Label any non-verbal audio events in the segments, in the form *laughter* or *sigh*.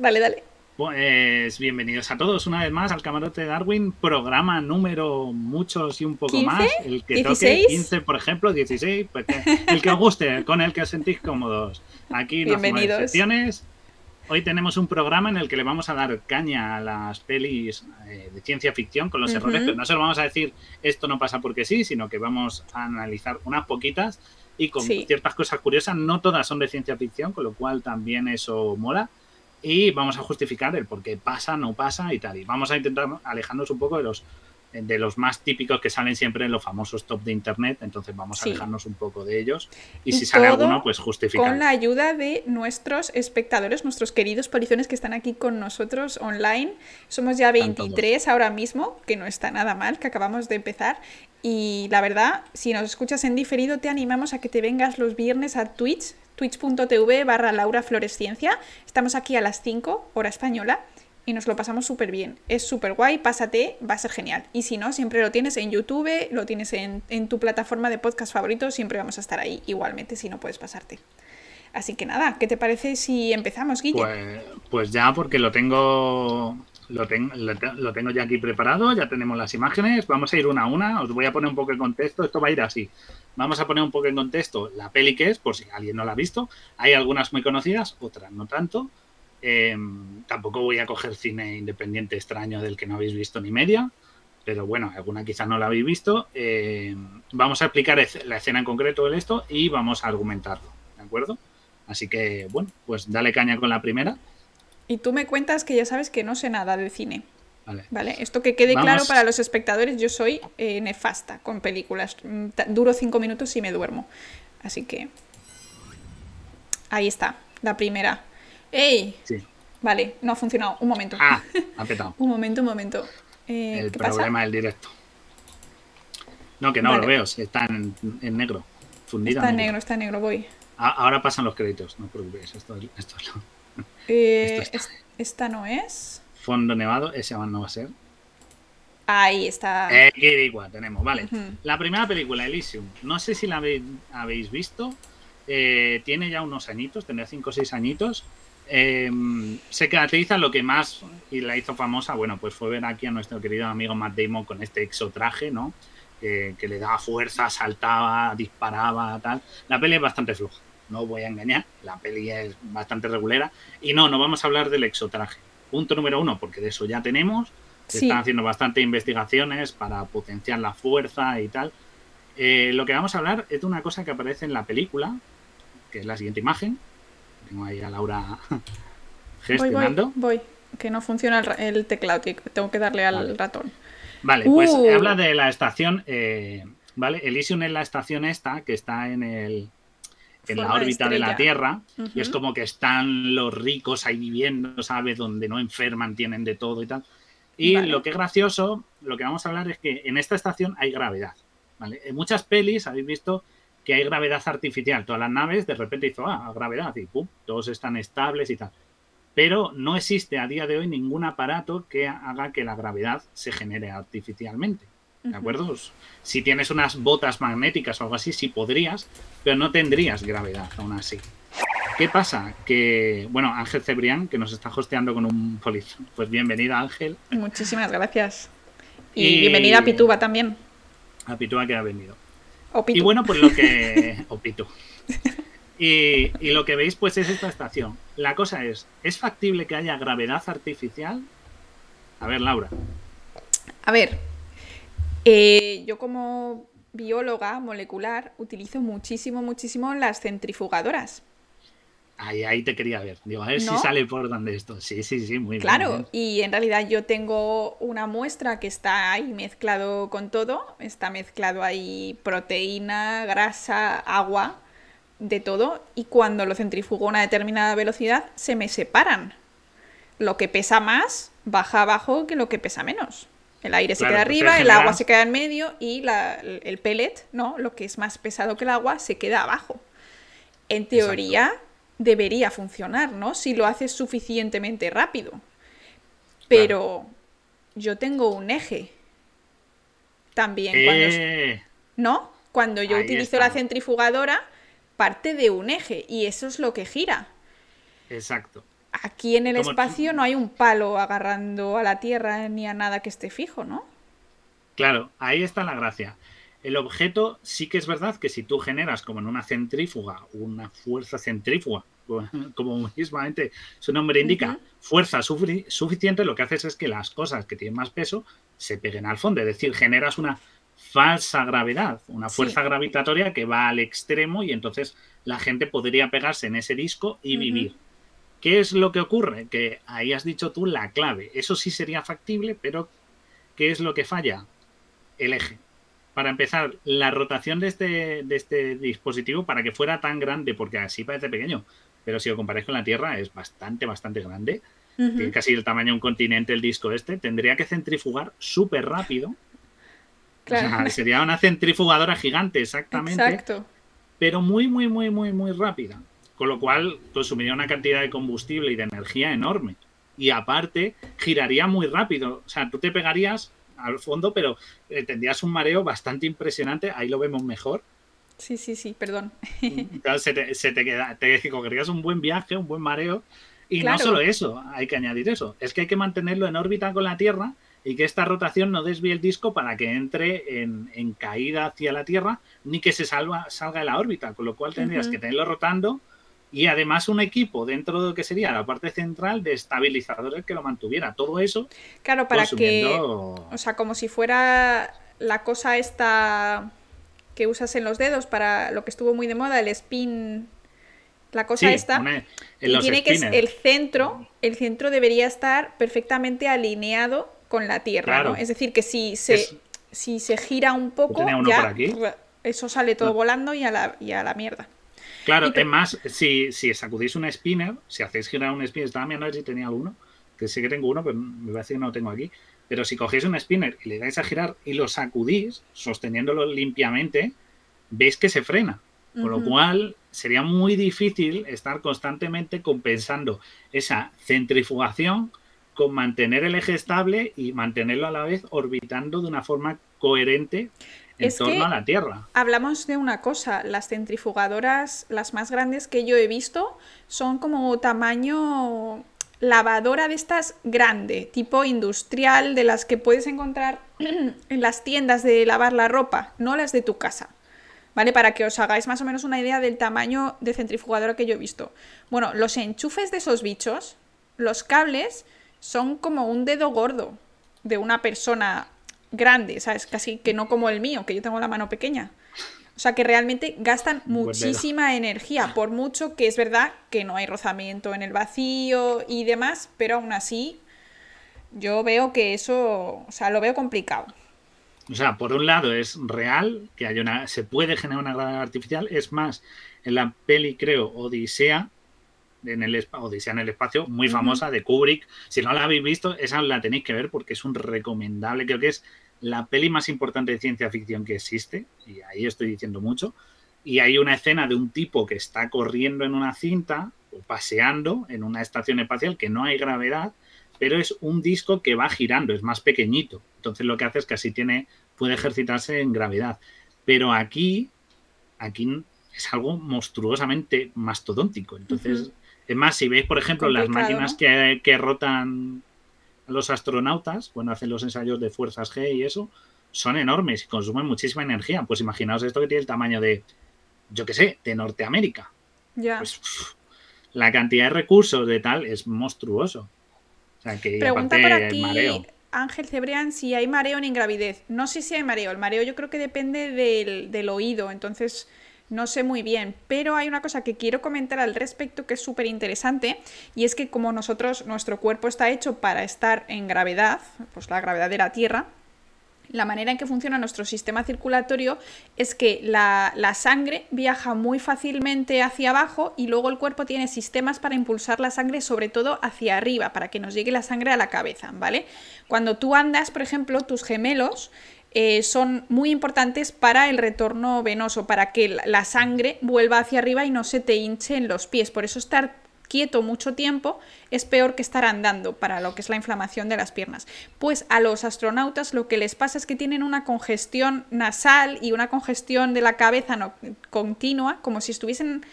Dale, dale. Pues bienvenidos a todos una vez más al Camarote de Darwin, programa número muchos y un poco 15, más. El que 16. toque 15, por ejemplo, 16, pues el que os guste, con el que os sentís cómodos. Aquí no Bienvenidos. excepciones. Hoy tenemos un programa en el que le vamos a dar caña a las pelis eh, de ciencia ficción con los Ujú. errores, pero no se lo vamos a decir esto no pasa porque sí, sino que vamos a analizar unas poquitas y con Sí. ciertas cosas curiosas. No todas son de ciencia ficción, con lo cual también eso mola y vamos a justificar el por qué pasa, no pasa y tal. Y vamos a intentar alejarnos un poco de los de los más típicos que salen siempre en los famosos top de internet, entonces vamos a alejarnos un poco de ellos y, Y si sale alguno, pues justificar. Con la ayuda de nuestros espectadores, nuestros queridos polizones que están aquí con nosotros online. Somos ya Están todos. 23 ahora mismo, que no está nada mal, que acabamos de empezar. Y la verdad, si nos escuchas en diferido, te animamos a que te vengas los viernes a Twitch, twitch.tv barra Laura Floresciencia. Estamos aquí a las 5, hora española, y nos lo pasamos súper bien. Es súper guay, pásate, va a ser genial. Y si no, siempre lo tienes en YouTube, lo tienes en, en tu plataforma de podcast favorito, siempre vamos a estar ahí igualmente si no puedes pasarte. Así que nada, ¿qué te parece si empezamos, Guille? Pues, pues ya, porque lo tengo, lo, lo te- lo tengo ya aquí preparado, ya tenemos las imágenes, vamos a ir una a una, os voy a poner un poco en contexto, esto va a ir así. Vamos a poner un poco en contexto la peli que es, por si alguien no la ha visto. Hay algunas muy conocidas, otras no tanto. Eh, tampoco voy a coger cine independiente extraño del que no habéis visto ni media, pero bueno, alguna quizá no la habéis visto. Eh, vamos a explicar la escena en concreto de esto y vamos a argumentarlo, ¿de acuerdo? Así que, bueno, pues dale caña con la primera. Y tú me cuentas que ya sabes que no sé nada de cine. Vale. ¿Vale? Esto que quede Vamos. claro para los espectadores, yo soy eh, nefasta con películas. Mm, Duro cinco minutos y me duermo. Así que... Ahí está, la primera. ¡Ey! Sí. Vale, no ha funcionado. Un momento. Ah, *laughs* ha petado. Un momento, un momento. Eh, el ¿Qué pasa? problema del directo. No, que no Vale. lo veo, está en, en negro. Fundido. Está en negro, está negro, voy. A- Ahora pasan los créditos, no os preocupéis. Esto, es- esto es lo- Eh, esta no es. Fondo nevado, ese aún no va a ser. Ahí está. Eh, tenemos, vale. La primera película, Elysium. No sé si la habéis, habéis visto. eh, tiene ya unos añitos, tendrá 5 o 6 añitos. Eh, se caracteriza lo que más y la hizo famosa, bueno, pues fue ver aquí a nuestro querido amigo Matt Damon con este exotraje, ¿no? Que le daba fuerza, saltaba, disparaba, tal. La peli es bastante floja, no voy a engañar, la peli es bastante regulera. Y no, no vamos a hablar del exotraje. Punto número uno, porque de eso ya tenemos. Se Sí. están haciendo bastante investigaciones para potenciar la fuerza y tal. Eh, lo que vamos a hablar es de una cosa que aparece en la película, que es la siguiente imagen. Tengo ahí a Laura *laughs* gestionando. voy, voy. Que no funciona el, el teclado, tengo que darle al Vale. ratón. Vale, pues Uh. habla de la estación, eh, ¿vale? Elysium es la estación esta que está en el en la órbita de la estrella. Tierra Ujú. y es como que están los ricos ahí viviendo, ¿sabes? Donde no enferman, tienen de todo y tal. Y Vale. lo que es gracioso, lo que vamos a hablar es que en esta estación hay gravedad, ¿vale? En muchas pelis habéis visto que hay gravedad artificial. Todas las naves de repente hizo, ah, gravedad y pum, todos están estables y tal. Pero no existe a día de hoy ningún aparato que haga que la gravedad se genere artificialmente. ¿De acuerdo? Si tienes unas botas magnéticas o algo así, sí podrías, pero no tendrías gravedad aún así. ¿Qué pasa? Que, bueno, Ángel Cebrián, que nos está hosteando con un polizón. Pues bienvenida, Ángel. Muchísimas gracias. Y, Y- bienvenida a Pituba también. A Pitúa que ha venido. O Pitu. Y bueno, pues lo que. *laughs* o Pitu. Y, y lo que veis, pues es esta estación. La cosa es: ¿es factible que haya gravedad artificial? A ver, Laura. A ver, eh, yo como bióloga molecular utilizo muchísimo, muchísimo las centrifugadoras. Ahí, ahí te quería ver. Digo, a ver ¿No? si sale por donde esto. Sí, sí, sí, muy bien, Claro, bien. y en realidad yo tengo una muestra que está ahí mezclado con todo, está mezclado ahí proteína, grasa, agua, de todo, y cuando lo centrifugo a una determinada velocidad se me separan. Lo que pesa más baja abajo que lo que pesa menos. El aire se Claro, queda pues arriba, el agua se queda en medio y la- el pellet, ¿no? Lo que es más pesado que el agua, se queda abajo. En teoría debería funcionar, ¿no? Si lo haces suficientemente rápido. Pero yo tengo un eje también cuando, Eh, ¿no? Cuando yo Ahí utilizo la centrifugadora, parte de un eje y eso es lo que gira. Exacto. Aquí en el Como- espacio no hay un palo agarrando a la Tierra ni a nada que esté fijo, ¿no? Claro, ahí está la gracia. El objeto sí que es verdad que si tú generas como en una centrífuga, una fuerza centrífuga, *laughs* como mismamente su nombre indica, fuerza sufi- suficiente, lo que haces es que las cosas que tienen más peso se peguen al fondo. Es decir, generas una falsa gravedad, una Sí. fuerza gravitatoria que va al extremo y entonces la gente podría pegarse en ese disco y vivir. ¿Qué es lo que ocurre? Que ahí has dicho tú la clave. Eso sí sería factible, pero ¿qué es lo que falla? El eje. Para empezar, la rotación de este, de este dispositivo para que fuera tan grande, porque así parece pequeño, pero si lo comparáis con la Tierra es bastante, bastante grande. Tiene casi el tamaño de un continente el disco este. Tendría que centrifugar súper rápido. Claro. O sea, *laughs* sería una centrifugadora gigante, exactamente Exacto. pero muy, muy, muy, muy, muy rápida. Con lo cual consumiría una cantidad de combustible y de energía enorme. Y aparte, giraría muy rápido. O sea, tú te pegarías al fondo, pero eh, tendrías un mareo bastante impresionante. Ahí lo vemos mejor. Sí, sí, sí, perdón. *laughs* Claro, se te, se te queda, te cogerías un buen viaje, un buen mareo. Y Claro. no solo eso, hay que añadir eso. Es que hay que mantenerlo en órbita con la Tierra y que esta rotación no desvíe el disco para que entre en, en caída hacia la Tierra ni que se salva, salga de la órbita. Con lo cual tendrías que tenerlo rotando y además un equipo dentro de lo que sería la parte central de estabilizadores que lo mantuviera. Todo eso Claro, para que. O sea, como si fuera la cosa esta que usas en los dedos para lo que estuvo muy de moda, el spin. La cosa Sí, esta. una- en Y tiene que spinners. el centro, el centro debería estar perfectamente alineado con la Tierra. Es decir, que si se, Es- si se gira un poco, ya eso sale todo No. volando y a la, y a la mierda. Claro, es más, si, si sacudís un spinner, si hacéis girar un spinner, estaba mirando a ver si tenía alguno, que sí que tengo uno, pero me parece que no lo tengo aquí. Pero si cogéis un spinner y le dais a girar y lo sacudís, sosteniéndolo limpiamente, veis que se frena. Con lo cual sería muy difícil estar constantemente compensando esa centrifugación con mantener el eje estable y mantenerlo a la vez orbitando de una forma coherente en Es torno que- a la Tierra. Hablamos de una cosa, las centrifugadoras, las más grandes que yo he visto, son como tamaño lavadora de estas grande, tipo industrial, de las que puedes encontrar *clears throat* en las tiendas de lavar la ropa, no las de tu casa. ¿Vale? Para que os hagáis más o menos una idea del tamaño de centrifugadora que yo he visto. Bueno, los enchufes de esos bichos, los cables, son como un dedo gordo de una persona grande, ¿sabes? Casi que no como el mío, que yo tengo la mano pequeña. O sea que realmente gastan muchísima energía, por mucho que es verdad que no hay rozamiento en el vacío y demás, pero aún así yo veo que eso, o sea, lo veo complicado. O sea, por un lado es real que hay una, se puede generar una gravedad artificial. Es más, en la peli, creo, Odisea, en el, Odisea en el espacio, muy famosa de Kubrick. Si no la habéis visto, esa la tenéis que ver porque es un recomendable. Creo que es la peli más importante de ciencia ficción que existe. Y ahí estoy diciendo mucho. Y hay una escena de un tipo que está corriendo en una cinta o paseando en una estación espacial que no hay gravedad, pero es un disco que va girando, es más pequeñito. Entonces lo que hace es que así tiene, puede ejercitarse en gravedad. Pero aquí, aquí es algo monstruosamente mastodóntico. Entonces, Ujú. es más, si veis, por ejemplo, las máquinas ¿no? que, que rotan a los astronautas cuando hacen los ensayos de fuerzas G y eso, son enormes y consumen muchísima energía. Pues imaginaos esto que tiene el tamaño de, yo qué sé, de Norteamérica. Ya. Pues la cantidad de recursos de tal es monstruoso. O sea que Pregunta por aquí mareo. Ángel Cebrián si hay mareo en ingravidez. No sé si hay mareo. El mareo yo creo que depende del, del oído, entonces no sé muy bien. Pero hay una cosa que quiero comentar al respecto que es súper interesante y es que como nosotros, nuestro cuerpo está hecho para estar en gravedad, pues la gravedad de la Tierra, la manera en que funciona nuestro sistema circulatorio es que la, la, sangre viaja muy fácilmente hacia abajo y luego el cuerpo tiene sistemas para impulsar la sangre sobre todo hacia arriba, para que nos llegue la sangre a la cabeza, ¿vale? Cuando tú andas, por ejemplo, tus gemelos eh, son muy importantes para el retorno venoso, para que la, sangre vuelva hacia arriba y no se te hinche en los pies. Por eso estar quieto mucho tiempo es peor que estar andando para lo que es la inflamación de las piernas. Pues a los astronautas lo que les pasa es que tienen una congestión nasal y una congestión de la cabeza continua, como si estuviesen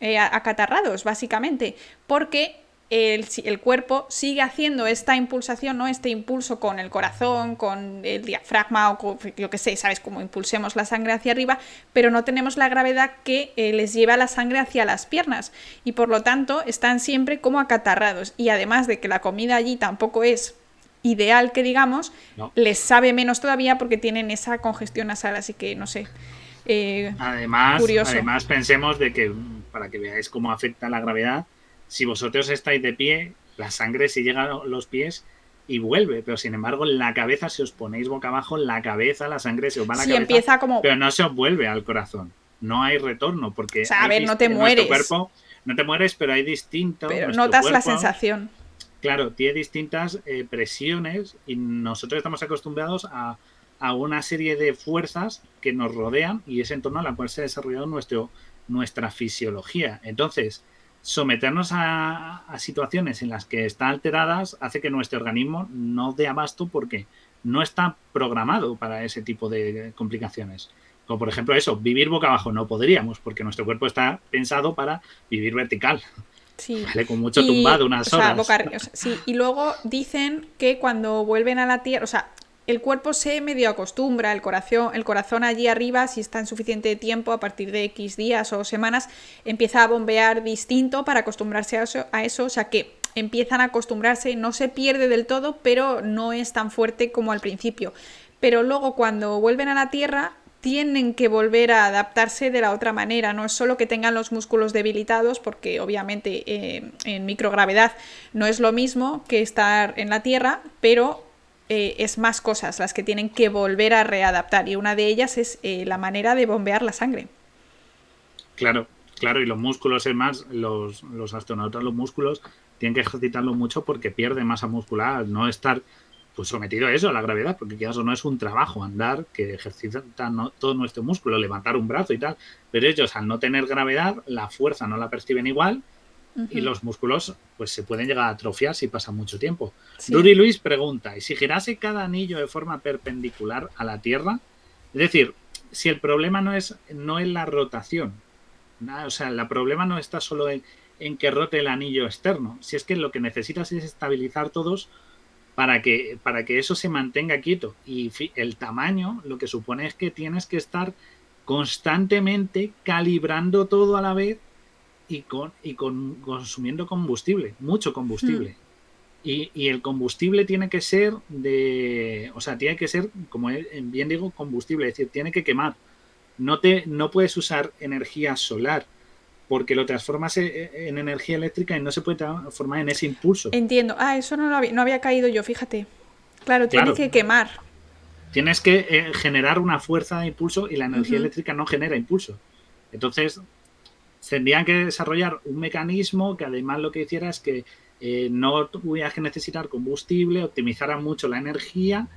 eh, acatarrados, básicamente, porque el, el, cuerpo sigue haciendo esta impulsación, ¿no? Este impulso con el corazón, con el diafragma o con, yo que sé, ¿sabes? cómo impulsemos la sangre hacia arriba, pero no tenemos la gravedad que eh, les lleva la sangre hacia las piernas y por lo tanto están siempre como acatarrados y además de que la comida allí tampoco es ideal que digamos, les sabe menos todavía porque tienen esa congestión nasal, así que no sé. Eh, además, además pensemos de que para que veáis cómo afecta la gravedad, si vosotros estáis de pie, la sangre si llega a los pies y vuelve, pero sin embargo en la cabeza, si os ponéis boca abajo, la cabeza, la sangre se os va a la cabeza, empieza como... pero no se os vuelve al corazón, no hay retorno, porque... O sea, a ver, no te mueres. Cuerpo, no te mueres, pero hay distintos... Pero notas la sensación. Claro, tiene distintas eh, presiones y nosotros estamos acostumbrados a, a, una serie de fuerzas que nos rodean y es en torno a la cual se ha desarrollado nuestro, nuestra fisiología. Entonces, someternos a, situaciones en las que están alteradas hace que nuestro organismo no dé abasto porque no está programado para ese tipo de complicaciones. Como por ejemplo eso, vivir boca abajo no podríamos porque nuestro cuerpo está pensado para vivir vertical. Sí. Con mucho tumbado unas horas. sí, y luego dicen que cuando vuelven a la Tierra, o sea, el cuerpo se medio acostumbra, el corazón, el corazón allí arriba, si está en suficiente tiempo, a partir de X días o semanas, empieza a bombear distinto para acostumbrarse a eso, a o sea que empiezan a acostumbrarse, no se pierde del todo, pero no es tan fuerte como al principio. Pero luego cuando vuelven a la Tierra, tienen que volver a adaptarse de la otra manera. No es solo que tengan los músculos debilitados, porque obviamente eh, en microgravedad no es lo mismo que estar en la Tierra, pero eh, es más cosas las que tienen que volver a readaptar y una de ellas es eh, la manera de bombear la sangre. Claro, claro, y los músculos es más, los, los astronautas, los músculos, tienen que ejercitarlo mucho porque pierden masa muscular, no estar pues sometido a eso, a la gravedad, porque quizás no es un trabajo andar que ejercita todo nuestro músculo, levantar un brazo y tal, pero ellos al no tener gravedad, la fuerza no la perciben igual y los músculos pues se pueden llegar a atrofiar si pasa mucho tiempo. Duri Luis pregunta, ¿y si girase cada anillo de forma perpendicular a la Tierra? Es decir, si el problema no es, no es la rotación, o sea, el problema no está solo en, que rote el anillo externo, si es que lo que necesitas es estabilizar todos para que, para que eso se mantenga quieto. Y el tamaño lo que supone es que tienes que estar constantemente calibrando todo a la vez y, con, y con, consumiendo combustible, mucho combustible. Hmm. Y, y, el combustible tiene que ser de, o sea, tiene que ser, como bien digo, combustible, es decir, tiene que quemar. No, te, no puedes usar energía solar porque lo transformas e, e, en energía eléctrica y no se puede transformar en ese impulso. Entiendo. Ah, eso no, lo había, no había caído yo, fíjate. Claro, tiene que quemar. Tienes que eh, generar una fuerza de impulso y la energía eléctrica no genera impulso. Entonces, tendrían que desarrollar un mecanismo que además lo que hiciera es que eh, no tuvieras que necesitar combustible, optimizara mucho la energía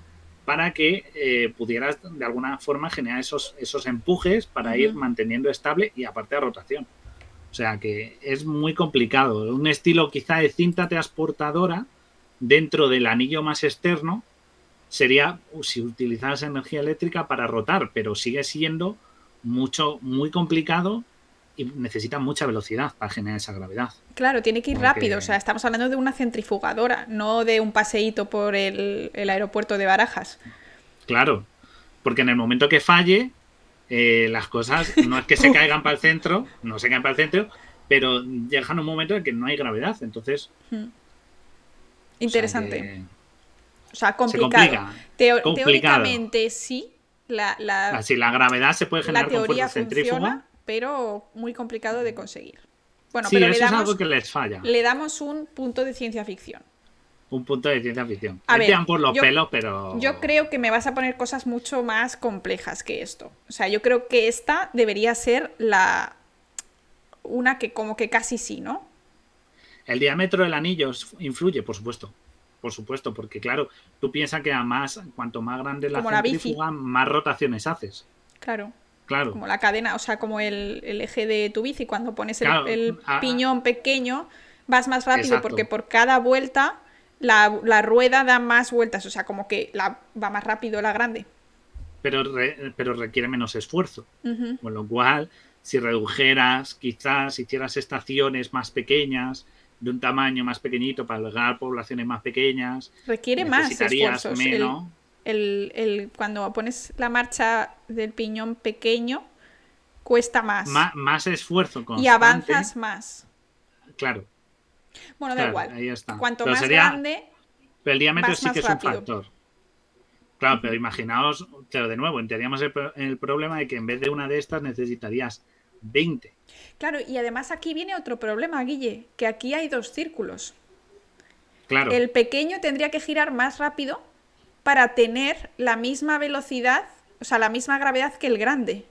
para que eh, pudieras de alguna forma generar esos, esos empujes para ir manteniendo estable y aparte de rotación. O sea que es muy complicado. Un estilo quizá de cinta transportadora dentro del anillo más externo sería uh, si utilizas energía eléctrica para rotar, pero sigue siendo mucho, muy complicado y necesita mucha velocidad para generar esa gravedad. Claro, tiene que ir rápido. O sea, estamos hablando de una centrifugadora, no de un paseíto por el, aeropuerto de Barajas. Claro, porque en el momento que falle, eh, las cosas no es que se *laughs* caigan para el centro, no se caen para el centro, pero llegan un momento en que no hay gravedad. Entonces. Hmm. Interesante. O sea, complicado. Teóricamente sí. La, la, ah, la gravedad se puede generar con fuerza centrífuga pero muy complicado de conseguir. Bueno, pero le damos, es algo que les falla. Le damos un punto de ciencia ficción. Un punto de ciencia ficción. A ver, por los pelos, pero. Yo creo que me vas a poner cosas mucho más complejas que esto. O sea, yo creo que esta debería ser la. Una que como que casi sí, ¿no? El diámetro del anillo influye, por supuesto. Por supuesto, porque claro, tú piensas que además, cuanto más grande la centrífuga, más rotaciones haces. Claro. Claro. Como la cadena, o sea, como el, eje de tu bici. Cuando pones el, piñón pequeño, vas más rápido porque por cada vuelta la, rueda da más vueltas. O sea, como que la, va más rápido la grande. Pero, pero requiere menos esfuerzo. Con lo cual, si redujeras, quizás hicieras estaciones más pequeñas de un tamaño más pequeñito para albergar poblaciones más pequeñas. Requiere más esfuerzos. menos. El, el- cuando pones la marcha del piñón pequeño, cuesta más. Más esfuerzo y avanzas más. Claro, Bueno, da claro, igual. ahí está. Cuanto Pero más sería- grande, Pero el diámetro sí que es rápido. un factor. Claro, pero imaginaos, pero de nuevo, tendríamos el, el problema de que en vez de una de estas necesitarías 20. Claro, y además aquí viene otro problema, Guille, que aquí hay dos círculos. Claro, El pequeño tendría que girar más rápido para tener la misma velocidad, o sea, la misma gravedad que el grande.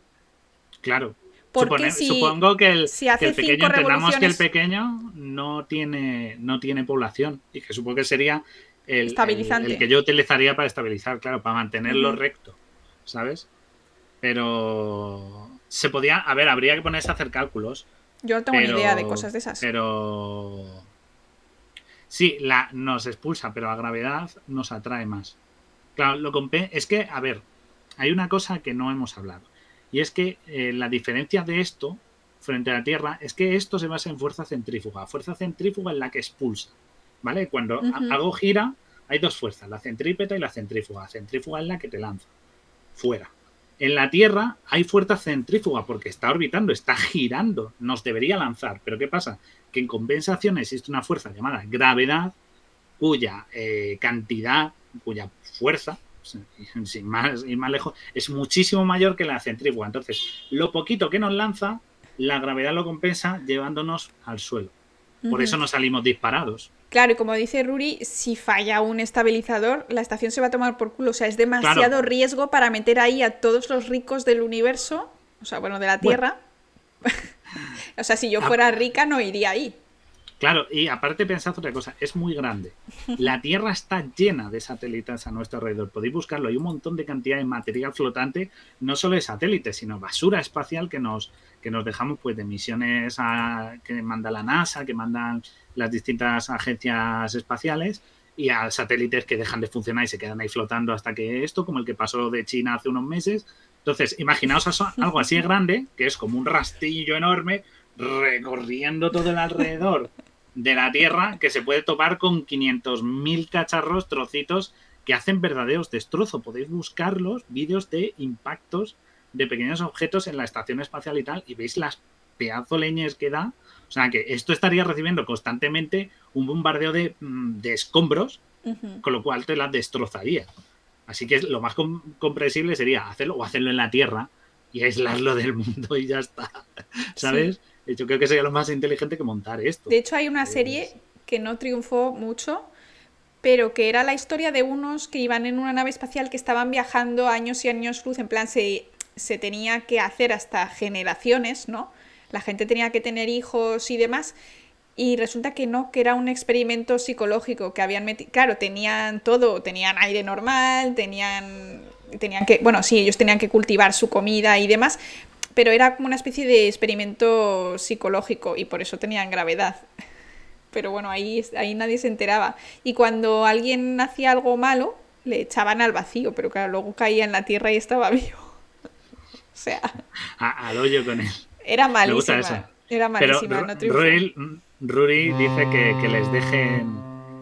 claro. Porque Supone- si- supongo que el, si hace que el pequeño, entendamos que el revoluciones- pequeño no tiene, no tiene población y que supongo que sería el, Estabilizante. el- el que yo utilizaría para estabilizar, claro, para mantenerlo recto, ¿sabes? Pero se podía, a ver, habría que ponerse a hacer cálculos. Yo no tengo pero- ni idea de cosas de esas. Pero sí, la nos expulsa, pero a gravedad nos atrae más. Claro, lo compe es que, a ver, hay una cosa que no hemos hablado. Y es que eh, la diferencia de esto frente a la Tierra es que esto se basa en fuerza centrífuga. Fuerza centrífuga en la que expulsa. ¿Vale? Cuando algo gira, hay dos fuerzas, la centrípeta y la centrífuga. La centrífuga es la que te lanza. Fuera. En la Tierra hay fuerza centrífuga porque está orbitando, está girando, nos debería lanzar. Pero ¿qué pasa? Que en compensación existe una fuerza llamada gravedad, cuya eh, cantidad, cuya fuerza, sin más ir más lejos, es muchísimo mayor que la centrífuga. Entonces, lo poquito que nos lanza, la gravedad lo compensa llevándonos al suelo. Por eso no salimos disparados. Claro, y como dice Ruri, si falla un estabilizador, la estación se va a tomar por culo. O sea, es demasiado Claro. riesgo para meter ahí a todos los ricos del universo, o sea, bueno, de la Tierra. *laughs* o sea, si yo Ah. fuera rica, no iría ahí. Claro, y aparte pensad otra cosa, es muy grande. La Tierra está llena de satélites a nuestro alrededor. Podéis buscarlo, hay un montón de cantidad de material flotante, no solo de satélites, sino basura espacial que nos, que nos dejamos pues de misiones que manda la NASA, que mandan las distintas agencias espaciales y a satélites que dejan de funcionar y se quedan ahí flotando hasta que esto, como el que pasó de China hace unos meses. Entonces, imaginaos algo así de grande, que es como un rastillo enorme recorriendo todo el alrededor de la Tierra que se puede topar con 500.000 cacharros, trocitos que hacen verdaderos destrozos. Podéis buscarlos, vídeos de impactos de pequeños objetos en la estación espacial y tal, y veis las pedazo leñes que da. O sea que esto estaría recibiendo constantemente un bombardeo de, mm, de escombros, con lo cual te las destrozaría. Así que lo más com- comprensible sería hacerlo o hacerlo en la Tierra y aislarlo del mundo y ya está. *laughs* ¿Sabes? Yo creo que sería lo más inteligente que montar esto. De hecho, hay una serie que no triunfó mucho, pero que era la historia de unos que iban en una nave espacial que estaban viajando años y años luz, en plan se, se tenía que hacer hasta generaciones, ¿no? La gente tenía que tener hijos y demás. Y resulta que no, que era un experimento psicológico que habían metido. Claro, tenían todo, tenían aire normal, tenían. Tenían que. Bueno, sí, ellos tenían que cultivar su comida y demás, pero era como una especie de experimento psicológico y por eso tenían gravedad. *laughs* Pero bueno, ahí, ahí nadie se enteraba. Y cuando alguien hacía algo malo, le echaban al vacío, pero claro, luego caía en la tierra y estaba *laughs* vivo. O sea, A- al hoyo con él. era Me gusta malísima. eso. Era Pero malísima, triunfó. Ruri, Ruri dice que, que les dejen.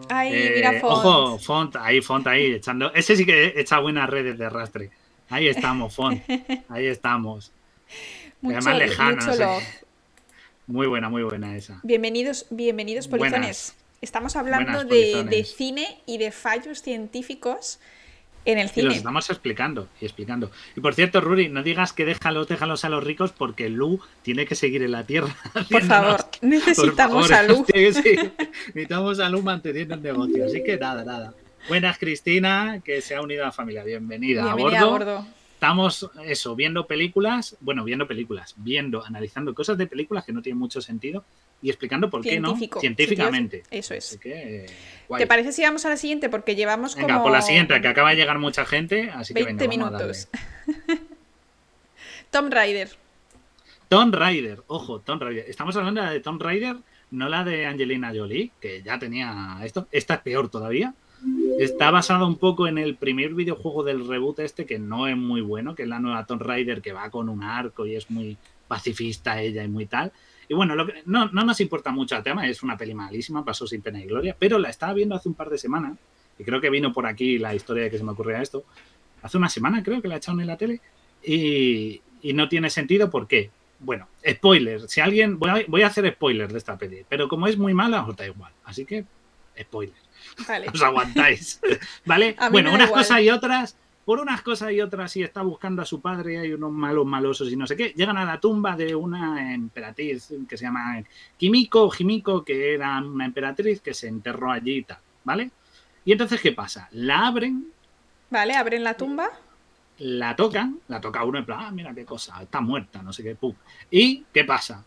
Ay, eh, mira Font. Ojo, Font, ahí, Font, ahí, echando. Ese sí que echa buenas redes de arrastre. Ahí estamos, Font. *laughs* Ahí estamos. Mucho, además lejana, mucho love. Muy buena, muy buena esa. Bienvenidos, bienvenidos polizones. Buenas. Estamos hablando de, de cine y de fallos científicos en el Y los cine. estamos explicando y explicando. Y por cierto, Ruri, no digas que déjalos, déjalos a los ricos porque Lu tiene que seguir en la tierra. *laughs* Por favor, necesitamos Por a Lu. *laughs* sí, sí. Necesitamos a Lu manteniendo el negocio. Así que nada, nada. Buenas, Cristina, que se ha unido a la familia. Bienvenida, Bienvenida a a bordo. Estamos, eso, viendo películas, bueno, viendo películas, viendo, analizando cosas de películas que no tienen mucho sentido y explicando por qué no, científicamente. Eso es. Así que, guay. ¿Te parece si vamos a la siguiente? Porque llevamos Venga, como por la siguiente, que acaba de llegar mucha gente, así que 20 venga, minutos. *laughs* Tom Rider. Tomb Raider, ojo, Tomb Raider. Estamos hablando de la de Tomb Raider, no la de Angelina Jolie, que ya tenía esto. Esta es peor todavía. Está basada un poco en el primer videojuego del reboot este, que no es muy bueno, que es la nueva Tomb Raider que va con un arco y es muy pacifista ella y muy tal. Y bueno, lo que, no, no nos importa mucho el tema, es una peli malísima, pasó sin pena y gloria, pero la estaba viendo hace un par de semanas, y creo que vino por aquí la historia de que se me ocurría esto. Hace una semana creo que la echaron en la tele, y, y no tiene sentido, ¿por qué? Bueno, spoiler. Si alguien. Voy a, voy a hacer spoilers de esta peli, pero como es muy mala, os da igual. Así que, spoiler. Vale. Os aguantáis. *laughs* ¿Vale? Bueno, unas igual. cosas y otras. Por unas cosas y otras, si está buscando a su padre, hay unos malos malosos y no sé qué, llegan a la tumba de una emperatriz que se llama Kimiko, Jimiko, que era una emperatriz que se enterró allí y tal, ¿vale? Y entonces, ¿qué pasa? La abren Vale, abren la tumba. la tocan, la toca uno en plan, ah, mira qué cosa, está muerta, no sé qué, pum. ¿Y qué pasa?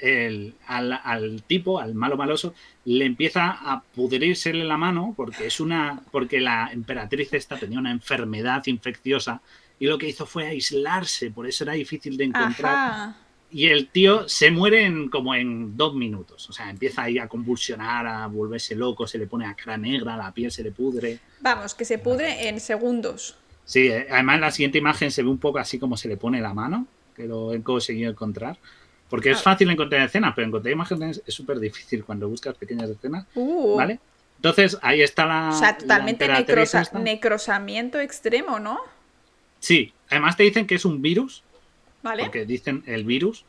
El, al, al tipo, al malo maloso, le empieza a pudrírsele la mano porque es una. porque la emperatriz esta tenía una enfermedad infecciosa y lo que hizo fue aislarse, por eso era difícil de encontrar. Ajá. Y el tío se muere en, como en dos minutos. O sea, empieza ahí a convulsionar, a volverse loco, se le pone a cara negra, la piel se le pudre. Vamos, que se pudre en segundos. Sí, eh, además en la siguiente imagen se ve un poco así como se le pone la mano, que lo he conseguido encontrar. Porque es Ah. fácil encontrar escenas, pero encontrar imágenes es súper difícil cuando buscas pequeñas escenas, Uh, ¿vale? Entonces ahí está la. O sea, totalmente necrosa- esta. necrosamiento extremo, ¿no? Sí, además te dicen que es un virus, Vale. porque dicen el virus.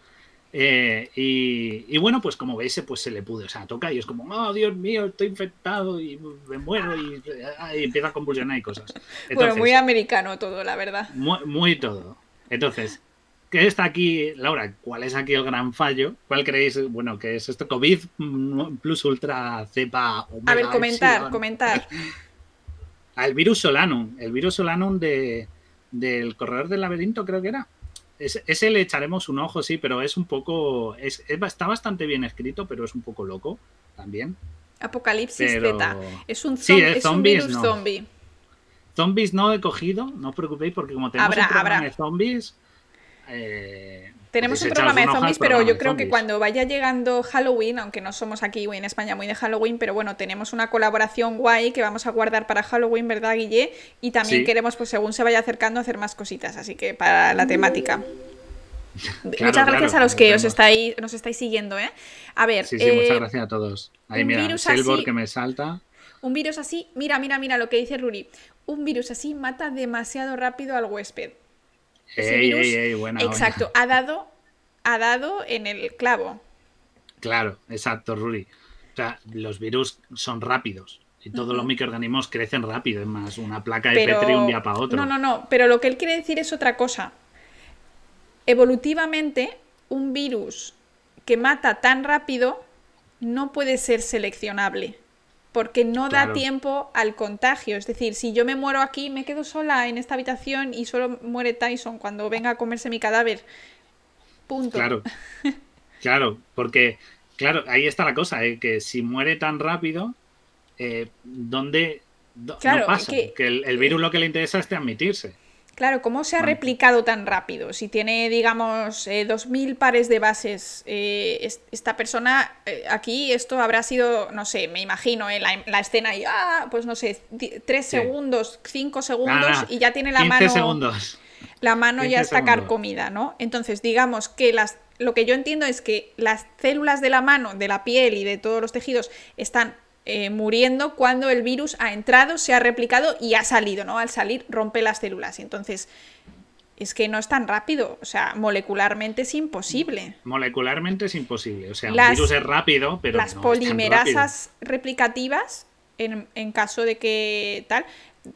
eh, y, y bueno, pues como veis, pues se le pude, o sea, toca y es como, oh Dios mío, estoy infectado y me muero y, y empieza a convulsionar y cosas. *laughs* bueno, Entonces, muy americano todo, la verdad. Muy, muy todo. Entonces, ¿qué está aquí, Laura? ¿Cuál es aquí el gran fallo? ¿Cuál creéis, bueno, que es esto? COVID plus ultra cepa omega A ver, comentar, epsilon? comentar. *laughs* El virus Solanum. El virus Solanum de, del corredor del laberinto, creo que era. Ese, ese le echaremos un ojo, sí, pero es un poco. Es, es- está bastante bien escrito, pero es un poco loco también. Apocalipsis Pero- Z. Es un, Sí, zom- eh, es un virus no. zombie. Zombies no he cogido, no os preocupéis, porque como tenemos Habrá- un habrá. de zombies. Eh, Tenemos un programa de zombies, pero yo creo que cuando vaya llegando Halloween, aunque no somos aquí en España muy de Halloween, pero bueno, tenemos una colaboración guay que vamos a guardar para Halloween, ¿verdad, Guille? Y también Sí. queremos, pues según se vaya acercando, hacer más cositas, así que para la temática. muchas gracias claro, a los que os estáis, nos estáis siguiendo, ¿eh? A ver, Sí, sí, eh, muchas gracias a todos. Ahí mira, virus así- que me salta. un virus así, mira, mira, mira lo que dice Ruri. Un virus así mata demasiado rápido al huésped. Ese Ey, virus- ey, ey, buena, buena. Exacto, ha dado, ha dado en el clavo. Claro, exacto, Ruri. O sea, los virus son rápidos y todos los microorganismos crecen rápido. Es más, una placa de Pero... Petri un día para otro. No, no, no, pero lo que él quiere decir es otra cosa. Evolutivamente, un virus que mata tan rápido no puede ser seleccionable. Porque no da tiempo al contagio. Es decir, si yo me muero aquí, me quedo sola en esta habitación y solo muere Tyson cuando venga a comerse mi cadáver. Punto. Claro, *laughs* claro, porque, claro, ahí está la cosa, eh, que si muere tan rápido, eh, ¿dónde Claro, no pasa? que- Que, el, el virus lo que le interesa es transmitirse. Claro, ¿cómo se ha replicado tan rápido? Si tiene, digamos, eh, 2.000 pares de bases, eh, es- esta persona, eh, aquí esto habrá sido, no sé, me imagino, eh, la, la escena y, ah, pues no sé, 3 Sí. segundos, 5 segundos Nada, y ya tiene la 15 mano, segundos. la mano 15 ya está segundos. carcomida, ¿no? Entonces, digamos que las, lo que yo entiendo es que las células de la mano, de la piel y de todos los tejidos están eh, muriendo cuando el virus ha entrado, se ha replicado y ha salido, ¿no? Al salir rompe las células. Y entonces, es que no es tan rápido, o sea, molecularmente es imposible. Molecularmente es imposible. O sea, Las- un virus es rápido, pero las no es tan rápido. polimerasas replicativas, en, en caso de que tal,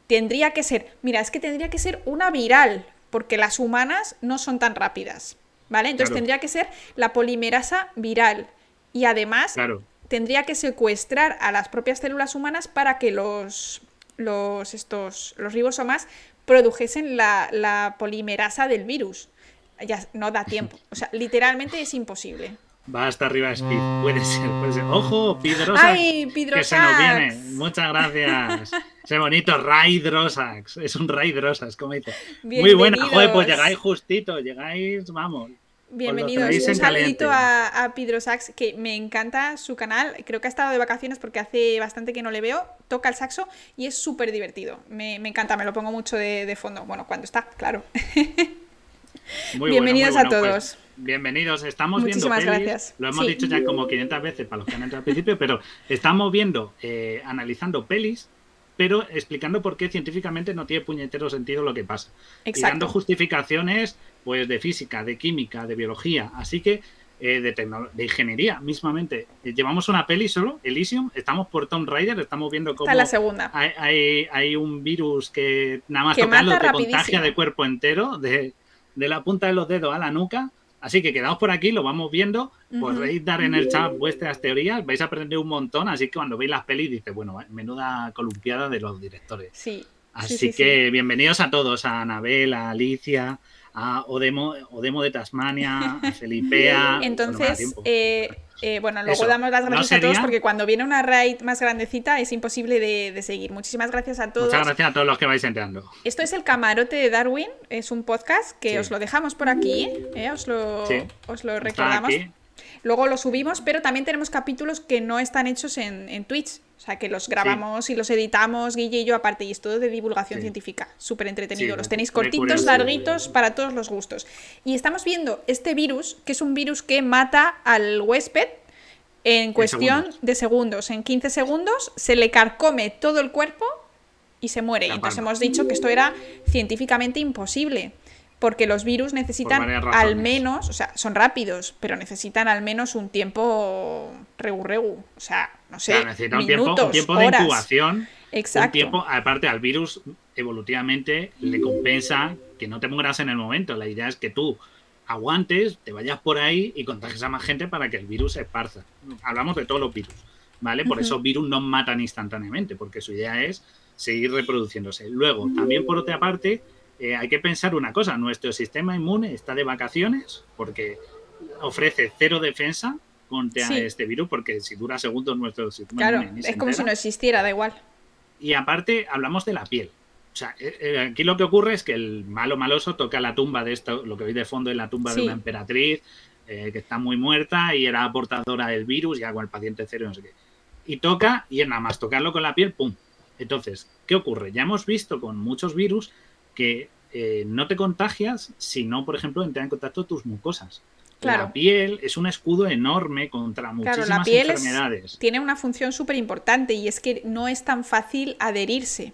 tendría que ser, mira, es que tendría que ser una viral, porque las humanas no son tan rápidas, ¿vale? Entonces Claro. tendría que ser la polimerasa viral. Y además Claro, tendría que secuestrar a las propias células humanas para que los, los, estos, los ribosomas produjesen la, la polimerasa del virus. Ya no da tiempo. O sea, literalmente es imposible. va hasta arriba Speed. Puede ser, puede ser. ¡Ojo, Pidrosax! ¡Ay, Que se nos viene. Pidrosax! Muchas gracias. *laughs* Ese bonito Raidrosax. Es un Raidrosax, como dice. Muy buena. Joder, pues llegáis justito. Llegáis, vamos. Bienvenidos. Un saludito a, a Pedro Sax, que me encanta su canal. Creo que ha estado de vacaciones porque hace bastante que no le veo. Toca el saxo y es súper divertido. Me, me encanta, me lo pongo mucho de, de fondo. Bueno, cuando está, claro. *laughs* Muy Bienvenidos bueno, a muy bueno. todos. Pues, bienvenidos. Estamos Muchísimas viendo pelis. gracias. Lo hemos Sí. dicho ya como 500 veces para los que han entrado al principio, pero estamos viendo, eh, analizando pelis, pero explicando por qué científicamente no tiene puñetero sentido lo que pasa. Y dando justificaciones pues de física, de química, de biología. Así que eh, de, de ingeniería mismamente. Llevamos una peli solo, Elysium, estamos por Tomb Raider, estamos viendo cómo la segunda. hay, hay, hay un virus que nada más Que tocarlo te contagia de cuerpo entero, de, de la punta de los dedos a la nuca. Así que quedaos por aquí, lo vamos viendo. Ujú. Podréis dar en el chat vuestras teorías, vais a aprender un montón. Así que cuando veis las pelis, dices, bueno, menuda columpiada de los directores. Sí. Así sí, sí. que bienvenidos a todos, a Anabel, a Alicia, a Odemo, Odemo de Tasmania, a *laughs* Felipea. Entonces, eh, eh, bueno, luego Eso, damos las no gracias a todos porque cuando viene una raid más grandecita es imposible de, de seguir. Muchísimas gracias a todos. Muchas gracias a todos los que vais entrando. Esto es el camarote de Darwin, es un podcast que Sí. os lo dejamos por aquí, ¿eh? os, lo, Sí. os lo recordamos. Luego lo subimos, pero también tenemos capítulos que no están hechos en, en Twitch. O sea, que los grabamos y los editamos, Guille y yo aparte, y es todo de divulgación Sí. científica. Súper entretenido. Sí, los tenéis cortitos, larguitos, para todos los gustos. Y estamos viendo este virus, que es un virus que mata al huésped en cuestión segundos. de segundos. En 15 segundos se le carcome todo el cuerpo y se muere. La Y entonces palma. hemos dicho que esto era científicamente imposible. Porque los virus necesitan al menos, o sea, son rápidos, pero necesitan al menos un tiempo regu regu. O sea, no sé, Claro, necesita un tiempo, un tiempo de incubación. Exacto. Un tiempo, aparte al virus, evolutivamente le compensa que no te mueras en el momento. La idea es que tú aguantes, te vayas por ahí y contagies a más gente para que el virus se esparza. Hablamos de todos los virus, ¿vale? Por Ujú. eso virus no matan instantáneamente, porque su idea es seguir reproduciéndose. Luego, también por otra parte, eh, hay que pensar una cosa, nuestro sistema inmune está de vacaciones porque ofrece cero defensa contra Sí. este virus, porque si dura segundos nuestro sistema Claro, inmune es como si no existiera, da igual. Y aparte, hablamos de la piel. O sea, eh, eh, aquí lo que ocurre es que el malo maloso toca la tumba de esto, lo que veis de fondo es la tumba Sí. de una emperatriz eh, que está muy muerta y era portadora del virus, ya con el paciente cero, no sé qué. Y toca, y nada más tocarlo con la piel, ¡pum! Entonces, ¿qué ocurre? Ya hemos visto con muchos virus que eh, no te contagias si no, por ejemplo, entran en contacto tus mucosas. Claro. La piel es un escudo enorme contra muchísimas Claro, la piel es- enfermedades. tiene una función súper importante y es que no es tan fácil adherirse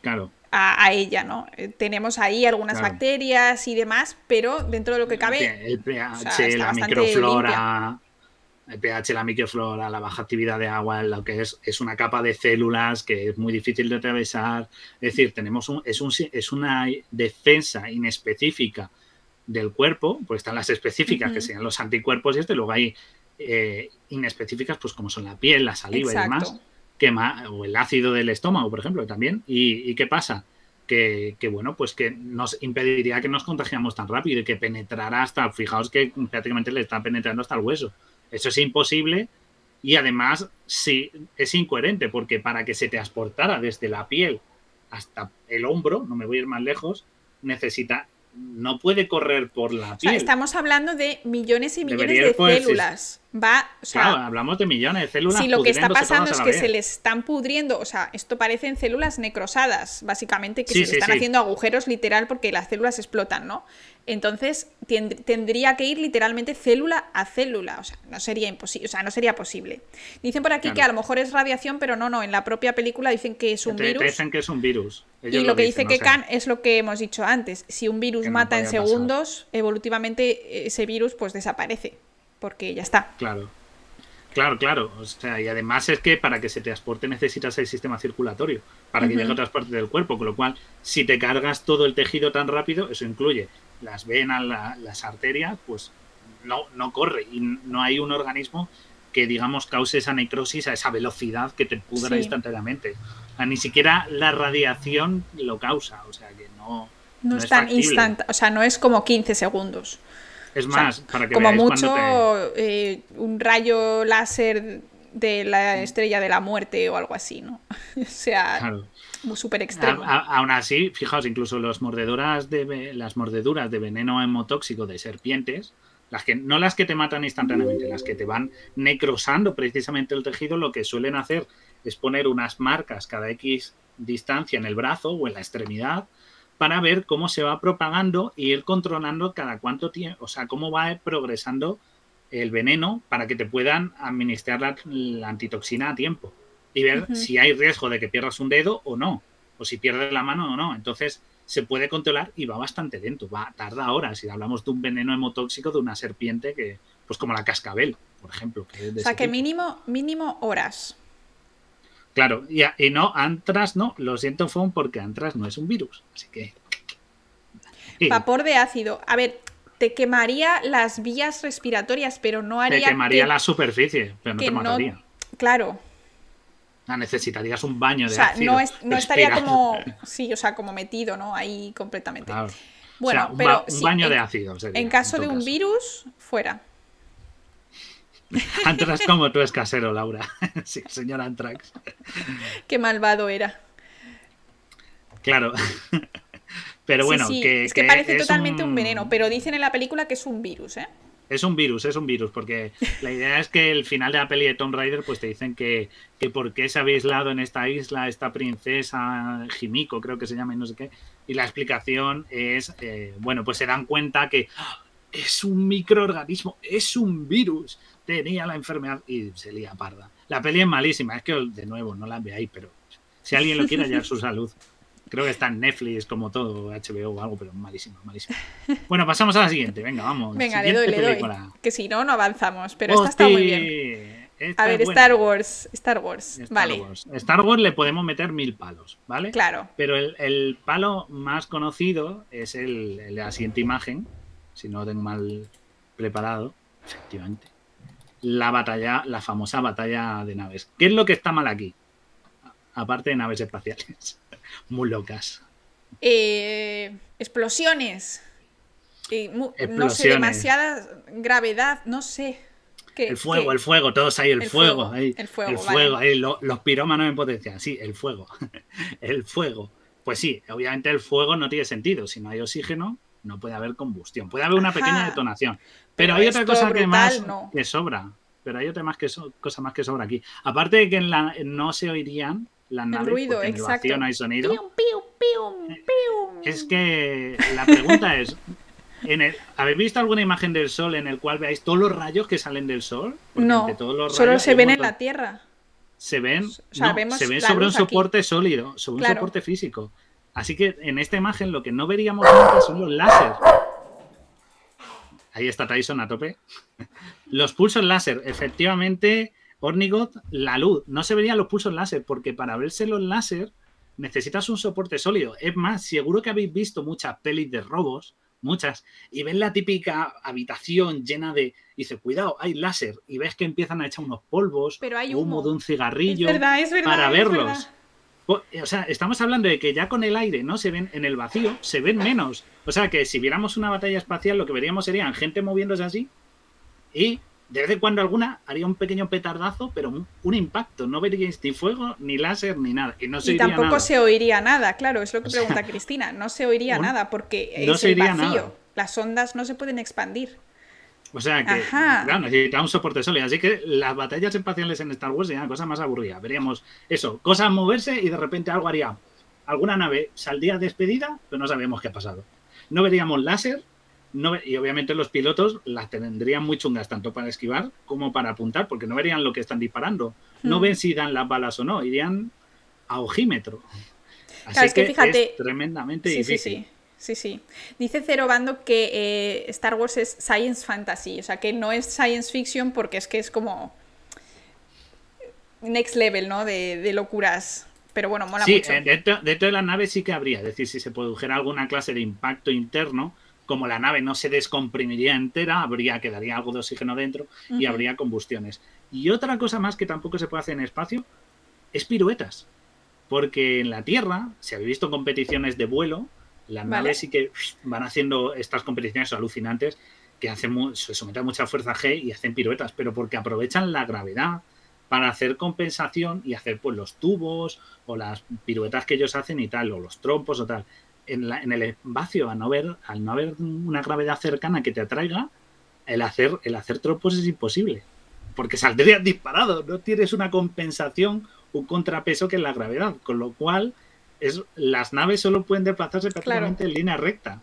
Claro. a, a ella, ¿no? Eh, tenemos ahí algunas Claro. bacterias y demás, pero dentro de lo que cabe, El pH, o sea, está la microflora, el pH, la microflora, la baja actividad de agua, lo que es, es una capa de células que es muy difícil de atravesar. Es decir, tenemos un, es, un, es una defensa inespecífica del cuerpo, pues están las específicas, que serían los anticuerpos y esto, y luego hay eh, inespecíficas, pues como son la piel, la saliva y demás que o el ácido del estómago, por ejemplo, también. ¿Y, y qué pasa? Que, que, bueno, pues que nos impediría que nos contagiamos tan rápido y que penetrara hasta, fijaos que prácticamente le está penetrando hasta el hueso. Eso es imposible y además sí es incoherente porque para que se transportara desde la piel hasta el hombro, no me voy a ir más lejos, necesita, no puede correr por la O sea, piel. estamos hablando de millones y millones Debería de células. Va, o sea, Claro, hablamos de millones de células. si lo que está pasando es que se les están pudriendo, o sea, esto parecen células necrosadas, básicamente, que Sí, se le están sí. haciendo agujeros literal porque las células explotan, ¿no? Entonces, tendría que ir literalmente célula a célula, o sea, no sería imposible, o sea, no sería posible. Dicen por aquí Claro. que a lo mejor es radiación, pero no, no, en la propia película dicen que es un Te- te virus. dicen que es un virus. Y lo que dicen, dice o sea. Kekan es lo que hemos dicho antes. Si un virus Que no mata en pasar. segundos, evolutivamente ese virus pues desaparece. Porque ya está. Claro. Claro, claro. O sea, y además es que para que se transporte necesitas el sistema circulatorio para que Ujú. llegue a otras partes del cuerpo. Con lo cual, si te cargas todo el tejido tan rápido, eso incluye las venas, la- las arterias, pues no, no corre. Y no hay un organismo que, digamos, cause esa necrosis a esa velocidad que te pudra Sí. instantáneamente. O sea, ni siquiera la radiación lo causa. O sea, que no. No, no es tan instantáneo. O sea, no es como 15 segundos. Es O sea, más, para que como veáis mucho cuando eh, un rayo láser de la estrella de la muerte o algo así, ¿no? *laughs* o sea, te. Claro. súper extremo. A- a- aún así, fijaos, incluso los mordedoras de, las mordeduras de veneno hemotóxico de serpientes, las que, no las que te matan instantáneamente, las que te van necrosando precisamente el tejido, lo que suelen hacer es poner unas marcas cada X distancia en el brazo o en la extremidad para ver cómo se va propagando y ir controlando cada cuánto tiempo, o sea, cómo va progresando el veneno para que te puedan administrar la, antitoxina a tiempo y ver si hay riesgo de que pierdas un dedo o no, o si pierdes la mano o no. Entonces se puede controlar y va bastante lento, va tarda horas. Si hablamos de un veneno hemotóxico de una serpiente que, pues como la cascabel, por ejemplo. o sea, que mínimo, mínimo horas. Claro, y, y, no, Antras no, lo siento, Fon, porque Antras no es un virus. Así que. Vapor de ácido. A ver, te quemaría las vías respiratorias, pero no haría. Te quemaría la superficie, pero no te mataría. Claro. necesitarías un baño de o sea, ácido. No, *laughs* estaría como. Sí, o sea, como metido, ¿no? Ahí completamente. Bueno, un pero. un baño de ácido. en caso de un virus, fuera. *laughs* Antrax como tú es casero, Laura. *laughs* sí, señor Antrax. Qué malvado era. Claro. *laughs* Pero bueno, Que, es que, parece totalmente un... veneno, pero dicen en la película que es un virus, ¿eh? Es un virus, es un virus, porque la idea es que el final de la peli de Tomb Raider, pues te dicen que, que por qué se había aislado en esta isla esta princesa Jimiko, creo que se llama y no sé qué. Y la explicación es, eh, bueno, pues se dan cuenta que ¡ah! es un microorganismo, es un virus tenía la enfermedad y se lía parda. La peli es malísima, es que de nuevo no la veáis, pero si alguien lo quiere hallar su salud. Creo que está en Netflix como todo, HBO o algo, pero malísima, malísima. Bueno, pasamos a la siguiente, venga, vamos. Venga, le doy, le doy. Que si no, no avanzamos, pero esta está muy bien. a ver, Star Wars, Star Wars, vale. Star Wars le podemos meter mil palos, ¿vale? Claro. Pero el, palo más conocido es el, el la siguiente imagen, si no lo tengo mal preparado, efectivamente la batalla, la famosa batalla de naves. ¿Qué es lo que está mal aquí? Aparte de naves espaciales. *laughs* Muy locas. Eh, explosiones. No sé, demasiada gravedad, no sé. el fuego, el fuego, todos ahí, el, fuego, ahí, el fuego, el fuego ahí, los pirómanos en potencia, sí, el fuego, *laughs* el fuego. Pues sí, obviamente el fuego no tiene sentido, si no hay oxígeno, no puede haber combustión, puede haber una pequeña detonación. Pero, hay otra cosa que más que sobra. Pero hay otra más que cosa más que sobra aquí. Aparte de que en la, no se oirían las naves, ruido, porque en el vacío no hay sonido. es que la pregunta es, en el, ¿habéis visto alguna imagen del sol en el cual veáis todos los rayos que salen del sol? no, solo se ven en la Tierra. Se ven, se ven sobre un soporte sólido, sobre un soporte físico. Así que en esta imagen lo que no veríamos nunca son los láser. Ahí está Tyson a tope. Los pulsos láser, efectivamente, Ornigot, la luz. No se verían los pulsos láser porque para verse los láser necesitas un soporte sólido. Es más, seguro que habéis visto muchas pelis de robos, muchas, y ven la típica habitación llena de. dice, cuidado, hay láser. Y ves que empiezan a echar unos polvos, Pero hay humo. de un cigarrillo es verdad, para verlos. O sea, estamos hablando de que ya con el aire no se ven en el vacío, se ven menos. O sea que si viéramos una batalla espacial, lo que veríamos serían gente moviéndose así y de vez en cuando alguna haría un pequeño petardazo, pero un, impacto. No veríais ni fuego, ni láser, ni nada. Y, no se tampoco se oiría nada, claro, es lo que pregunta Cristina. No se oiría nada porque es el vacío. Las ondas no se pueden expandir. O sea que, claro, necesita un soporte sólido. Así que las batallas espaciales en Star Wars serían cosa más aburrida. Veríamos eso, cosas moverse y de repente algo haría. Alguna nave saldría despedida, pero no sabíamos qué ha pasado. No veríamos láser, no, y obviamente los pilotos las tendrían muy chungas, tanto para esquivar como para apuntar, porque no verían lo que están disparando. No hmm. ven si dan las balas o no, irían a ojímetro. Así que, fíjate, es tremendamente difícil. Sí, sí. Dice Cero Bando que eh, Star Wars es science fantasy, o sea, que no es science fiction porque es que es como next level, ¿no? De, locuras. Pero bueno, mola mucho. Sí, eh, dentro, dentro, de la nave sí que habría, es decir, si se produjera alguna clase de impacto interno, como la nave no se descomprimiría entera, habría, quedaría algo de oxígeno dentro y habría combustiones. Y otra cosa más que tampoco se puede hacer en espacio es piruetas. Porque en la Tierra, si habéis visto competiciones de vuelo, las naves sí que van haciendo estas competiciones alucinantes que hacen, se someten a mucha fuerza G y hacen piruetas, pero porque aprovechan la gravedad para hacer compensación y hacer pues los tubos o las piruetas que ellos hacen y tal, o los trompos o tal. En, en el espacio, al no, ver, al no haber una gravedad cercana que te atraiga, el hacer, el hacer trompos es imposible. Porque saldrías disparado, no tienes una compensación, un contrapeso que es la gravedad. Con lo cual, es, las naves solo pueden desplazarse prácticamente en línea recta.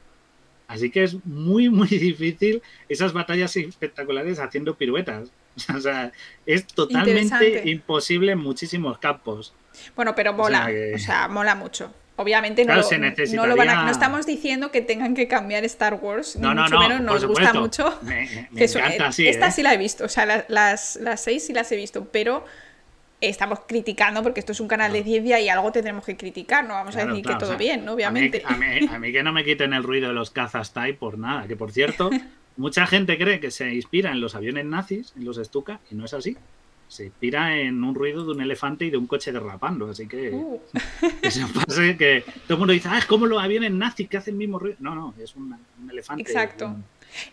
Así que es muy, *laughs* muy difícil esas batallas espectaculares haciendo piruetas. *laughs* O sea, es totalmente imposible en muchísimos campos. Bueno, pero mola, o sea, mola mucho. Obviamente no, lo, van a, no estamos diciendo que tengan que cambiar Star Wars, ni mucho menos nos gusta mucho. Me, *laughs* encanta, sí, Esta ¿eh? sí la he visto, o sea, las, las seis sí las he visto, pero estamos criticando porque esto es un canal de ciencia y algo tendremos que criticar, no vamos a decir que todo bien, obviamente. A mí, que no me quiten el ruido de los cazas TIE por nada, que por cierto, *laughs* mucha gente cree que se inspira en los aviones nazis, en los Stuka, y no es así se inspira en un ruido de un elefante y de un coche derrapando. Así que uh. *laughs* eso pasa que todo el mundo dice, ah, es como los aviones nazis que hacen el mismo ruido. No, no, es un, elefante. Exacto.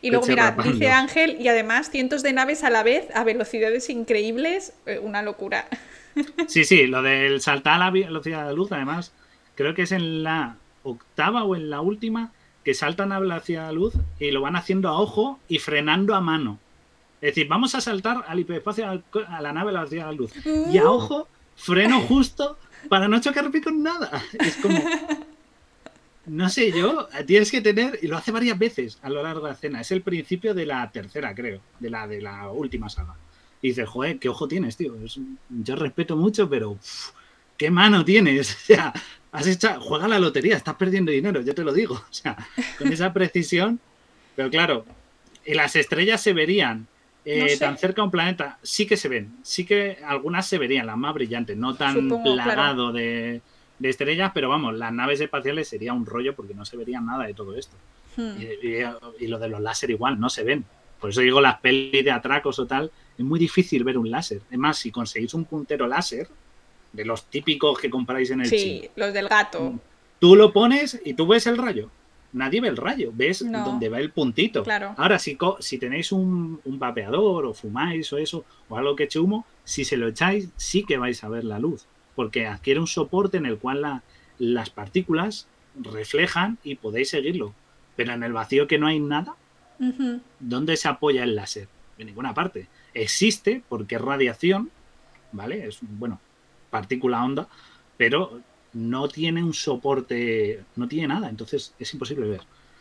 y luego, mira, dice Ángel, y además cientos de naves a la vez a velocidades increíbles, eh, una locura. *laughs* Sí, sí, lo del saltar a la velocidad de la luz, además, creo que es en la octava o en la última que saltan a velocidad de la luz y lo van haciendo a ojo y frenando a mano. Es decir, vamos a saltar al hiperespacio a la nave velocidad de la luz. Y a uh. ojo, freno justo para no chocarme con nada. Es como. No sé yo, tienes que tener, y lo hace varias veces a lo largo de la escena. Es el principio de la tercera, creo, de la, de la última saga. Y dices, joder, qué ojo tienes, tío. yo respeto mucho, pero qué mano tienes. *laughs* O sea, has hecho, juega la lotería, estás perdiendo dinero, yo te lo digo. O sea, con esa precisión. Pero claro, las estrellas se verían eh, tan cerca a un planeta, sí que se ven, sí que algunas se verían, las más brillantes, no tan plagado de, estrellas, pero vamos, las naves espaciales sería un rollo porque no se vería nada de todo esto. Hmm. Y, lo de los láser igual, no se ven. Por eso digo, las pelis de atracos o tal, es muy difícil ver un láser. Es más, si conseguís un puntero láser, de los típicos que compráis en el Sí, los del gato. Tú lo pones y tú ves el rayo nadie ve el rayo, ves dónde va el puntito. Ahora, si, si tenéis un, vapeador o fumáis o eso, o algo que eche humo, si se lo echáis, sí que vais a ver la luz, porque adquiere un soporte en el cual las partículas reflejan y podéis seguirlo. Pero en el vacío que no hay nada, ¿dónde se apoya el láser? En ninguna parte. Existe porque es radiación, ¿vale? Es, bueno, partícula onda, pero no tiene un soporte, no tiene nada, entonces es imposible ver.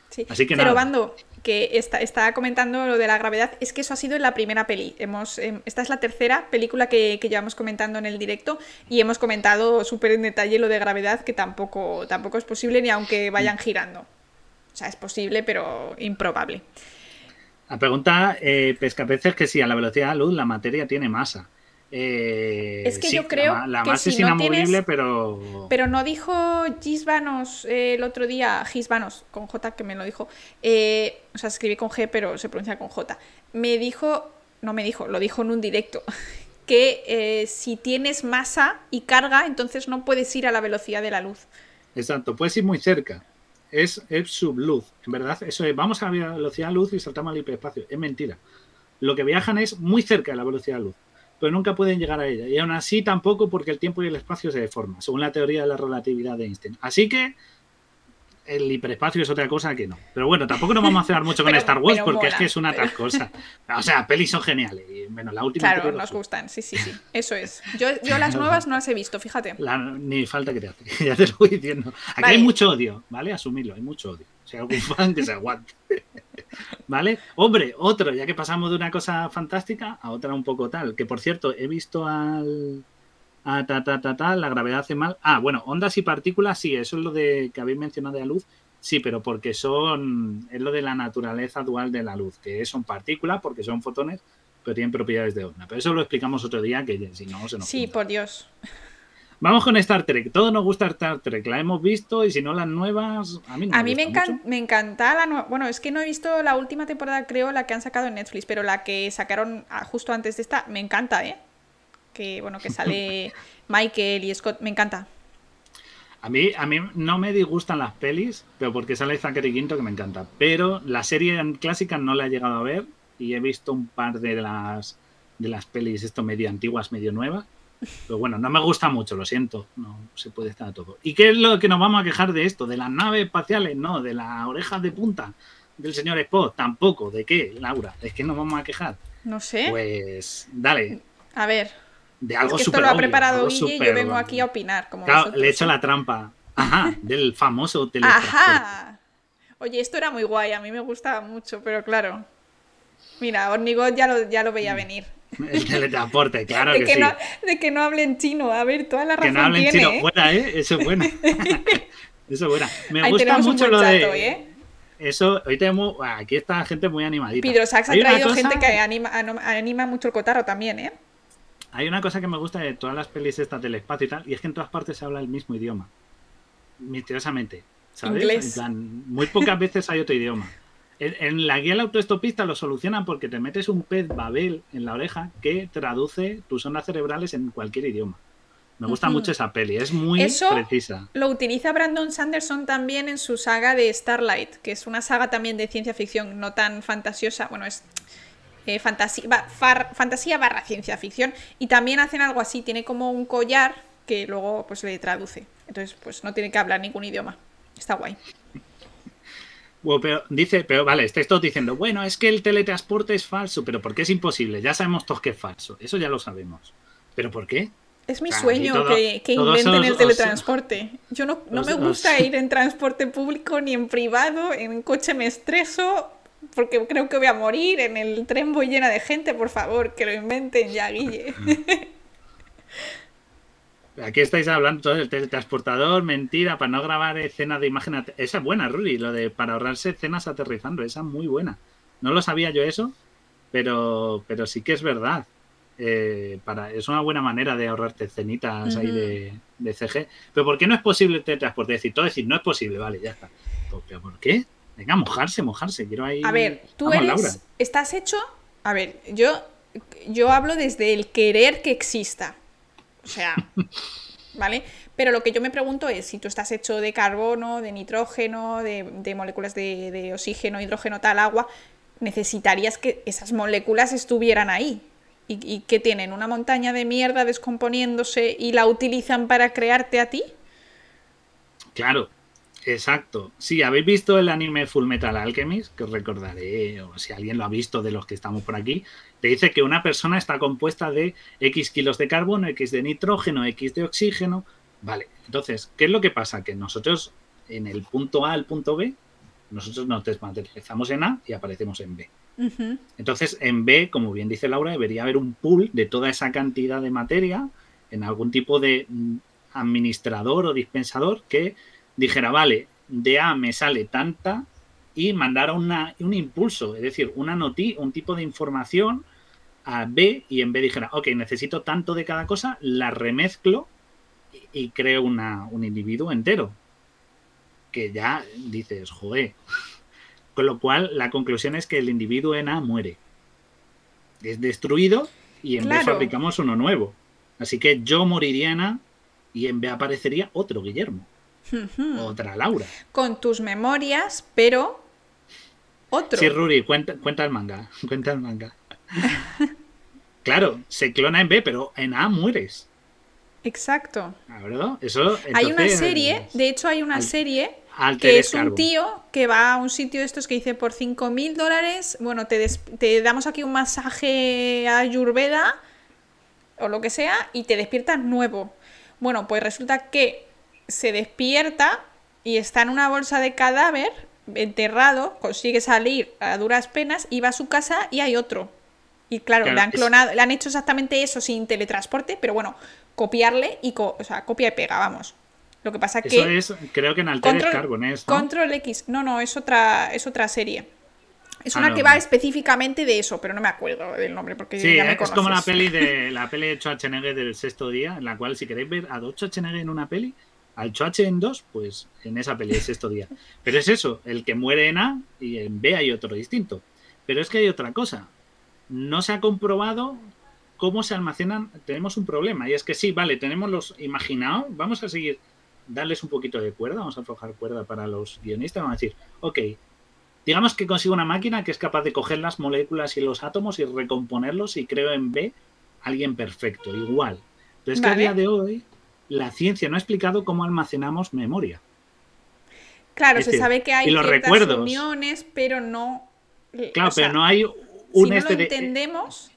Sí. Así que Pero Bando, que está, está, comentando lo de la gravedad, es que eso ha sido en la primera peli. Hemos, em, esta es la tercera película que, que llevamos comentando en el directo y hemos comentado súper en detalle lo de gravedad, que tampoco, tampoco es posible ni aunque vayan girando. O sea, es posible, pero improbable. La pregunta, eh, Pescapeces, que si a la velocidad de la luz la materia tiene masa. Eh, es que yo creo la, que es inamovible, pero. Pero no dijo Gisvanos eh, el otro día, Gisvanos, con J que me lo dijo. Eh, o sea, escribí con G, pero se pronuncia con J. Me dijo, no me dijo, lo dijo en un directo, *laughs* que si tienes masa y carga, entonces no puedes ir a la velocidad de la luz. Exacto, puedes ir muy cerca. Es, es subluz, en verdad. Eso es, vamos a la velocidad de luz y saltamos al hiperespacio. Es mentira. Lo que viajan es muy cerca de la velocidad de luz pero nunca pueden llegar a ella. Y aún así tampoco porque el tiempo y el espacio se deforman, según la teoría de la relatividad de Einstein. Así que el hiperespacio es otra cosa que no. Pero bueno, tampoco nos vamos a hacer mucho con *laughs* Star Wars porque es que es una tal *laughs* cosa. O sea, pelis son geniales. Y, bueno, la última. Claro, nos gustan, sí, sí, sí. Eso es. Yo, yo las *laughs* nuevas no las he visto, fíjate. ni falta que te hace. Ya te lo voy diciendo. Aquí hay mucho odio, ¿vale? Asumirlo, hay mucho odio. Si hay algún fan que se aguante. ¿Vale? Hombre, otro, ya que pasamos de una cosa fantástica a otra un poco tal. Que por cierto, he visto al. A ta, ta, ta, ta, la gravedad hace mal. Ah, bueno, ondas y partículas, sí, eso es lo de que habéis mencionado de la luz. Sí, pero porque son. Es lo de la naturaleza dual de la luz, que son partículas, porque son fotones, pero tienen propiedades de onda. Pero eso lo explicamos otro día, que si no se nos. Sí, por Dios. Vamos con Star Trek. Todo nos gusta Star Trek. La hemos visto y si no las nuevas, a mí, no a mí me, encanta, me encanta la nueva. Bueno, es que no he visto la última temporada, creo, la que han sacado en Netflix, pero la que sacaron ah, justo antes de esta, me encanta, ¿eh? Que bueno, que sale Michael y Scott, me encanta. A mí, a mí no me disgustan las pelis, pero porque sale Zachary Quinto que me encanta. Pero la serie clásica no la he llegado a ver y he visto un par de las de las pelis esto medio antiguas, medio nuevas pero bueno, no me gusta mucho, lo siento. No se puede estar todo. ¿Y qué es lo que nos vamos a quejar de esto? ¿De las naves espaciales? No. ¿De las orejas de punta del señor Spock? Tampoco. ¿De qué, Laura? ¿Es que nos vamos a quejar? No sé. Pues dale. A ver. De algo es que esto lo ha preparado Guille y yo vengo aquí a opinar. Como claro, le he hecho la trampa Ajá, del famoso teletransporte. Ajá. Oye, esto era muy guay, a mí me gustaba mucho, pero claro. Mira, Ornigot ya lo, ya lo veía Mm. venir. *laughs* El teletransporte, claro de, que, que sí. no, de que no hablen chino. A ver, toda la que razón no hablen tiene, chino. ¿eh? Buena, ¿eh? Eso es buena. *laughs* *laughs* Eso es buena. Me Ahí gusta mucho lo de. chato, ¿eh? Eso, hoy tenemos. Aquí está gente muy animadita. Pedro Sax ha traído cosa- gente que anima, anima mucho el cotarro también, ¿eh? Hay una cosa que me gusta de todas las pelis estas del espacio y tal, y es que en todas partes se habla el mismo idioma. Misteriosamente. ¿Sabes? Inglés. En plan, muy pocas veces hay otro idioma. En, en la guía del autoestopista lo solucionan porque te metes un pez babel en la oreja que traduce tus ondas cerebrales en cualquier idioma. Me gusta mucho esa peli, es muy Eso- precisa. Lo utiliza Brandon Sanderson también en su saga de Starlight, que es una saga también de ciencia ficción, no tan fantasiosa. Bueno, es eh, fantasía, va- far- fantasía barra ciencia ficción. Y también hacen algo así, tiene como un collar que luego pues le traduce. Entonces, pues no tiene que hablar ningún idioma. Está guay. Bueno, pero dice, pero vale, estáis todos diciendo, bueno, es que el teletransporte es falso, pero ¿por qué es imposible? Ya sabemos todos que es falso, eso ya lo sabemos. ¿Pero por qué? Es mi sueño todo- que, inventen os- el os- teletransporte. Yo no, no os- me gusta ir en transporte público ni en privado, en coche me estreso porque creo que voy a morir, en el tren voy llena de gente, por favor, que lo inventen ya, Guille. *laughs* Aquí estáis hablando todo del teletransportador, mentira, para no grabar escenas de imagen. Esa es buena, Ruri, lo de para ahorrarse escenas aterrizando, esa es muy buena. No lo sabía yo eso, pero, pero sí que es verdad. Eh, para, es una buena manera de ahorrarte escenitas ahí de, de CG. Pero ¿por qué no es posible el teletransporte? Es decir, todo decir, no es posible, vale, ya está. Pues, ¿Pero por qué? Venga, mojarse, mojarse. Quiero ahí. A ver, tú Vamos, eres, Laura. estás hecho, a ver, yo, yo hablo desde el querer que exista. O sea, *laughs* ¿vale? Pero lo que yo me pregunto es si tú estás hecho de carbono, de nitrógeno, de, de moléculas de, de oxígeno, hidrógeno, tal, agua, necesitarías que esas moléculas estuvieran ahí. ¿Y, y que tienen? ¿Una montaña de mierda descomponiéndose y la utilizan para crearte a ti? Claro, exacto. Sí, habéis visto el anime Full Metal Alchemist, que os recordaré, o si alguien lo ha visto de los que estamos por aquí, te dice que una persona está compuesta de X kilos de carbono, X de nitrógeno, X de oxígeno. Vale, entonces, ¿qué es lo que pasa? Que nosotros en el punto A al punto B, nosotros nos desmaterializamos en A y aparecemos en B. Entonces, en B, como bien dice Laura, debería haber un pool de toda esa cantidad de materia en algún tipo de mm, administrador o dispensador que dijera, vale, de A me sale tanta y mandara una- un impulso, es decir, una noti un tipo de información a B y en B dijera, ok, necesito tanto de cada cosa, la remezclo y, y creo una- un individuo entero. Que ya dices, joder. Con lo cual, la conclusión es que el individuo en A muere. Es destruido y en B fabricamos uno nuevo. Así que yo moriría en A y en B aparecería otro Guillermo, Otra Laura. Con tus memorias, pero otro. Sí, Ruri, cuenta, cuenta el manga. *laughs* Cuenta el manga. *laughs* claro, se clona en B, pero en A mueres. Exacto. Eso, hay una serie, de hecho hay una al- serie Altered que es un tío que va a un sitio de estos que dice por 5 mil dólares, bueno, te, des- te damos aquí un masaje a Ayurveda o lo que sea y te despiertas nuevo. Bueno, pues resulta que se despierta y está en una bolsa de cadáver enterrado, consigue salir a duras penas y va a su casa y hay otro. Y claro, Claro, le han es- clonado, le han hecho exactamente eso sin teletransporte, pero bueno, copiarle y co- o sea, copia y pega, vamos. Lo que pasa Eso que es, creo que en Altered Control, Carbon es, ¿no? Control X. No, no, es otra, es otra serie. Es Ah, una no, que no. va específicamente de eso, pero no me acuerdo del nombre porque Sí, ya me es como la peli de *laughs* la peli de Schwarzenegger del sexto día, en la cual si queréis ver a dos Schwarzenegger en una peli, al Schwarze en dos, pues en esa peli del sexto día. Pero es eso, el que muere en A y en B hay otro distinto. Pero es que hay otra cosa. No se ha comprobado cómo se almacenan. Tenemos un problema y es que sí, vale, tenemos los imaginados, vamos a seguir darles un poquito de cuerda, vamos a aflojar cuerda para los guionistas, vamos a decir, ok, digamos que consigo una máquina que es capaz de coger las moléculas y los átomos y recomponerlos y creo en B alguien perfecto, igual. Pero es que a día de hoy la ciencia no ha explicado cómo almacenamos memoria. Claro, es se decir, sabe que hay y los ciertas recuerdos. uniones, pero no. Claro, sea, pero no hay un si no este lo de... entendemos,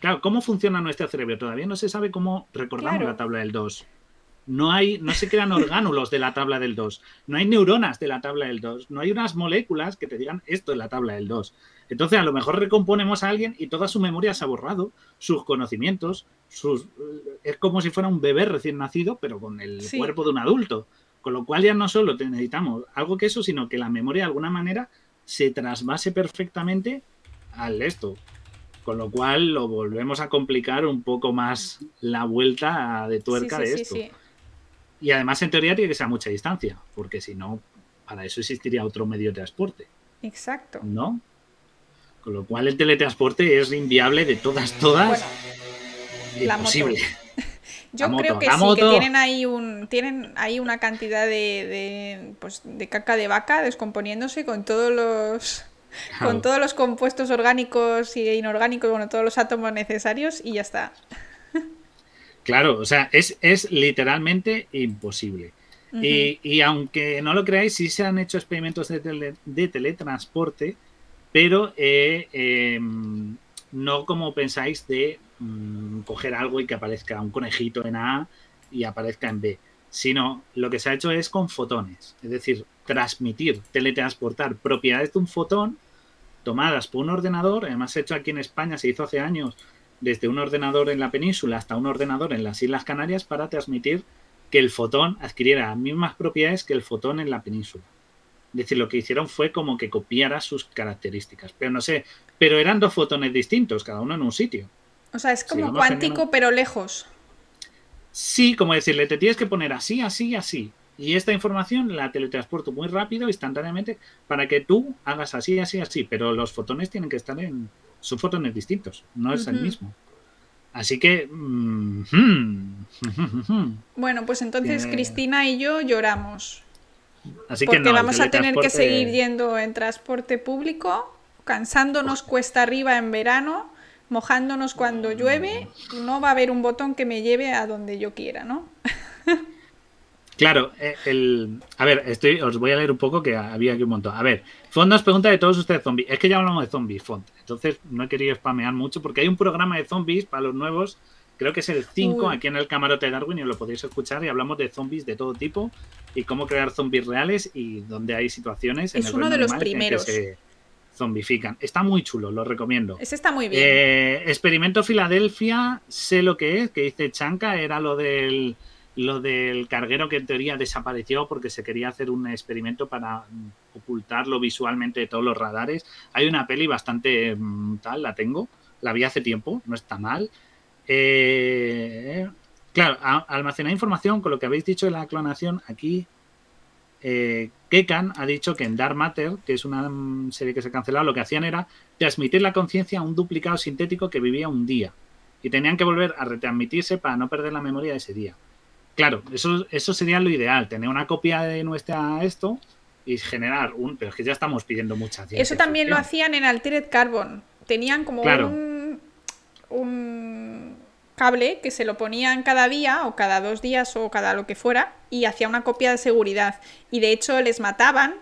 Claro, ¿cómo funciona nuestro cerebro? Todavía no se sabe cómo recordamos Claro. la tabla del 2. no hay, no se crean orgánulos de la tabla del 2, no hay neuronas de la tabla del 2, no hay unas moléculas que te digan esto es la tabla del 2. Entonces, a lo mejor recomponemos a alguien y toda su memoria se ha borrado, sus conocimientos, sus, es como si fuera un bebé recién nacido, pero con el cuerpo de un adulto. Con lo cual ya no solo necesitamos algo que eso, sino que la memoria de alguna manera se trasvase perfectamente al esto. Con lo cual lo volvemos a complicar un poco más la vuelta de tuerca de esto. Y además, en teoría, tiene que ser a mucha distancia, porque si no, para eso existiría otro medio de transporte. Exacto. ¿No? Con lo cual, el teletransporte es inviable de todas, todas. imposible. *laughs* Yo creo que sí, que tienen ahí un, tienen ahí una cantidad de, de, pues, de caca de vaca descomponiéndose con todos los con todos los compuestos orgánicos y inorgánicos, bueno, todos los átomos necesarios y ya está. *laughs* Claro, o sea, es, es literalmente imposible. y, aunque no lo creáis, sí se han hecho experimentos de, de teletransporte, pero eh, em, no como pensáis de mm, coger algo y que aparezca un conejito en A y aparezca en B, sino lo que se ha hecho es con fotones, es decir, transmitir, teletransportar propiedades de un fotón tomadas por un ordenador, además hecho aquí en España, se hizo hace años desde un ordenador en la península hasta un ordenador en las Islas Canarias para transmitir que el fotón adquiriera las mismas propiedades que el fotón en la península. Es decir, lo que hicieron fue como que copiara sus características. Pero no sé, pero eran dos fotones distintos, cada uno en un sitio. O sea, es como cuántico, pero lejos. Sí, como decirle, te tienes que poner así, así, así. Y esta información la teletransporto muy rápido, instantáneamente, para que tú hagas así, así, así. Pero los fotones tienen que estar en, son fotones distintos, no es el mismo. Así que... Mm, hmm. *laughs* bueno, pues entonces Cristina y yo lloramos. Así porque que vamos a tener que seguir yendo en transporte público, cansándonos cuesta arriba en verano, mojándonos cuando llueve, no va a haber un botón que me lleve a donde yo quiera, ¿no? *laughs* Claro, eh, el, a ver, estoy, os voy a leer un poco que había aquí un montón. A ver, Font nos pregunta de todos ustedes zombies. Es que ya hablamos de zombies, Font. Entonces no he querido spamear mucho porque hay un programa de zombies para los nuevos. Creo que es el 5 aquí en el camarote de Darwin y lo podéis escuchar. Y hablamos de zombies de todo tipo y cómo crear zombies reales y donde hay situaciones. Es uno de los primeros. que se zombifican. Está muy chulo, lo recomiendo. Ese está muy bien. Eh, Experimento Filadelfia, sé lo que es, que dice Chanca, era lo del lo del carguero que en teoría desapareció porque se quería hacer un experimento para ocultarlo visualmente de todos los radares. Hay una peli bastante mm, tal, la tengo, la vi hace tiempo, no está mal. Eh, claro, almacenar información con lo que habéis dicho de la clonación, aquí eh, Kekan ha dicho que en Dark Matter, que es una serie que se ha cancelado, lo que hacían era transmitir la conciencia a un duplicado sintético que vivía un día. Y tenían que volver a retransmitirse para no perder la memoria de ese día. Claro, eso, eso sería lo ideal, tener una copia de nuestra esto y generar un... Pero es que ya estamos pidiendo mucha ciencia. Eso también lo hacían en Altered Carbon. Tenían como un, un cable que se lo ponían cada día o cada dos días o cada lo que fuera y hacía una copia de seguridad. Y de hecho les mataban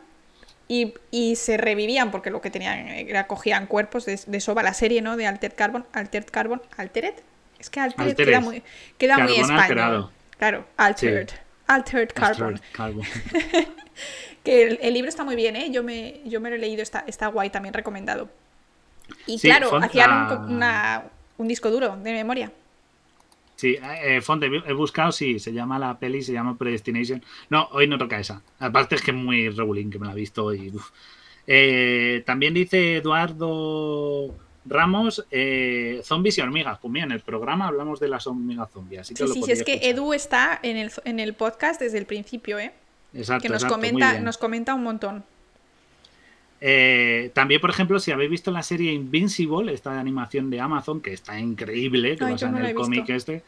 y, se revivían porque lo que tenían era cogían cuerpos de, eso va la serie, ¿no? De Altered Carbon, Altered Carbon, Altered. Es que Altered, queda muy, queda muy español. Claro, Altered. Altered Carbon. *laughs* que el, libro está muy bien, ¿eh? Yo me, yo me lo he leído, está, está guay, también recomendado. Y claro, hacían un, disco duro de memoria. Sí, eh, Fonte, he buscado, sí, se llama la peli, se llama Predestination. No, hoy no toca esa. Aparte es que es muy regulín, que me la he visto y... Eh, también dice Eduardo Ramos, eh, zombies y hormigas. Pues mira, en el programa hablamos de las hormigas zombies. sí, sí, sí, es que Edu está en el, en el podcast desde el principio, ¿eh? Exacto. Que nos, comenta, nos comenta un montón. Eh, también, por ejemplo, si habéis visto la serie Invincible, esta animación de Amazon, que está increíble, que en el cómic este,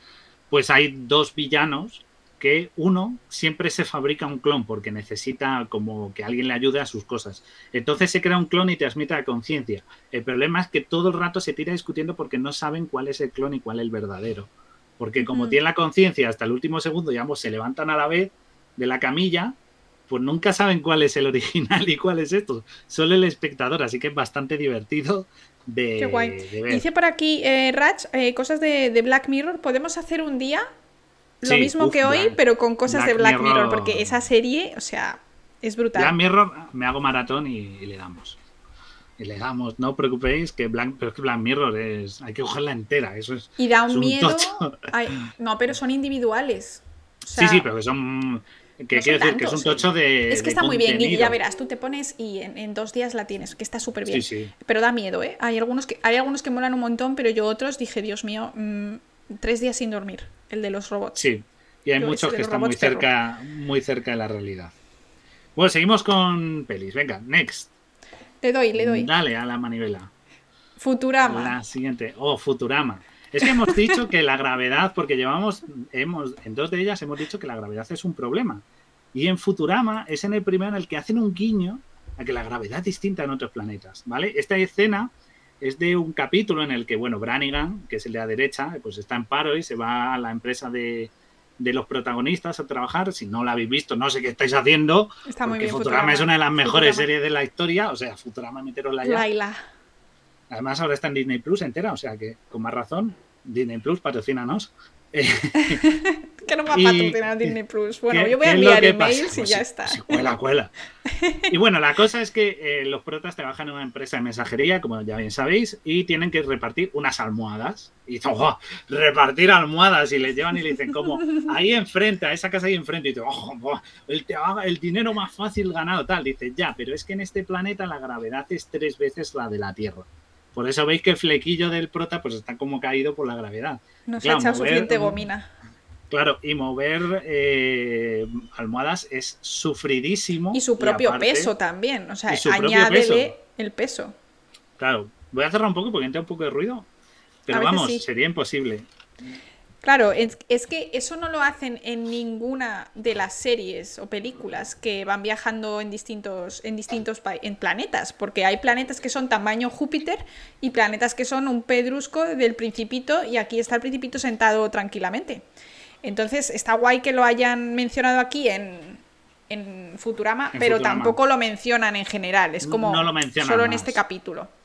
pues hay dos villanos que uno siempre se fabrica un clon porque necesita como que alguien le ayude a sus cosas. Entonces se crea un clon y transmite la conciencia. El problema es que todo el rato se tira discutiendo porque no saben cuál es el clon y cuál es el verdadero. Porque como tienen la conciencia hasta el último segundo y ambos se levantan a la vez de la camilla, pues nunca saben cuál es el original y cuál es esto. Solo el espectador, así que es bastante divertido de, Qué guay. Dice por aquí, eh, Rach, eh, cosas de, de Black Mirror. ¿Podemos hacer un día lo Sí, mismo uf, que hoy, Black- pero con cosas de Black Mirror, Mirror. porque esa serie, o sea, es brutal. Black Mirror, me hago maratón y, y le damos. Y le damos, no os preocupéis, que Black, pero es que Black Mirror es. Hay que cogerla entera, eso es. y da es un miedo. *laughs* Ay, no, pero son individuales. O sea, sí, sí, pero que son. Que no quiero decir que es un tocho de. Es que de está muy bien, y ya verás, tú te pones y en, en dos días la tienes, que está súper bien. Sí, sí. Pero da miedo, ¿eh? Hay algunos, que, hay algunos que molan un montón, pero yo otros dije, Dios mío, mm, tres días sin dormir, el de los robots. Sí, y hay Yo muchos que están muy perro. cerca, muy cerca de la realidad. Bueno, seguimos con pelis. Venga, next. Le doy, le doy. Dale a la manivela. Futurama. La siguiente. Oh, Futurama. Es que hemos dicho que la gravedad, porque llevamos, hemos, en dos de ellas hemos dicho que la gravedad es un problema. Y en Futurama es en el primero en el que hacen un guiño a que la gravedad es distinta en otros planetas, ¿vale? Esta escena es de un capítulo en el que, bueno, Brannigan, que es el de la derecha, pues está en paro y se va a la empresa de, de los protagonistas a trabajar. Si no la habéis visto, no sé qué estáis haciendo. Está muy porque bien. Futurama, es una de las mejores Futurama. series de la historia. O sea, Futurama, meterosla ya. Laila. Además, ahora está en Disney Plus entera, o sea que con más razón, Disney Plus, patrocínanos. *laughs* *laughs* Que no va a patrocinar Disney Plus. Bueno, ¿qué- yo voy a enviar emails y Pues ya está. cuela, cuela. *laughs* Y bueno, la cosa es que eh, los protas trabajan en una empresa de mensajería, como ya bien sabéis, y tienen que repartir unas almohadas. Y dicen, "Ojo, repartir almohadas, y les llevan y le dicen, como ahí enfrente, a esa casa ahí enfrente, y dicen, ojo, buah, el, te haga- el dinero más fácil ganado, tal. Dice, ya, pero es que en este planeta la gravedad es tres veces la de la Tierra. Por eso veis que el flequillo del prota pues está como caído por la gravedad. No se claro, ha echado mover- suficiente gomina. Claro, y mover eh, almohadas es sufridísimo. Y su propio aparte- peso también. O sea, añádele peso. el peso. Claro, voy a cerrar un poco porque entra un poco de ruido. Pero vamos, sí. sería imposible. Claro, es, es que eso no lo hacen en ninguna de las series o películas que van viajando en distintos, en distintos en planetas, porque hay planetas que son tamaño Júpiter y planetas que son un pedrusco del principito y aquí está el principito sentado tranquilamente. Entonces está guay que lo hayan mencionado aquí en, en Futurama, En pero Futurama. tampoco lo mencionan en general, es como No lo solo en este capítulo.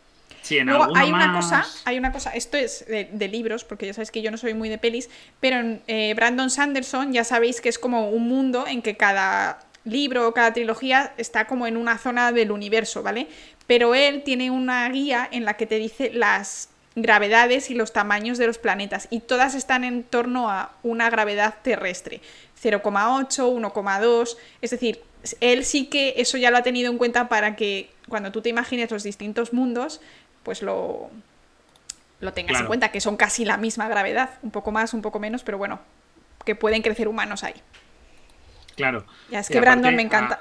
Sí, en Luego hay una más- cosa, hay una cosa, esto es de, de libros, porque ya sabéis que yo no soy muy de pelis, pero en, eh, Brandon Sanderson ya sabéis que es como un mundo en que cada libro o cada trilogía está como en una zona del universo, ¿vale? Pero él tiene una guía en la que te dice las gravedades y los tamaños de los planetas y todas están en torno a una gravedad terrestre, 0,8, 1,2, es decir, él sí que eso ya lo ha tenido en cuenta para que cuando tú te imagines los distintos mundos, pues lo, lo tengas en cuenta, que son casi la misma gravedad, un poco más, un poco menos, pero bueno, que pueden crecer humanos ahí. Claro. Ya es que Brandon me encanta.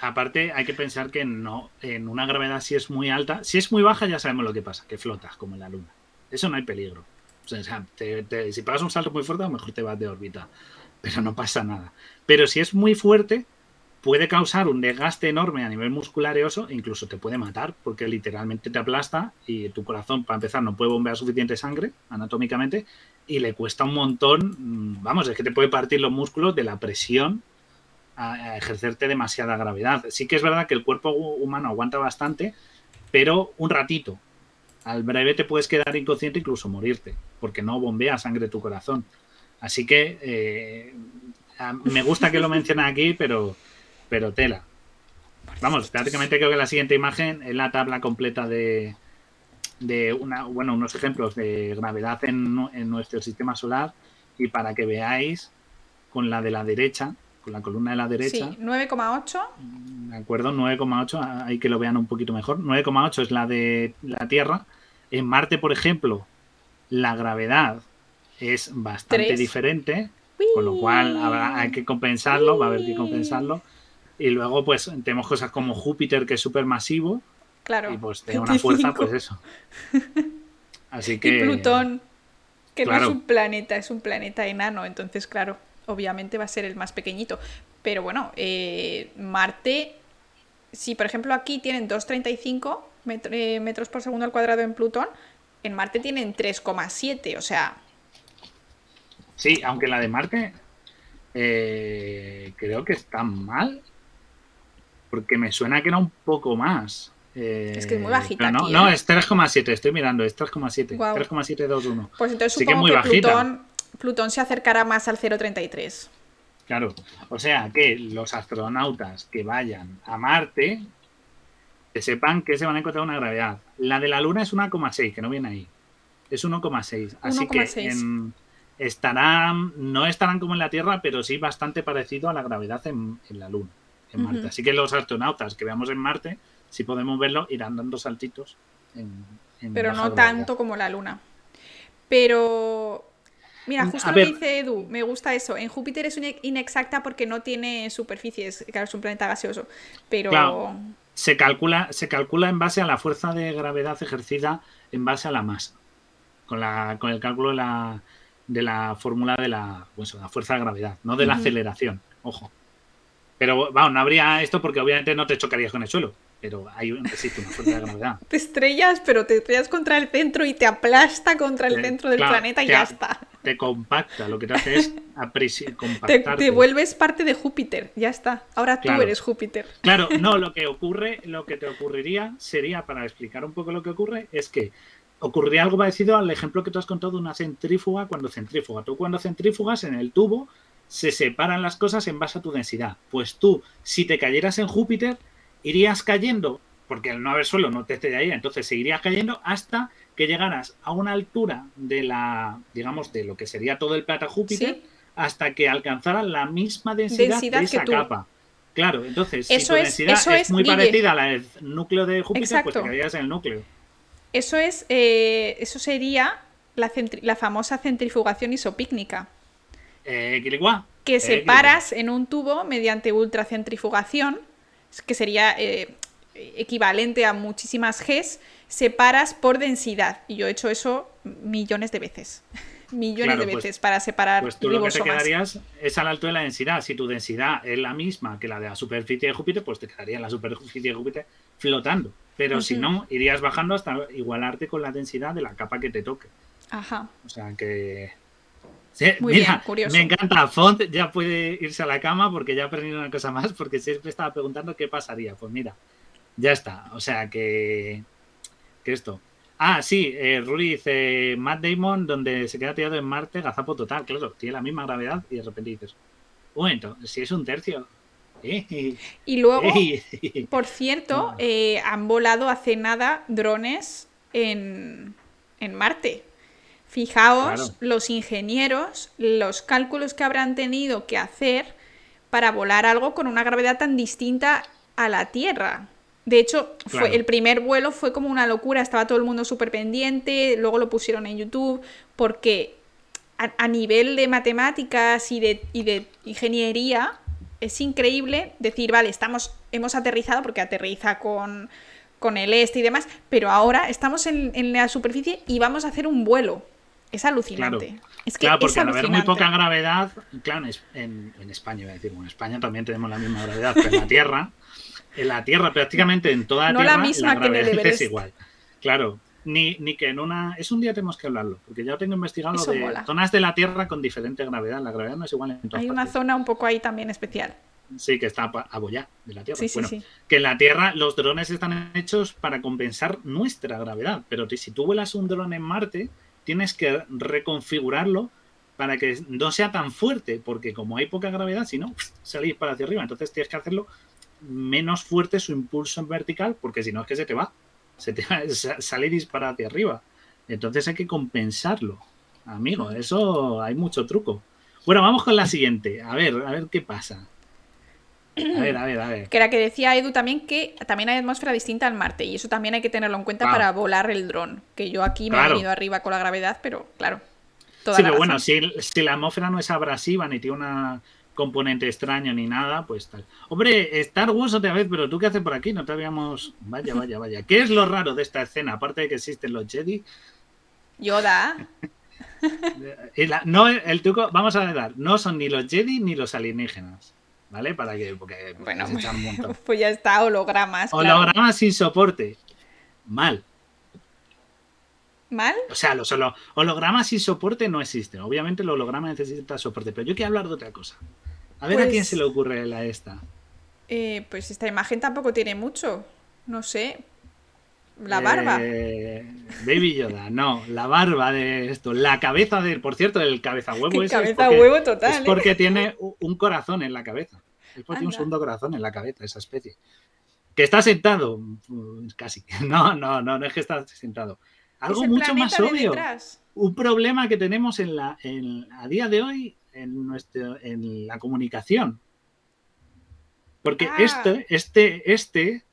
a- *laughs* aparte, hay que pensar que no, en una gravedad si es muy alta, si es muy baja ya sabemos lo que pasa, que flotas como en la luna. Eso no hay peligro. O sea, te- te- si pegas un salto muy fuerte, a lo mejor te vas de órbita. Pero no pasa nada. Pero si es muy fuerte, puede causar un desgaste enorme a nivel muscular y oso, e incluso te puede matar, porque literalmente te aplasta y tu corazón, para empezar, no puede bombear suficiente sangre anatómicamente y le cuesta un montón, mm, vamos, es que te puede partir los músculos de la presión a, ejercerte demasiada gravedad. Sí que es verdad que el cuerpo hu- humano aguanta bastante, pero un ratito. Al breve te puedes quedar inconsciente, incluso morirte, porque no bombea sangre tu corazón. Así que eh, me gusta que lo *laughs* mencionen aquí, pero, pero tela. Vamos, prácticamente creo que la siguiente imagen es la tabla completa de, de una, bueno, unos ejemplos de gravedad en, en nuestro sistema solar y para que veáis con la de la derecha, con la columna de la derecha, Sí, 9,8. ¿de acuerdo? 9,8, hay que lo vean un poquito mejor. 9,8 es la de la Tierra. En Marte, por ejemplo, la gravedad es bastante diferente, con lo cual habrá, hay que compensarlo, va a haber que compensarlo. Y luego, pues, tenemos cosas como Júpiter, que es súper masivo, Claro. y pues tiene una fuerza, 25. pues eso. Así que. Y Plutón, que no es un planeta, es un planeta enano, entonces claro, obviamente va a ser el más pequeñito. Pero bueno, eh, Marte, si por ejemplo aquí tienen 2,35 met- eh, metros por segundo al cuadrado en Plutón, en Marte tienen 3,7, o sea, Sí, aunque la de Marte eh, creo que está mal. Porque me suena que era un poco más. Eh, Es que es muy bajita no, aquí, no, es 3,7, estoy mirando, es 3,7. Guau. 3,721. pues entonces que supongo muy que, bajita. Plutón Plutón se acercará más al 0,33. Claro, o sea que los astronautas que vayan a Marte, que sepan que se van a encontrar una gravedad. La de la Luna es 1,6, que no viene ahí. Es 1,6. Así que estarán, no estarán como en la Tierra, pero sí bastante parecido a la gravedad en, la Luna, en Marte. Así que los astronautas que veamos en Marte, si podemos verlo, irán dando saltitos. pero no tanto como la Luna. Pero Mira, justo lo que dice Edu, me gusta eso. En Júpiter es inexacta porque no tiene superficies, claro, es un planeta gaseoso, pero... se, calcula, se calcula en base a la fuerza de gravedad ejercida en base a la masa, con, la, con el cálculo de la, de la fórmula de la, pues, la fuerza de gravedad, no de la aceleración, ojo. Pero vamos, no habría esto porque obviamente no te chocarías con el suelo pero hay un, existe una fuerza de gravedad. *laughs* Te estrellas, pero te estrellas contra el centro y te aplasta contra el centro del planeta y ya está. Te compacta, lo que te hace es *laughs* compactarte. Te, vuelves parte de Júpiter, ya está. Ahora tú eres Júpiter. Claro, no, *laughs* lo que ocurre, lo que te ocurriría sería, para explicar un poco lo que ocurre, es que ocurriría algo parecido al ejemplo que tú has contado de una centrífuga cuando centrífuga. Tú cuando centrífugas en el tubo se separan las cosas en base a tu densidad. Pues tú, si te cayeras en Júpiter, irías cayendo, porque al no haber suelo no te estrellaría, entonces seguirías cayendo hasta que llegaras a una altura de la, digamos, de lo que sería todo el planeta Júpiter, hasta que alcanzara la misma densidad, de esa capa. Claro, entonces, si tu densidad es, muy parecida a la del núcleo de Júpiter, pues te caerías en el núcleo. Eso es, eh, eso sería la, la, famosa centrifugación isopícnica. Eh, que separas en un tubo mediante ultracentrifugación que sería eh, equivalente a muchísimas Gs, separas por densidad. Y yo he hecho eso millones de veces. *laughs* millones de pues, veces para separar pues tú lo que te quedarías es a la altura de la densidad. Si tu densidad es la misma que la de la superficie de Júpiter, pues te quedaría en la superficie de Júpiter flotando. Pero si no, irías bajando hasta igualarte con la densidad de la capa que te toque. Ajá. O sea que Muy mira, me encanta. Font ya puede irse a la cama porque ya ha aprendido una cosa más, porque siempre estaba preguntando qué pasaría. Pues mira, ya está. O sea que. que esto. Ah, sí, eh, Ruri dice Matt Damon, donde se queda tirado en Marte, gazapo total. Claro, tiene la misma gravedad y de repente dices, bueno, si es un tercio. y luego, *laughs* por cierto, *laughs* eh, han volado hace nada drones en, en Marte. Fijaos los ingenieros, los cálculos que habrán tenido que hacer para volar algo con una gravedad tan distinta a la Tierra. De hecho, fue, el primer vuelo fue como una locura, estaba todo el mundo súper pendiente, luego lo pusieron en YouTube, porque a, nivel de matemáticas y de, de, ingeniería es increíble decir, vale, estamos, hemos aterrizado, porque aterriza con, con el este y demás, pero ahora estamos en, en la superficie y vamos a hacer un vuelo. Es alucinante. Claro, es que porque al haber muy poca gravedad, claro, en, en España, voy a decir, en España también tenemos la misma gravedad, pero en la Tierra, en la Tierra prácticamente en toda la Tierra, la, misma gravedad es igual. Claro, ni, ni, que en una. Es un día tenemos que hablarlo, porque ya tengo investigado de zonas de la Tierra con diferente gravedad. La gravedad no es igual en todas Hay una zona un poco ahí también especial. Sí, que está a boya de la Tierra. Sí, bueno, que en la Tierra los drones están hechos para compensar nuestra gravedad, pero si tú vuelas un dron en Marte, tienes que reconfigurarlo para que no sea tan fuerte, porque como hay poca gravedad, si no, salís para hacia arriba. Entonces tienes que hacerlo menos fuerte su impulso en vertical, porque si no es que se te va, se te va, *laughs* sale y dispara hacia arriba. Entonces hay que compensarlo, amigo. Eso hay mucho truco. Bueno, vamos con la siguiente. A ver, a ver qué pasa. A ver, a ver, a ver. Que era que decía Edu también que también hay atmósfera distinta al Marte y eso también hay que tenerlo en cuenta para volar el dron. Que yo aquí me he venido arriba con la gravedad, pero claro. sí, pero bueno, si, la atmósfera no es abrasiva ni tiene una componente extraño ni nada, pues tal. Hombre, Star Wars otra vez, pero tú qué haces por aquí? No te habíamos. Vaya, vaya, vaya. ¿Qué es lo raro de esta escena? Aparte de que existen los Jedi. Yoda. *laughs* no, el truco, vamos a dar, no son ni los Jedi ni los alienígenas. ¿Vale? Para que. Porque bueno, *laughs* pues ya está, hologramas. Hologramas sin soporte. Mal. ¿Mal? O sea, los hologramas sin soporte no existen. Obviamente el holograma necesita soporte, pero yo quiero hablar de otra cosa. A ver a quién se le pues ocurre la esta. Eh, pues esta imagen tampoco tiene mucho. No sé. La barba. Eh, Baby Yoda, no, la barba de esto, la cabeza de, por cierto, el cabeza *laughs* huevo es, cabeza porque, huevo total. es ¿eh? porque tiene un corazón en la cabeza. Es porque tiene un segundo corazón en la cabeza, esa especie. Que está sentado, mm, casi. *laughs* No, no, no, no es que está sentado. Algo mucho más obvio. detrás. Un problema que tenemos en la, en- a día de hoy en, nuestro, en la comunicación. Porque Ah. este, este, este,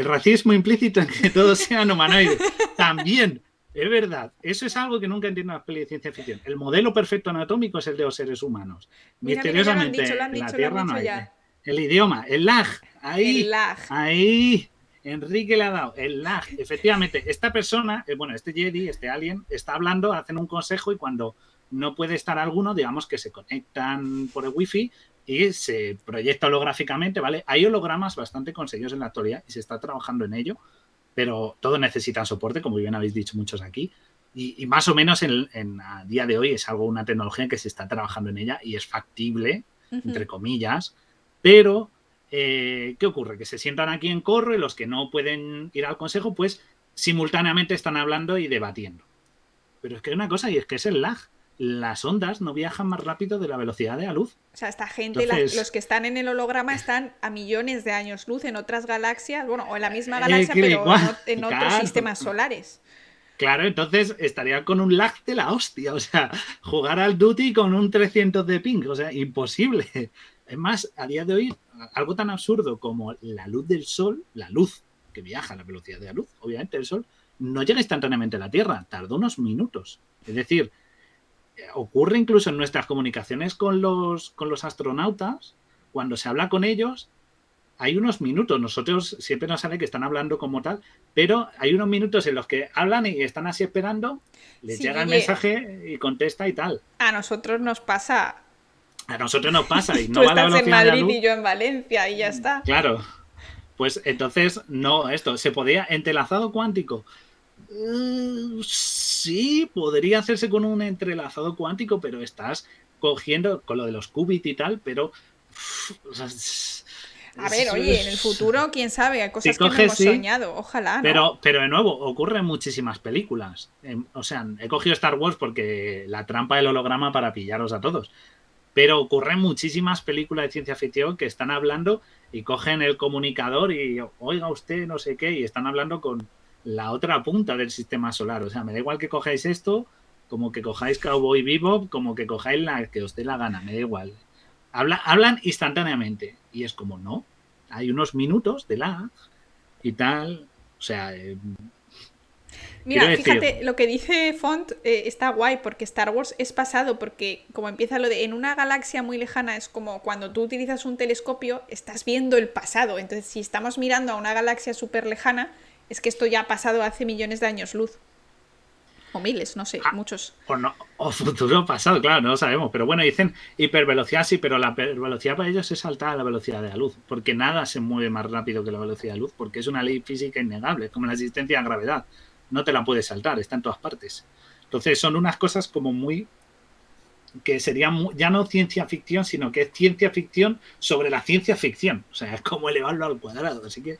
el racismo implícito en que todos sean humanoides, también, es verdad. Eso es algo que nunca entiendo en las pelis de ciencia ficción. El modelo perfecto anatómico es el de los seres humanos. Mira, mira, Misteriosamente, dicho, en la Tierra no hay. ya. El idioma, el lag, ahí, El lag. ahí. Enrique le ha dado el lag. Efectivamente, esta persona, eh, bueno, este Jedi, este alien, está hablando, hacen un consejo y cuando no puede estar alguno, digamos que se conectan por el wifi y se proyecta holográficamente, ¿vale? Hay hologramas bastante conseguidos en la actualidad y se está trabajando en ello, pero todos necesitan soporte, como bien habéis dicho muchos aquí. Y, y más o menos en, en- a día de hoy es algo, una tecnología que se está trabajando en ella y es factible, entre comillas, pero eh, ¿qué ocurre? Que se sientan aquí en corro y los que no pueden ir al consejo, pues simultáneamente están hablando y debatiendo. Pero es que hay una cosa y es que es el lag. Las ondas no viajan más rápido de la velocidad de la luz. O sea, esta gente, la- los que están en el holograma están a millones de años luz en otras galaxias, bueno, o en la misma Eh, galaxia, pero igual, en otros claro. sistemas solares. Claro, entonces estaría con un lag de la hostia. O sea, jugar al Duty con un 300 de ping. O sea, imposible. Es más, a día de hoy, algo tan absurdo como la luz del sol, la luz que viaja a la velocidad de la luz, obviamente el sol, no llega instantáneamente a la Tierra, tarda unos minutos. Es decir, ocurre incluso en nuestras comunicaciones con los, con los astronautas, cuando se habla con ellos, hay unos minutos, nosotros siempre nos sale que están hablando como tal, pero hay unos minutos en los que hablan y están así esperando, les Sí, llega el mensaje y contesta y tal. A nosotros nos pasa. A nosotros nos pasa y *laughs* no Tú va a la estás en Madrid y yo en Valencia y ya está. Claro. Pues entonces, no, esto, ¿se podría entrelazado cuántico? Eh, sí, podría hacerse con un entrelazado cuántico, pero estás cogiendo con lo de los qubits y tal, pero... o sea, A ver, oye, en el futuro, quién sabe, hay cosas Si que no hemos sí, soñado. Ojalá, ¿no? Pero, pero de nuevo, ocurre en muchísimas películas. En- o sea, he cogido Star Wars porque la trampa del holograma para pillaros a todos. Pero ocurre en muchísimas películas de ciencia ficción que están hablando y cogen el comunicador y oiga usted no sé qué y están hablando con la otra punta del sistema solar. O sea, me da igual que cojáis esto, como que cojáis Cowboy Bebop, como que cojáis la que os dé la gana, me da igual. Habla- hablan instantáneamente y es como no, hay unos minutos de lag y tal. O sea, eh, Mira, decir- fíjate, lo que dice Font eh, está guay porque Star Wars es pasado, porque como empieza lo de en una galaxia muy lejana, es como cuando tú utilizas un telescopio, estás viendo el pasado. Entonces, si estamos mirando a una galaxia súper lejana, es que esto ya ha pasado hace millones de años luz. O miles, no sé, Ah. muchos. o, no, o futuro pasado, claro, no lo sabemos. Pero bueno, dicen hipervelocidad, sí, pero la hipervelocidad para ellos es saltar a la velocidad de la luz, porque nada se mueve más rápido que la velocidad de la luz, porque es una ley física innegable, es como la existencia de la gravedad. No te la puedes saltar, está en todas partes. Entonces son unas cosas como muy que sería ya no ciencia ficción, sino que es ciencia ficción sobre la ciencia ficción. O sea, es como elevarlo al cuadrado. Así que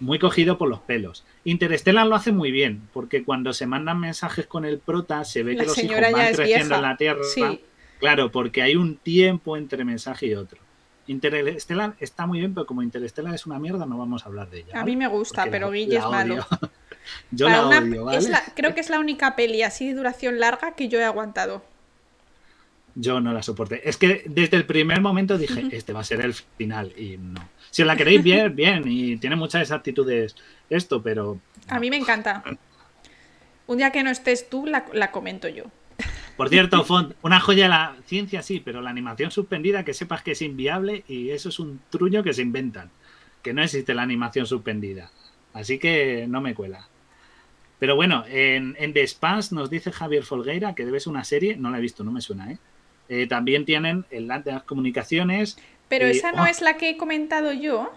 muy cogido por los pelos. Interstellar lo hace muy bien, porque cuando se mandan mensajes con el prota, se ve La que los hijos van creciendo vieja. en la Tierra. Sí. Claro, porque hay un tiempo entre mensaje y otro. Interstellar está muy bien, pero como Interstellar es una mierda, no vamos a hablar de ella. A mí me gusta, Porque pero la- Guille la es malo. *laughs* Yo la una- odio, ¿vale? es la- creo que es la única peli así de duración larga que yo he aguantado. Yo no la soporté. Es que desde el primer momento dije, este va a ser el final. Y no. Si os la queréis bien, *laughs* bien. Y tiene muchas exactitudes esto, pero. A mí me encanta. Un día que no estés tú, la, la comento yo. Por cierto, *laughs* Font, una joya de la ciencia sí, pero la animación suspendida, que sepas que es inviable y eso es un truño que se inventan. Que no existe la animación suspendida. Así que no me cuela. Pero bueno, en, en The Expanse nos dice Javier Folgueira que debe ser una serie, no la he visto, no me suena, ¿eh? Eh, también tienen el de las comunicaciones Pero Y- esa no oh. es la que he comentado yo,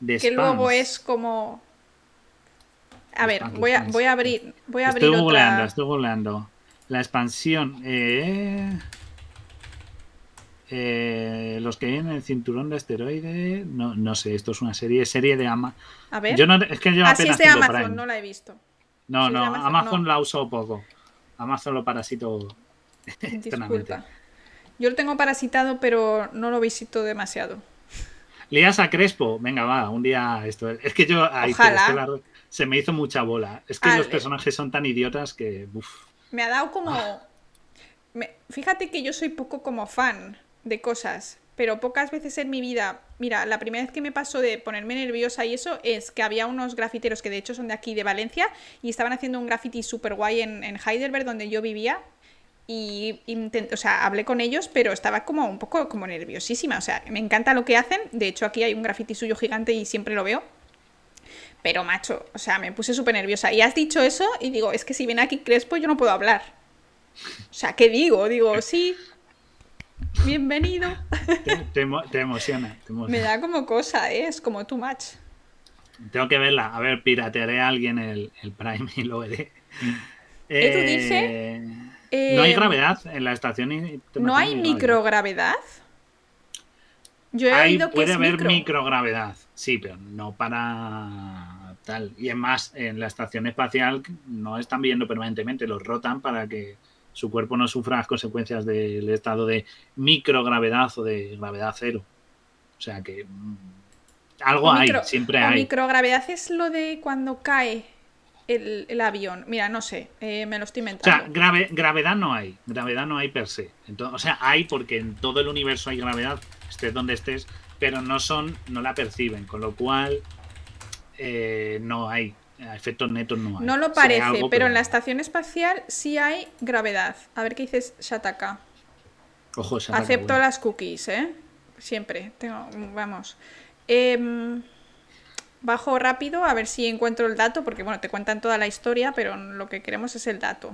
de que luego es como... A ver, voy a, voy a abrir, voy a Estoy abrir googleando, otra... estoy googleando. La expansión. eh, Eh, los que vienen en el cinturón de asteroide, no, no sé, esto es una serie, serie de Ama. A ver. Yo no, es que yo ah, apenas es de Amazon, no la he visto. No, no, Amazon, Amazon, no. la uso poco. Amazon lo parasito. Disculpa. Yo lo tengo parasitado, pero no lo visito demasiado. Lías a Crespo, venga, va, un día esto. Es que yo ahí, Ojalá. es que la- se me hizo mucha bola. Es que Ah, los eh. personajes son tan idiotas que. uf. Me ha dado como... Ah. me- Fíjate que yo soy poco como fan de cosas, pero pocas veces en mi vida... Mira, la primera vez que me pasó de ponerme nerviosa y eso es que había unos grafiteros que de hecho son de aquí, de Valencia, y estaban haciendo un graffiti súper guay en, en Heidelberg, donde yo vivía. Y o sea, hablé con ellos, pero estaba como un poco como nerviosísima. O sea, me encanta lo que hacen. De hecho, aquí hay un graffiti suyo gigante y siempre lo veo. Pero, macho, o sea, me puse súper nerviosa. Y has dicho eso y digo, es que si viene aquí Crespo yo no puedo hablar. O sea, ¿qué digo? Digo, sí, bienvenido. Te, te emo- te emociona. te *laughs* emociona. Me da como cosa, ¿eh? Es como too much. Tengo que verla. A ver, piratearé a alguien el, el Prime y lo veré. Edu Eh, no hay Eh, gravedad en la estación. ¿No hay gravedad. microgravedad? Yo he oído que puede es haber micro. microgravedad, sí, pero no para tal. Y es más, en la estación espacial no están viendo permanentemente, los rotan para que su cuerpo no sufra las consecuencias del estado de microgravedad o de gravedad cero. O sea que mm, algo O hay, micro- siempre hay. microgravedad es lo de cuando cae el, el avión. Mira, no sé, eh, me lo estoy O sea, inventando. grave- gravedad no hay, gravedad no hay per se. Entonces, o sea, hay porque en todo el universo hay gravedad, estés donde estés, pero no son, no la perciben, con lo cual eh, no hay, efectos netos no hay. no lo parece, algo, pero en la estación espacial sí hay gravedad. A ver qué dices, Shataka. Ojo, esa ataca, Acepto bueno. las cookies, ¿eh? Siempre. Tengo, vamos. Em, bajo rápido a ver si encuentro el dato, porque bueno, te cuentan toda la historia, pero lo que queremos es el dato.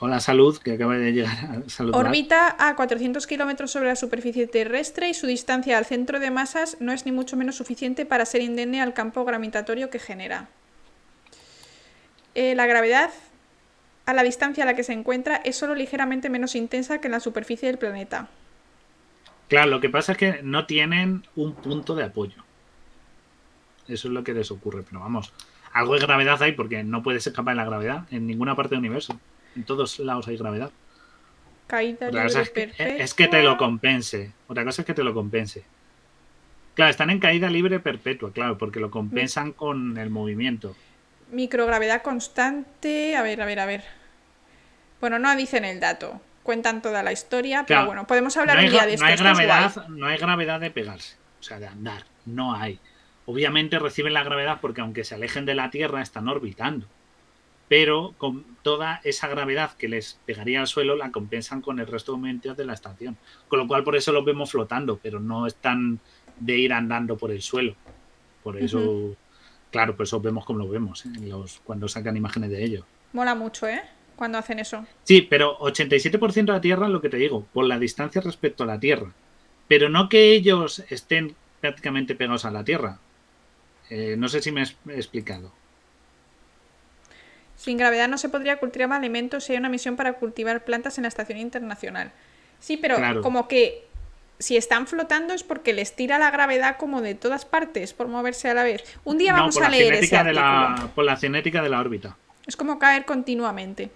Hola, salud, que acaba de llegar a saludar. Orbita a 400 kilómetros sobre la superficie terrestre y su distancia al centro de masas no es ni mucho menos suficiente para ser indemne al campo gravitatorio que genera. Eh, la gravedad a la distancia a la que se encuentra es solo ligeramente menos intensa que en la superficie del planeta. Claro, lo que pasa es que no tienen un punto de apoyo. Eso es lo que les ocurre, pero vamos, algo de gravedad hay porque no puedes escapar de la gravedad en ninguna parte del universo. En todos lados hay gravedad. Caída libre es que, perpetua. es que te lo compense. Otra cosa es que te lo compense. Claro, están en caída libre perpetua, claro, porque lo compensan con el movimiento. Microgravedad constante. A ver, a ver, a ver. Bueno, no dicen el dato. Cuentan toda la historia, pero bueno, podemos hablar no hay, un día de esto. no hay esto gravedad, no hay gravedad de pegarse, o sea, de andar, no hay. Obviamente reciben la gravedad porque aunque se alejen de la Tierra están orbitando. Pero con toda esa gravedad que les pegaría al suelo la compensan con el resto de movimientos de la estación. Con lo cual por eso los vemos flotando, pero no están de ir andando por el suelo. Por eso, claro, por eso vemos como lo vemos ¿eh? los, cuando sacan imágenes de ello. Mola mucho, ¿eh? Cuando hacen eso. Sí, pero 87% de la Tierra es lo que te digo, por la distancia respecto a la Tierra. Pero no que ellos estén prácticamente pegados a la Tierra. Eh, no sé si me he explicado. Sin gravedad no se podría cultivar alimentos si hay una misión para cultivar plantas en la estación internacional. Sí, pero Claro. como que si están flotando es porque les tira la gravedad como de todas partes por moverse a la vez. Un día vamos a leer ese cinética de artículo. la, por la cinética de la órbita. Es como caer continuamente.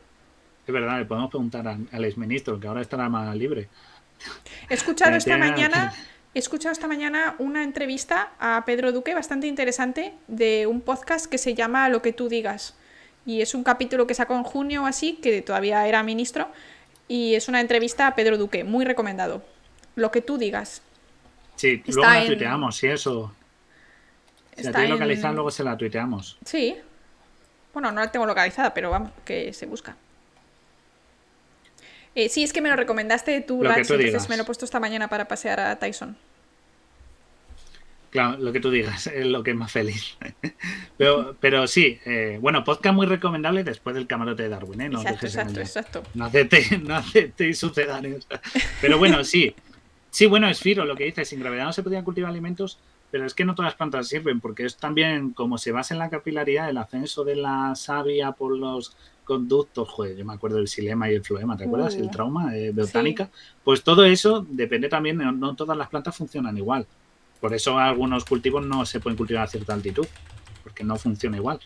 Es verdad, le podemos preguntar al, al exministro, que ahora estará más libre. He escuchado *laughs* esta mañana, he escuchado esta mañana una entrevista a Pedro Duque bastante interesante de un podcast que se llama Lo que tú digas. Y es un capítulo que sacó en junio o así, que todavía era ministro, y es una entrevista a Pedro Duque, muy recomendado. Lo que tú digas. Sí, Está luego la en- tuiteamos, si eso. Si la en- localizada, luego se la tuiteamos. Sí. Bueno, no la tengo localizada, pero vamos, que se busca. Eh, sí, es que me lo recomendaste tú, Lo Lance, tú entonces digas. me lo he puesto esta mañana para pasear a Tyson. Claro, lo que tú digas *laughs* es lo que es más feliz. *laughs* pero, pero sí, eh, bueno, podcast muy recomendable después del camarote de Darwin, ¿eh? No exacto, exacto, exacto. No aceptéis, *laughs* no aceptéis sucedáneos. Pero bueno, sí. Sí, bueno, es Firo lo que dice, sin gravedad no se podían cultivar alimentos, pero es que no todas las plantas sirven, porque es también como se basa en la capilaridad, el ascenso de la savia por los conductos, joder, yo me acuerdo del silema y el floema, ¿te acuerdas? el uh, trauma de botánica. Pues todo eso depende también, no, todas las plantas funcionan igual. Por eso algunos cultivos no se pueden cultivar a cierta altitud, porque no funciona igual.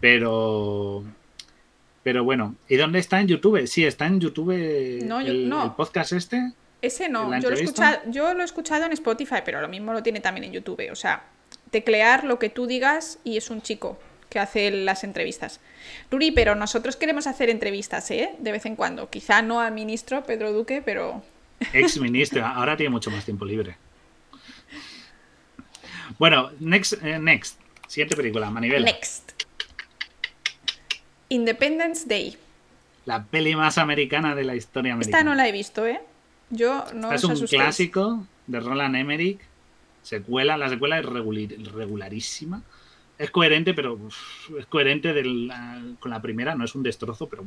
Pero pero bueno, ¿y dónde está en YouTube? Sí, está en YouTube no, el, podcast este. Ese no, yo lo, he escuchado, yo lo he escuchado en Spotify, pero lo mismo lo tiene también en YouTube. O sea, teclear lo que tú digas y es un chico que hace las entrevistas. Ruri, pero nosotros queremos hacer entrevistas, ¿eh? De vez en cuando. Quizá no al ministro Pedro Duque, pero... *laughs* Ex ministro, ahora tiene mucho más tiempo libre. Bueno, next, eh, next. Siguiente película, Manivela. Next. Independence Day. La peli más americana de la historia americana. Esta no la he visto, ¿eh? Yo no Es un clásico de Roland Emmerich. Secuela, la secuela es regularísima es coherente, pero es coherente con la primera, no es un destrozo, pero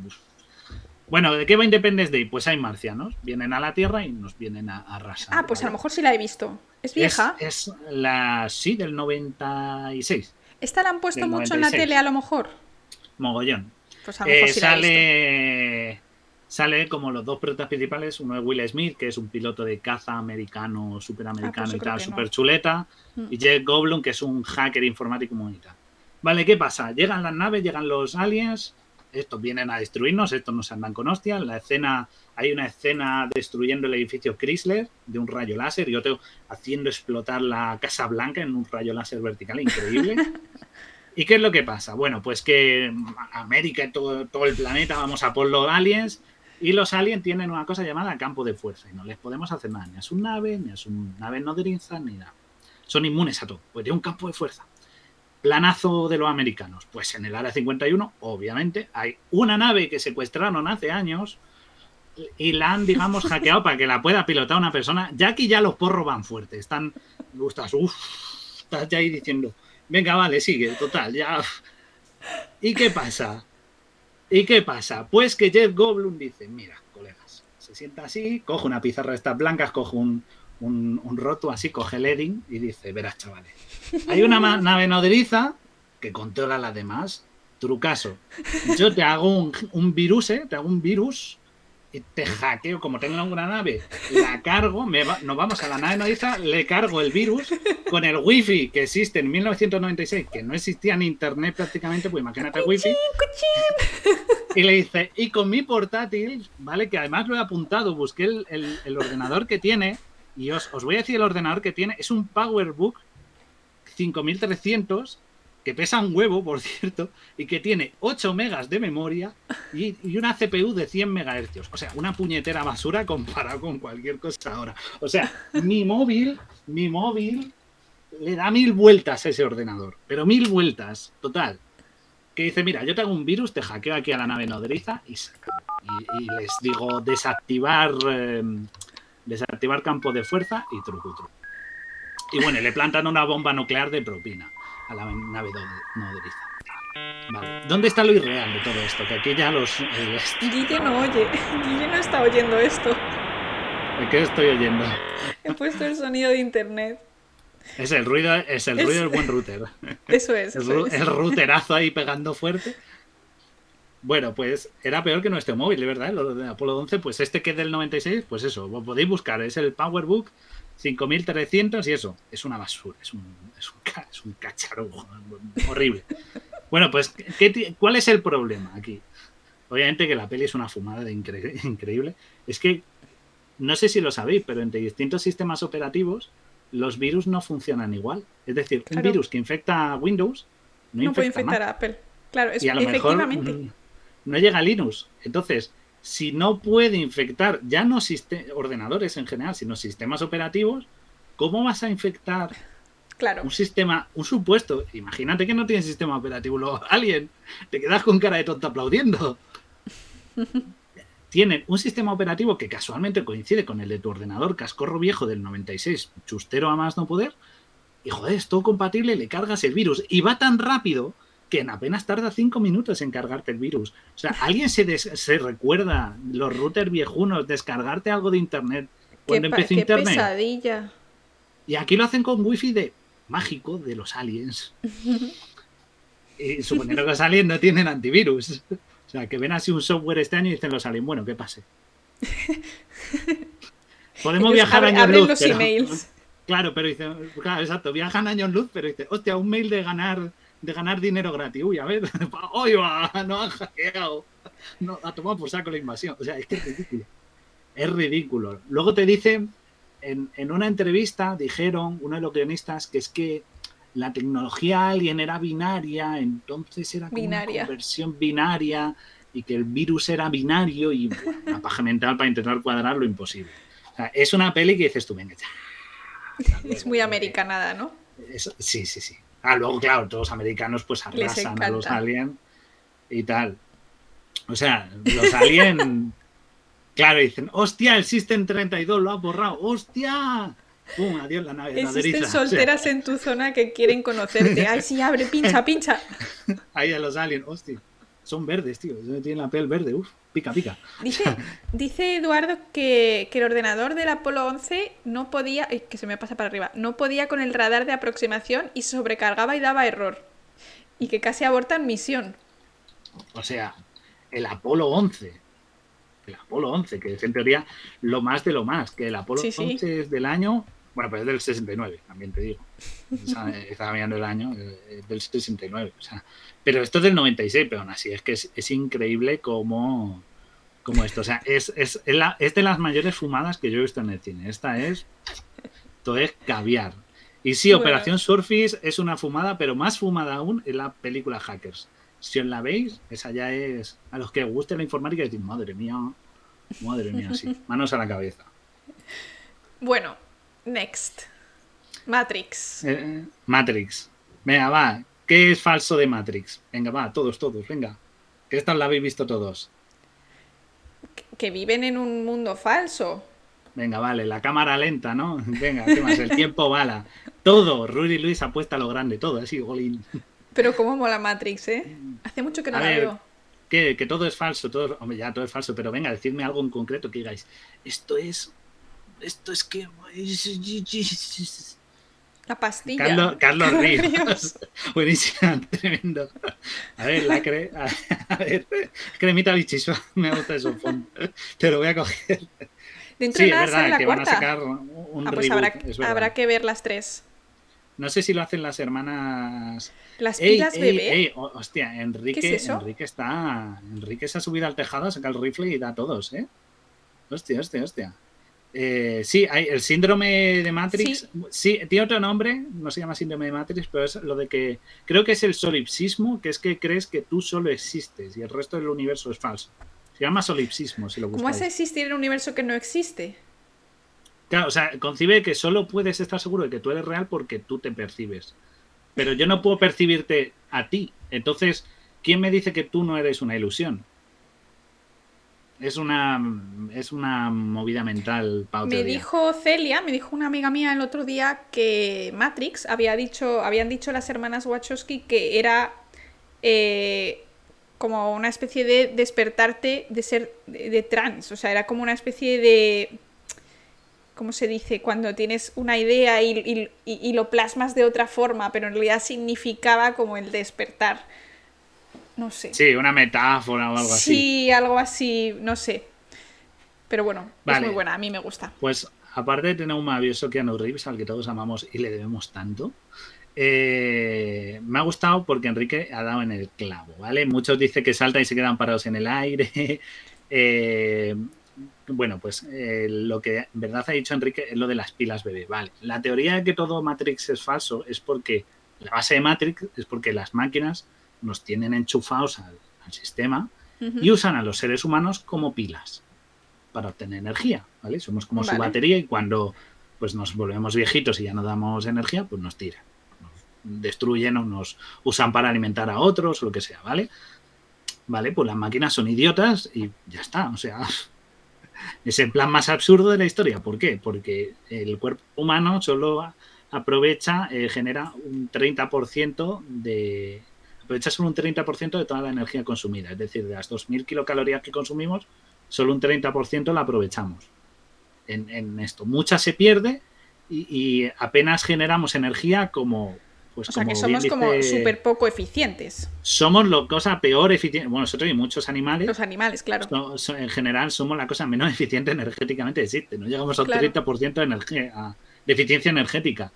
bueno, ¿de qué va Independence Day? Pues hay marcianos, vienen a la Tierra y nos vienen a, arrasar. Ah, pues a lo mejor sí la he visto. ¿Es vieja? Es, la, sí, del 96. ¿Esta la han puesto mucho en la tele a lo mejor? Mogollón. Pues a lo mejor eh, sí la he visto sale como los dos protas principales, uno es Will Smith, que es un piloto de caza americano, superamericano ah, pues y tal, super chuleta, mm. y Jeff Goldblum, que es un hacker informático muy tal. Vale, ¿qué pasa? Llegan las naves, llegan los aliens, estos vienen a destruirnos, estos nos andan con hostias, la escena, hay una escena destruyendo el edificio Chrysler de un rayo láser y otro haciendo explotar la Casa Blanca en un rayo láser vertical increíble. *laughs* ¿Y qué es lo que pasa? Bueno, pues que América y todo, todo el planeta vamos a por los aliens y los aliens tienen una cosa llamada campo de fuerza y no les podemos hacer nada ni a su nave, ni a su nave nodriza, ni nada. Son inmunes a todo. Pues tiene un campo de fuerza. Planazo de los americanos. Pues en el área 51, obviamente, hay una nave que secuestraron hace años y la han, digamos, *laughs* hackeado para que la pueda pilotar una persona. Ya aquí ya los porros van fuertes. Están, gustas, uff, estás ya ahí diciendo, venga, vale, sigue, total, ya. ¿Y qué pasa? ¿Y qué pasa? Pues que Jeff Goldblum dice, mira, colegas, se sienta así, coge una pizarra de estas blancas, coge un, roto así, coge el Edding y dice, verás, chavales, hay una *laughs* nave nodriza que controla las demás. Trucaso. Yo te hago un, un virus, ¿eh? Te hago un virus te hackeo, como tengo una nave, la cargo, me nos vamos a la nave nodriza, le cargo el virus con el wifi que existe en 1996, que no existía en internet prácticamente, pues imagínate el wifi. Y le dice, y con mi portátil, ¿vale? Que además lo he apuntado, busqué el, ordenador que tiene, y os, os voy a decir el ordenador que tiene, es un PowerBook 5300 que pesa un huevo, por *laughs* cierto, y que tiene 8 megas de memoria y, una CPU de 100 megahercios. O sea, una puñetera basura comparado con cualquier cosa ahora. O sea, mi móvil, mi móvil le da mil vueltas a ese ordenador, pero mil vueltas, total. Que dice, mira, yo tengo un virus, te hackeo aquí a la nave nodriza y, y, les digo desactivar, em, desactivar campo de fuerza y truco, truco. Y bueno, le plantan una bomba nuclear de propina a la nave nodriza. Vale. ¿Dónde está lo irreal de todo esto? Que aquí ya los. Eh, Guille no oye. Guille no está oyendo esto. ¿De qué estoy oyendo? He puesto el sonido de internet. Es el ruido, es el ruido del buen router. Eso es. *laughs* el, el routerazo ahí pegando fuerte. Bueno, pues era peor que nuestro móvil, de verdad, lo de Apolo 11. Pues este que es del 96, pues eso, podéis buscar, es el PowerBook 5300 y eso, es una basura, es un, es un, cacharro *laughs* horrible. Bueno, pues, ¿cuál es el problema aquí? Obviamente que la peli es una fumada de *laughs* increíble. Es que, no sé si lo sabéis, pero entre distintos sistemas operativos, los virus no funcionan igual. Es decir, un virus que infecta a Windows no, puede infectar a Apple. Claro, es, y a lo efectivamente. Mejor no llega a Linux. Entonces, si no puede infectar ya no ordenadores en general, sino sistemas operativos, ¿cómo vas a infectar claro. un sistema, un supuesto? Imagínate que no tiene sistema operativo *laughs* alguien, te quedas con cara de tonto aplaudiendo. *laughs* Tienen un sistema operativo que casualmente coincide con el de tu ordenador cascorro viejo del 96, chustero a más no poder, y joder, es todo compatible, le cargas el virus y va tan rápido que en apenas tarda cinco minutos en cargarte el virus. O sea, ¿alguien se, se recuerda, los routers viejunos, descargarte algo de internet cuando qué, empezó qué Internet. pesadilla. Y aquí lo hacen con wifi de mágico de los aliens. y *laughs* suponiendo que los aliens no tienen antivirus. O sea, que ven así un software este año y dicen los aliens, bueno, ¿qué pase? *laughs* Podemos Ellos viajar años luz, los pero- emails. *laughs* Claro, pero dice, claro, exacto, viajan años luz, pero dice, hostia, un mail de ganar, de ganar dinero gratis. Uy, a ver, *laughs* hoy va, no han hackeado. No, ha tomado por saco la invasión. O sea, es que es ridículo. Es ridículo. Luego te dicen, en, en una entrevista, dijeron, uno de los guionistas, que es que la tecnología alien era binaria, entonces era como Binaria. una conversión binaria y que el virus era binario y bueno, una paja mental para intentar cuadrar lo imposible. O sea, es una peli que dices tú, venga, ya. *laughs* Es muy americanada, ¿no? Eso- sí, sí, sí. Ah, luego, claro, todos los americanos pues arrasan a los aliens y tal. O sea, los aliens, *laughs* claro, dicen, hostia, el System 32 lo ha borrado, hostia. Pum, adiós la nave. Existen nodriza. O sea, solteras en tu zona que quieren conocerte. Ay, sí, abre, pincha, pincha. *laughs* ahí a los aliens, hostia. Son verdes, tío. Tienen la piel verde, uf, pica, pica. Dice, *laughs* dice Eduardo que, que el ordenador del Apolo 11 no podía, ay, que se me pasa para arriba, no podía con el radar de aproximación y se sobrecargaba y daba error. Y que casi abortan misión. O sea, el Apolo 11. El Apolo 11, que es en teoría lo más de lo más. Que el Apolo Sí, sí. 11 es del año. Bueno, pero es del 69, también te digo. *laughs* Estaba mirando el año eh, del 69. O sea, pero esto es del 96, pero aún así es que es, es increíble como, como esto. O sea, es, es, es la- es de las mayores fumadas que yo he visto en el cine. Esta es. Esto es caviar. Y sí, Bueno. Operación Surface es una fumada, pero más fumada aún es la película Hackers. Si os la veis, esa ya es. A los que os guste la informática, decir, madre mía, madre mía, sí. Manos a la cabeza. Bueno, next. Matrix. Eh, Matrix. Venga, va. ¿Qué es falso de Matrix? Venga, va, todos, todos, venga. Que esta la habéis visto todos. Que viven en un mundo falso. Venga, vale, la cámara lenta, ¿no? Venga, ¿qué más? El tiempo bala. Todo. Rudy Luis apuesta a lo grande, todo, así, golín. Pero cómo mola Matrix, ¿eh? Hace mucho que no A la ver, veo. Que, que todo es falso, todo, hombre, ya todo es falso, pero venga, decidme algo en concreto que digáis. Esto es. Esto es que. La pastilla. Carlos, Carlos Ríos. Ríos. *laughs* Buenísima, *laughs* tremendo. A ver, la cre... A ver, cremita bichisua. *laughs* Me gusta eso. Te lo voy a coger. Dentro Sí, de es nada sale verdad la que van a sacar un ah, pues reboot, habrá, que ver las tres. No sé si lo hacen las hermanas. Las pilas ey, bebé. ey, ho- hostia, Enrique, ¿Qué es eso? Enrique está. Enrique se ha subido al tejado, saca el rifle y da a todos, ¿eh? Hostia, hostia, hostia. Eh, sí, hay el síndrome de Matrix. Sí. tiene otro nombre, no se llama síndrome de Matrix, pero es lo de que. Creo que es el solipsismo, que es que crees que tú solo existes y el resto del universo es falso. Se llama solipsismo, si lo ¿Cómo vas a buscáis. existir en un universo que no existe? Claro, o sea, concibe que solo puedes estar seguro de que tú eres real porque tú te percibes. Pero yo no puedo percibirte a ti. Entonces, ¿quién me dice que tú no eres una ilusión? Es una, es una movida mental para otro Me día. dijo Celia, me dijo una amiga mía el otro día que Matrix había dicho, habían dicho las hermanas Wachowski que era eh, como una especie de despertarte de ser de, de trans, o sea, era como una especie de ¿cómo se dice? Cuando tienes una idea y, y- y- y lo plasmas de otra forma, pero en realidad significaba como el despertar. No sé. Sí, una metáfora o algo así. Sí, algo así, no sé. Pero bueno, Vale. es muy buena, a mí me gusta. Pues aparte de tener un maravilloso Keanu Reeves al que todos amamos y le debemos tanto, eh, me ha gustado porque Enrique ha dado en el clavo, ¿vale? Muchos dicen que saltan y se quedan parados en el aire. *laughs* Eh, bueno, pues eh, lo que en verdad ha dicho Enrique es lo de las pilas bebé, ¿vale? La teoría de que todo Matrix es falso es porque la base de Matrix es porque las máquinas nos tienen enchufados al, al sistema y usan a los seres humanos como pilas para obtener energía, ¿vale? Somos como su batería y cuando pues nos volvemos viejitos y ya no damos energía, pues nos tiran, nos destruyen o nos usan para alimentar a otros o lo que sea, ¿vale? Vale, pues las máquinas son idiotas y ya está, o sea, *laughs* es el plan más absurdo de la historia. ¿Por qué? Porque el cuerpo humano solo aprovecha, eh, genera un 30% de... Aprovecha solo un 30% de toda la energía consumida. Es decir, de las 2.000 kilocalorías que consumimos, solo un 30% la aprovechamos. en, esto. Mucha se pierde y, apenas generamos energía como... Pues o sea, que somos como súper poco eficientes. Somos la cosa peor eficiente. Bueno, nosotros y muchos animales. Los animales, claro. en general somos la cosa menos *laughs* eficiente energéticamente existe. No llegamos al 30% de, energía, de eficiencia energética.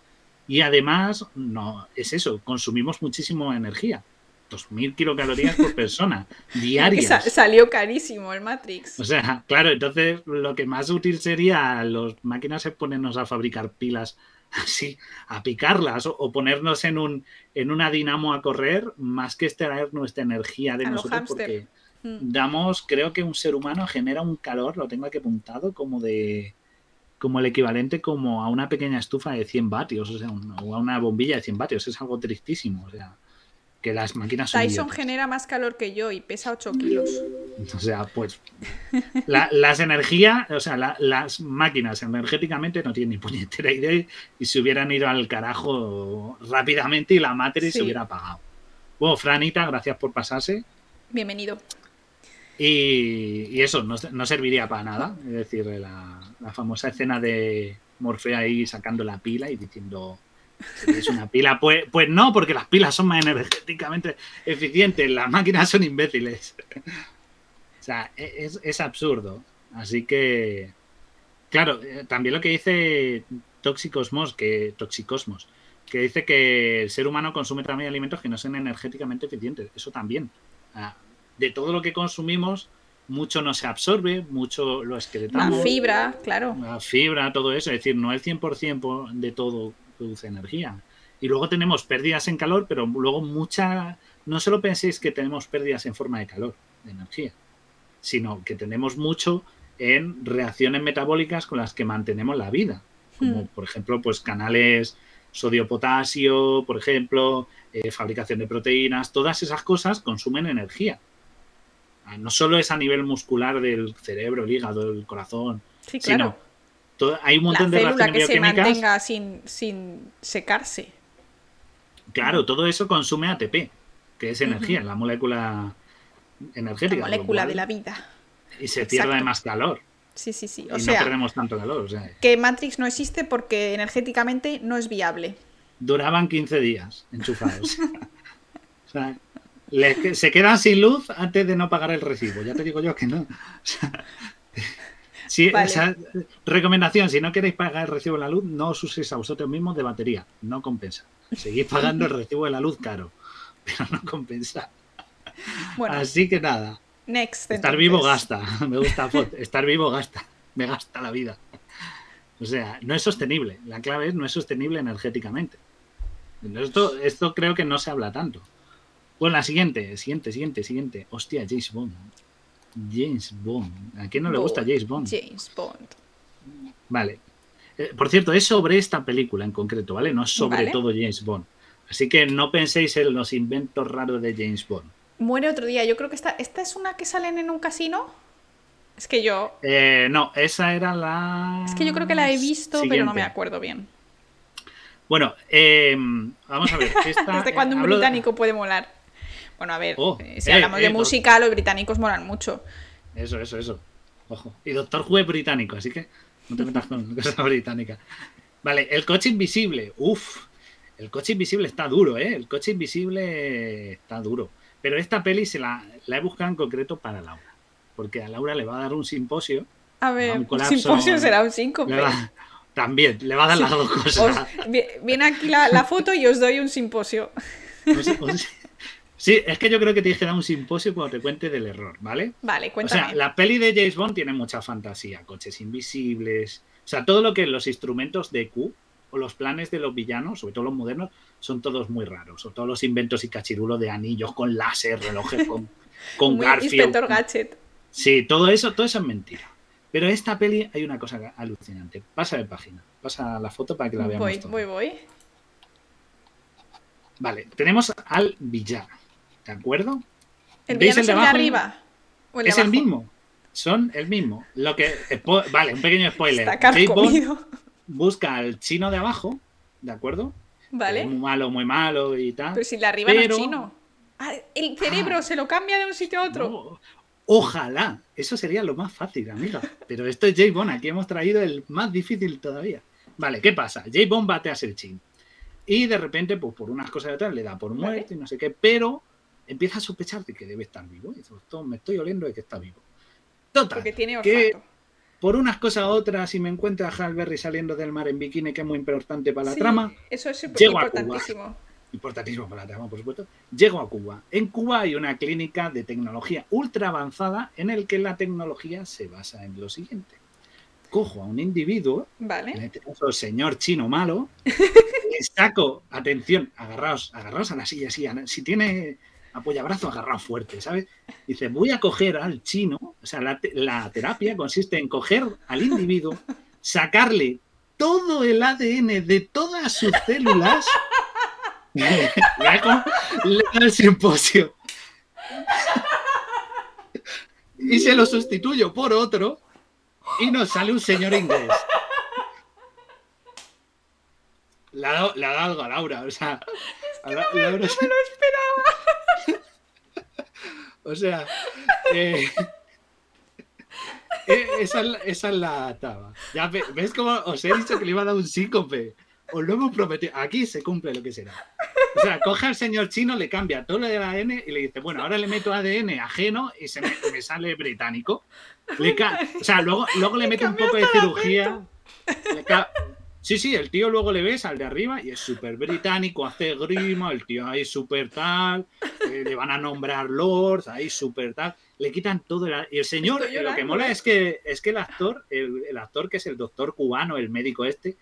Y además, no, es eso, consumimos muchísimo energía. 2.000 kilocalorías por persona, *laughs* diarias. salió carísimo el Matrix. O sea, claro, entonces lo que más útil sería las máquinas es ponernos a fabricar pilas así, a picarlas o, ponernos en, un, en una dinamo a correr, más que extraer nuestra energía de nosotros, porque mm. damos, creo que un ser humano genera un calor, lo tengo aquí apuntado, como de como el equivalente como a una pequeña estufa de 100 vatios, o sea, o a una bombilla de 100 vatios, es algo tristísimo, o sea, que las máquinas son Tyson genera más calor que yo y pesa 8 kilos. *laughs* O sea, pues las energías, o sea, las máquinas energéticamente no tienen ni puñetera idea y se hubieran ido al carajo rápidamente y la Matrix se hubiera apagado. Bueno, Franita, gracias por pasarse. Bienvenido. Y, eso no, serviría para nada. Es decir, la, la famosa escena de Morfeo ahí sacando la pila y diciendo es una pila. Pues, pues no, porque las pilas son más energéticamente eficientes, las máquinas son imbéciles. o sea, e, es, absurdo. Así que, claro, eh, también lo que dice Toxicosmos, que Toxicosmos, que dice que el ser humano consume también alimentos que no son energéticamente eficientes. Eso también. De todo lo que consumimos, mucho no se absorbe, mucho lo excretamos. La fibra, claro. La fibra, todo eso. Es decir, no el 100% de todo produce energía. Y luego tenemos pérdidas en calor, pero luego mucha... No solo penséis que tenemos pérdidas en forma de calor, de energía, sino que tenemos mucho en reacciones metabólicas con las que mantenemos la vida. Como hmm. por ejemplo, pues canales sodio-potasio, por ejemplo, eh, fabricación de proteínas, todas esas cosas consumen energía. Ah, no solo es a nivel muscular del cerebro, el hígado, el corazón, sino hay un montón la de célula que se mantenga sin, sin secarse. Claro, todo eso consume ATP, que es energía, la molécula energética. La molécula de la vida. Y se pierde más calor. Sí, sí, sí. y no perdemos tanto calor. Que Matrix no existe porque energéticamente no es viable. Duraban 15 días enchufados. *laughs* o sea, se quedan sin luz antes de no pagar el recibo. Ya te digo yo que no. O sea, Sí, recomendación, si no queréis pagar el recibo de la luz, no os uséis a vosotros mismos de batería, no compensa. Seguís pagando el recibo de la luz caro, *laughs* pero no compensa. Así que nada. Next. Estar vivo gasta, *laughs* me gusta estar vivo gasta, me gasta la vida. O sea, no es sostenible. La clave es no es sostenible energéticamente. Esto, esto creo que no se habla tanto. Bueno, la siguiente, siguiente, siguiente, siguiente. Hostia, James Bond. James Bond. ¿A quién no le gusta James Bond? James Bond. Vale. Eh, por cierto, es sobre esta película en concreto, ¿vale? No es sobre todo James Bond. Así que no penséis en los inventos raros de James Bond. Muere otro día. Yo creo que esta, esta es una que salen en un casino. Es que yo. Eh, no, esa era la. Es que yo creo que la he visto, pero no me acuerdo bien. Bueno, em, vamos a ver. *laughs* Desde cuando un británico puede molar. Bueno, a ver, oh, eh, si hablamos de eh, música, los británicos moran mucho. Eso, eso, eso. Ojo. Y Doctor Who es británico, así que no te metas con *laughs* cosas británicas. Vale, el coche invisible. Uf, el coche invisible está duro, ¿eh? El coche invisible está duro. Pero esta peli se la, he buscado en concreto para Laura. Porque a Laura le va a dar un simposio. A ver, un, simposio será un síncope. también, le va a dar las dos cosas. viene aquí la, foto y os doy un simposio. Sí, es que yo creo que tienes que dar un simposio cuando te cuente del error, ¿vale? Vale, cuéntame. O sea, la peli de James Bond tiene mucha fantasía, coches invisibles, o sea, todo lo que los instrumentos de Q o los planes de los villanos, sobre todo los modernos, son todos muy raros. O todos los inventos y cachirulos de anillos con láser, relojes con, *laughs* con Garfield. Inspector Gadget. Sí, todo eso, todo eso es mentira. Pero esta peli hay una cosa alucinante. Pasa de página, pasa la foto para que la veamos. Voy, voy, voy. Vale, tenemos al villano. ¿De acuerdo? ¿El ¿Veis el de, arriba? es el mismo. Son el mismo. Lo que. Vale, un pequeño spoiler. busca al chino de abajo, ¿de acuerdo? Vale. muy malo, muy malo y tal. Pero si el de arriba no es chino. Ah, el cerebro ah. se lo cambia de un sitio a otro. Ojalá, eso sería lo más fácil, amiga. Pero esto es J. Bond, aquí hemos traído el más difícil todavía. Vale, ¿qué pasa? J. Bond bate a Serchin. Y de repente, pues por unas cosas de atrás, le da por muerte y no sé qué, pero empieza a sospechar de que debe estar vivo. Y dice, me estoy oliendo de que está vivo. Total. Porque tiene que por unas cosas u otras, si me encuentra a Halberry saliendo del mar en bikini, que es muy importante para la trama, eso es llego importantísimo. A Cuba. Importantísimo para la trama, por supuesto. Llego a Cuba. En Cuba hay una clínica de tecnología ultra avanzada en el que la tecnología se basa en lo siguiente. Cojo a un individuo, vale. en este caso señor chino malo, *laughs* le saco, atención, agarraos, agarraos a la silla, así, si tiene apoyabrazo agarrado fuerte, ¿sabes? Dice, voy a coger al chino, o sea, la, terapia consiste en coger al individuo, sacarle todo el ADN de todas sus células, le hago, el simposio y se lo sustituyo por otro y nos sale un señor inglés. Le ha dado, algo a Laura, o sea, no, me, lo esperaba. *laughs* O sea, eh, *laughs* eh, esa, es la taba. Ya ves cómo os he dicho que le iba a dar un síncope. Os lo hemos prometido. Aquí se cumple lo que será. O sea, coge al señor chino, le cambia todo lo del ADN y le dice, bueno, ahora le meto ADN ajeno y se me, sale británico. o sea, luego, luego le meto un poco de cirugía. Sí, sí, el tío luego le ves al de arriba y es súper británico, hace grima, el tío ahí súper tal, eh, le van a nombrar Lord, ahí súper tal, le quitan todo el... Y el señor, lo que mola es que, es que el actor, el, actor que es el doctor cubano, el médico este,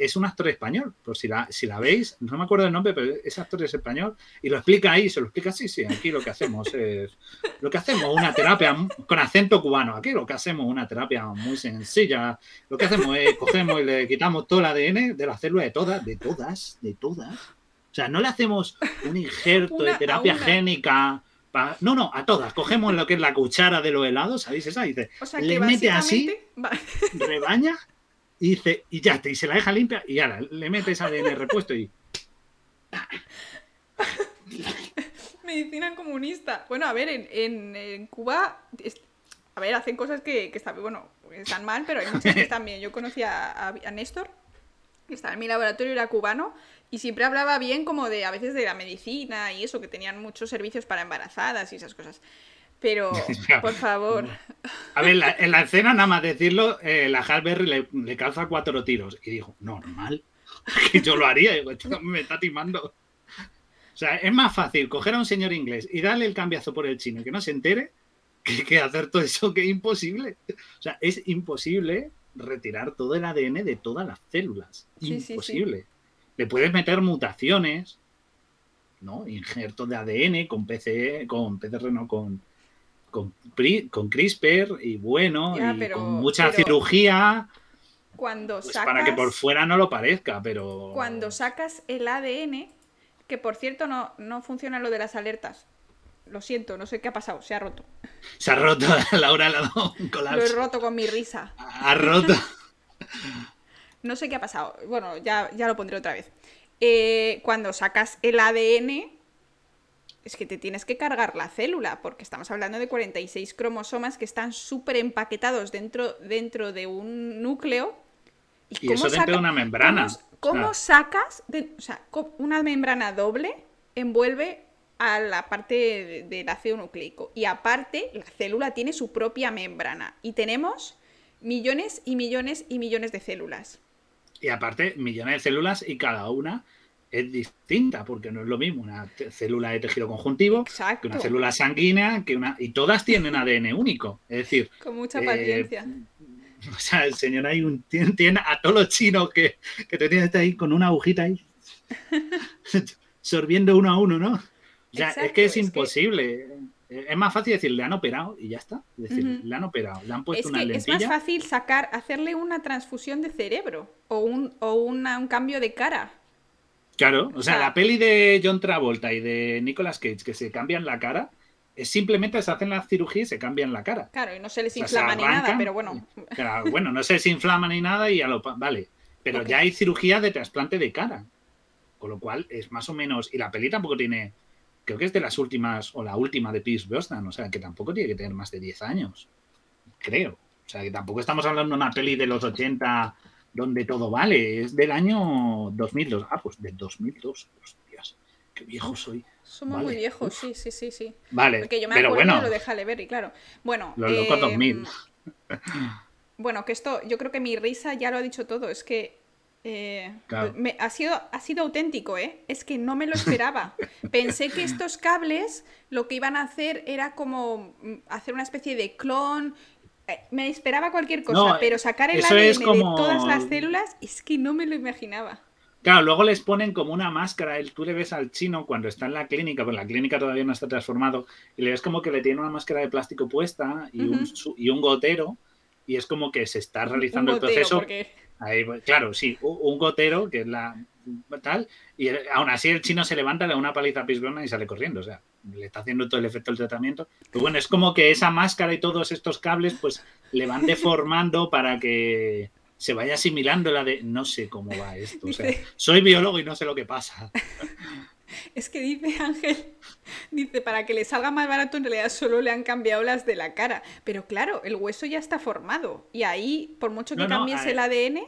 es un actor español, por si la, si la veis, no me acuerdo el nombre, pero ese actor es español y lo explica ahí, se lo explica, sí, sí, aquí lo que hacemos es, lo que hacemos una terapia con acento cubano, aquí lo que hacemos una terapia muy sencilla, lo que hacemos es cogemos y le quitamos todo el ADN de la célula de todas, de todas, de todas. O sea, no le hacemos un injerto de terapia génica. No, no, a todas. Cogemos lo que es la cuchara de los helados, ¿sabéis esa? Y dice, le mete así, rebaña y dice, y ya, y se la deja limpia y ahora le metes ADN repuesto y. *laughs* Medicina comunista. Bueno, a ver, en, Cuba, a ver, hacen cosas que, están, bueno, están mal, pero hay muchas que están bien. Yo conocí a, Néstor, que estaba en mi laboratorio, era cubano, y siempre hablaba bien como de, a veces de la medicina y eso, que tenían muchos servicios para embarazadas y esas cosas. Pero, *laughs* por favor. *laughs* A ver, en la escena, nada más decirlo, eh, la Halberry le, calza cuatro tiros. Y dijo, normal. *laughs* Que yo lo haría. Digo, me está timando. O sea, es más fácil coger a un señor inglés y darle el cambiazo por el chino y que no se entere que, hacer todo eso que es imposible. O sea, es imposible retirar todo el ADN de todas las células. imposible. Le puedes meter mutaciones, ¿no? Injertos de ADN con PCE, con PCR, no, con, con, con CRISPR y bueno, y con mucha cirugía. Cuando pues para que por fuera no lo parezca, pero. Cuando sacas el ADN, que por cierto no, no funciona lo de las alertas. Lo siento, no sé qué ha pasado, se ha roto. Se ha roto, *laughs* Laura le ha dado un colapso. Lo he roto con mi risa. Ha roto. *laughs* no sé qué ha pasado. Bueno, ya, ya lo pondré otra vez. Eh, cuando sacas el ADN, es que te tienes que cargar la célula, porque estamos hablando de 46 cromosomas que están súper empaquetados dentro, dentro de un núcleo. Y, eso dentro de una membrana. ¿Cómo, sacas? o sea, una membrana doble envuelve a la parte del ácido nucleico. Y aparte, la célula tiene su propia membrana. Y tenemos millones y millones y millones de células. Y aparte, millones de células y cada una es distinta, porque no es lo mismo una célula de tejido conjuntivo que una célula sanguínea, que una, y todas tienen ADN único. Es decir, con mucha paciencia. *laughs* o sea, el señor ahí un, tiene, a todos los chinos que, que te tienen ahí con una agujita ahí, *laughs* sorbiendo uno a uno, ¿no? O sea, es que es, imposible. Es más fácil decir, le han operado y ya está. Es decir, le han operado, le han puesto una lentilla. Es más fácil sacar, hacerle una transfusión de cerebro o un, o un cambio de cara Claro, o sea, la peli de John Travolta y de Nicolas Cage que se cambian la cara, es simplemente se hacen la cirugía y se cambian la cara. Claro, y no se les inflama ni nada, pero bueno. *laughs* bueno, no se les inflama ni nada y a lo vale. Pero ya hay cirugía de trasplante de cara. Con lo cual es más o menos. Y la peli tampoco tiene creo que es de las últimas, o la última de Pierce Brosnan, o sea, que tampoco tiene que tener más de 10 años, creo. O sea, que tampoco estamos hablando de una peli de los 80 donde todo vale, es del año 2002. Ah, pues del 2002, hostias, qué viejo soy. Somos muy viejos, sí, sí, sí, sí. Vale, Porque yo me pero bueno, de lo de Halle Berry, claro. Bueno, los locos eh, *laughs* 2000. Bueno, que esto, yo creo que mi risa ya lo ha dicho todo. Es que eh, Claro. me- ha, sido, ha sido auténtico, ¿eh? Es que no me lo esperaba. *laughs* Pensé que estos cables lo que iban a hacer era como mm, hacer una especie de clon. Eh, Me esperaba cualquier cosa, No, pero sacar el ADN es como- de todas las células es que no me lo imaginaba. Claro, luego les ponen como una máscara. el- Tú le ves al chino cuando está en la clínica, pero la clínica todavía no está transformado, y le ves como que le tiene una máscara de plástico puesta y, un, y gotero, y es como que se está realizando el proceso. porque Ahí, claro, sí, un gotero, que es la tal, y aún así el chino se levanta, le da una paliza a Pisbrona y sale corriendo. O sea, le está haciendo todo el efecto del tratamiento. Pero bueno, es como que esa máscara y todos estos cables, pues le van deformando para que se vaya asimilando la de. No sé cómo va esto. O sea, Dice- soy biólogo y no sé lo que pasa. *laughs* Es que dice Ángel, dice, para que le salga más barato en realidad solo le han cambiado las de la cara. Pero claro, el hueso ya está formado. Y ahí, por mucho que No, cambies el ADN,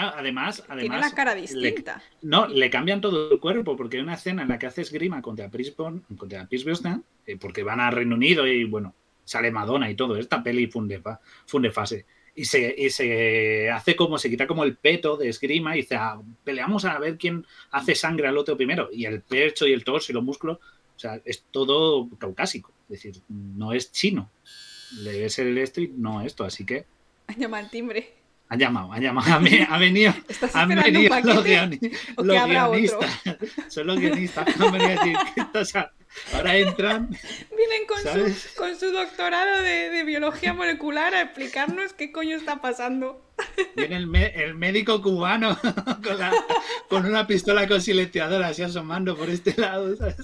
además, además. tiene la cara le- distinta. No, le cambian todo el cuerpo, porque hay una escena en la que hace esgrima contra Pierce, contra Brosnan, eh, porque van a Reino Unido y, bueno, sale Madonna y todo. Esta peli funde, funde fase. Y se, y se hace como, se quita como el peto de esgrima y dice, "Ah, peleamos a ver quién hace sangre al otro primero. Y el pecho y el torso y los músculos, o sea, es todo caucásico. Es decir, no es chino. Le ves el esto y no esto. Así que *laughs* Llama al timbre. Ha llamado, ha llamado, ha, ve- ha *laughs* venido, ¿Estás han venido los, guionistas. Son los guionistas que han venido a decir que esto, o sea, ahora entran, Vienen con ¿Sabes? su, con su doctorado de, de biología molecular a explicarnos qué coño está pasando. viene el, me- el médico cubano *laughs* con, la- con una pistola con silenciador así asomando por este lado. ¿sabes?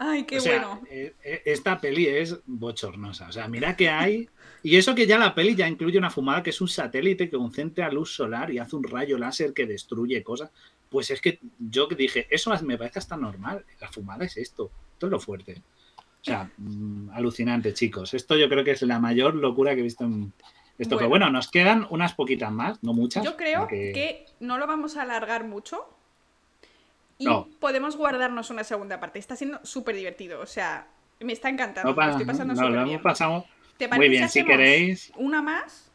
Ay, qué O sea, bueno. eh, eh, esta peli es bochornosa. O sea, mira que hay. Y eso que ya la peli ya incluye una fumada que es un satélite que concentra luz solar y hace un rayo láser que destruye cosas. Pues es que yo dije, eso me parece hasta normal. La fumada es esto. Esto es lo fuerte. O sea, mm, alucinante, chicos. Esto yo creo que es la mayor locura que he visto en esto. Pero Bueno. bueno, nos quedan unas poquitas más, no muchas. Yo creo porque- que no lo vamos a alargar mucho. Y No. podemos guardarnos una segunda parte. Está siendo súper divertido. O sea, me está encantando. No me estoy pasando no, lo hemos pasado ¿Te muy parece bien. Si queréis, Una más.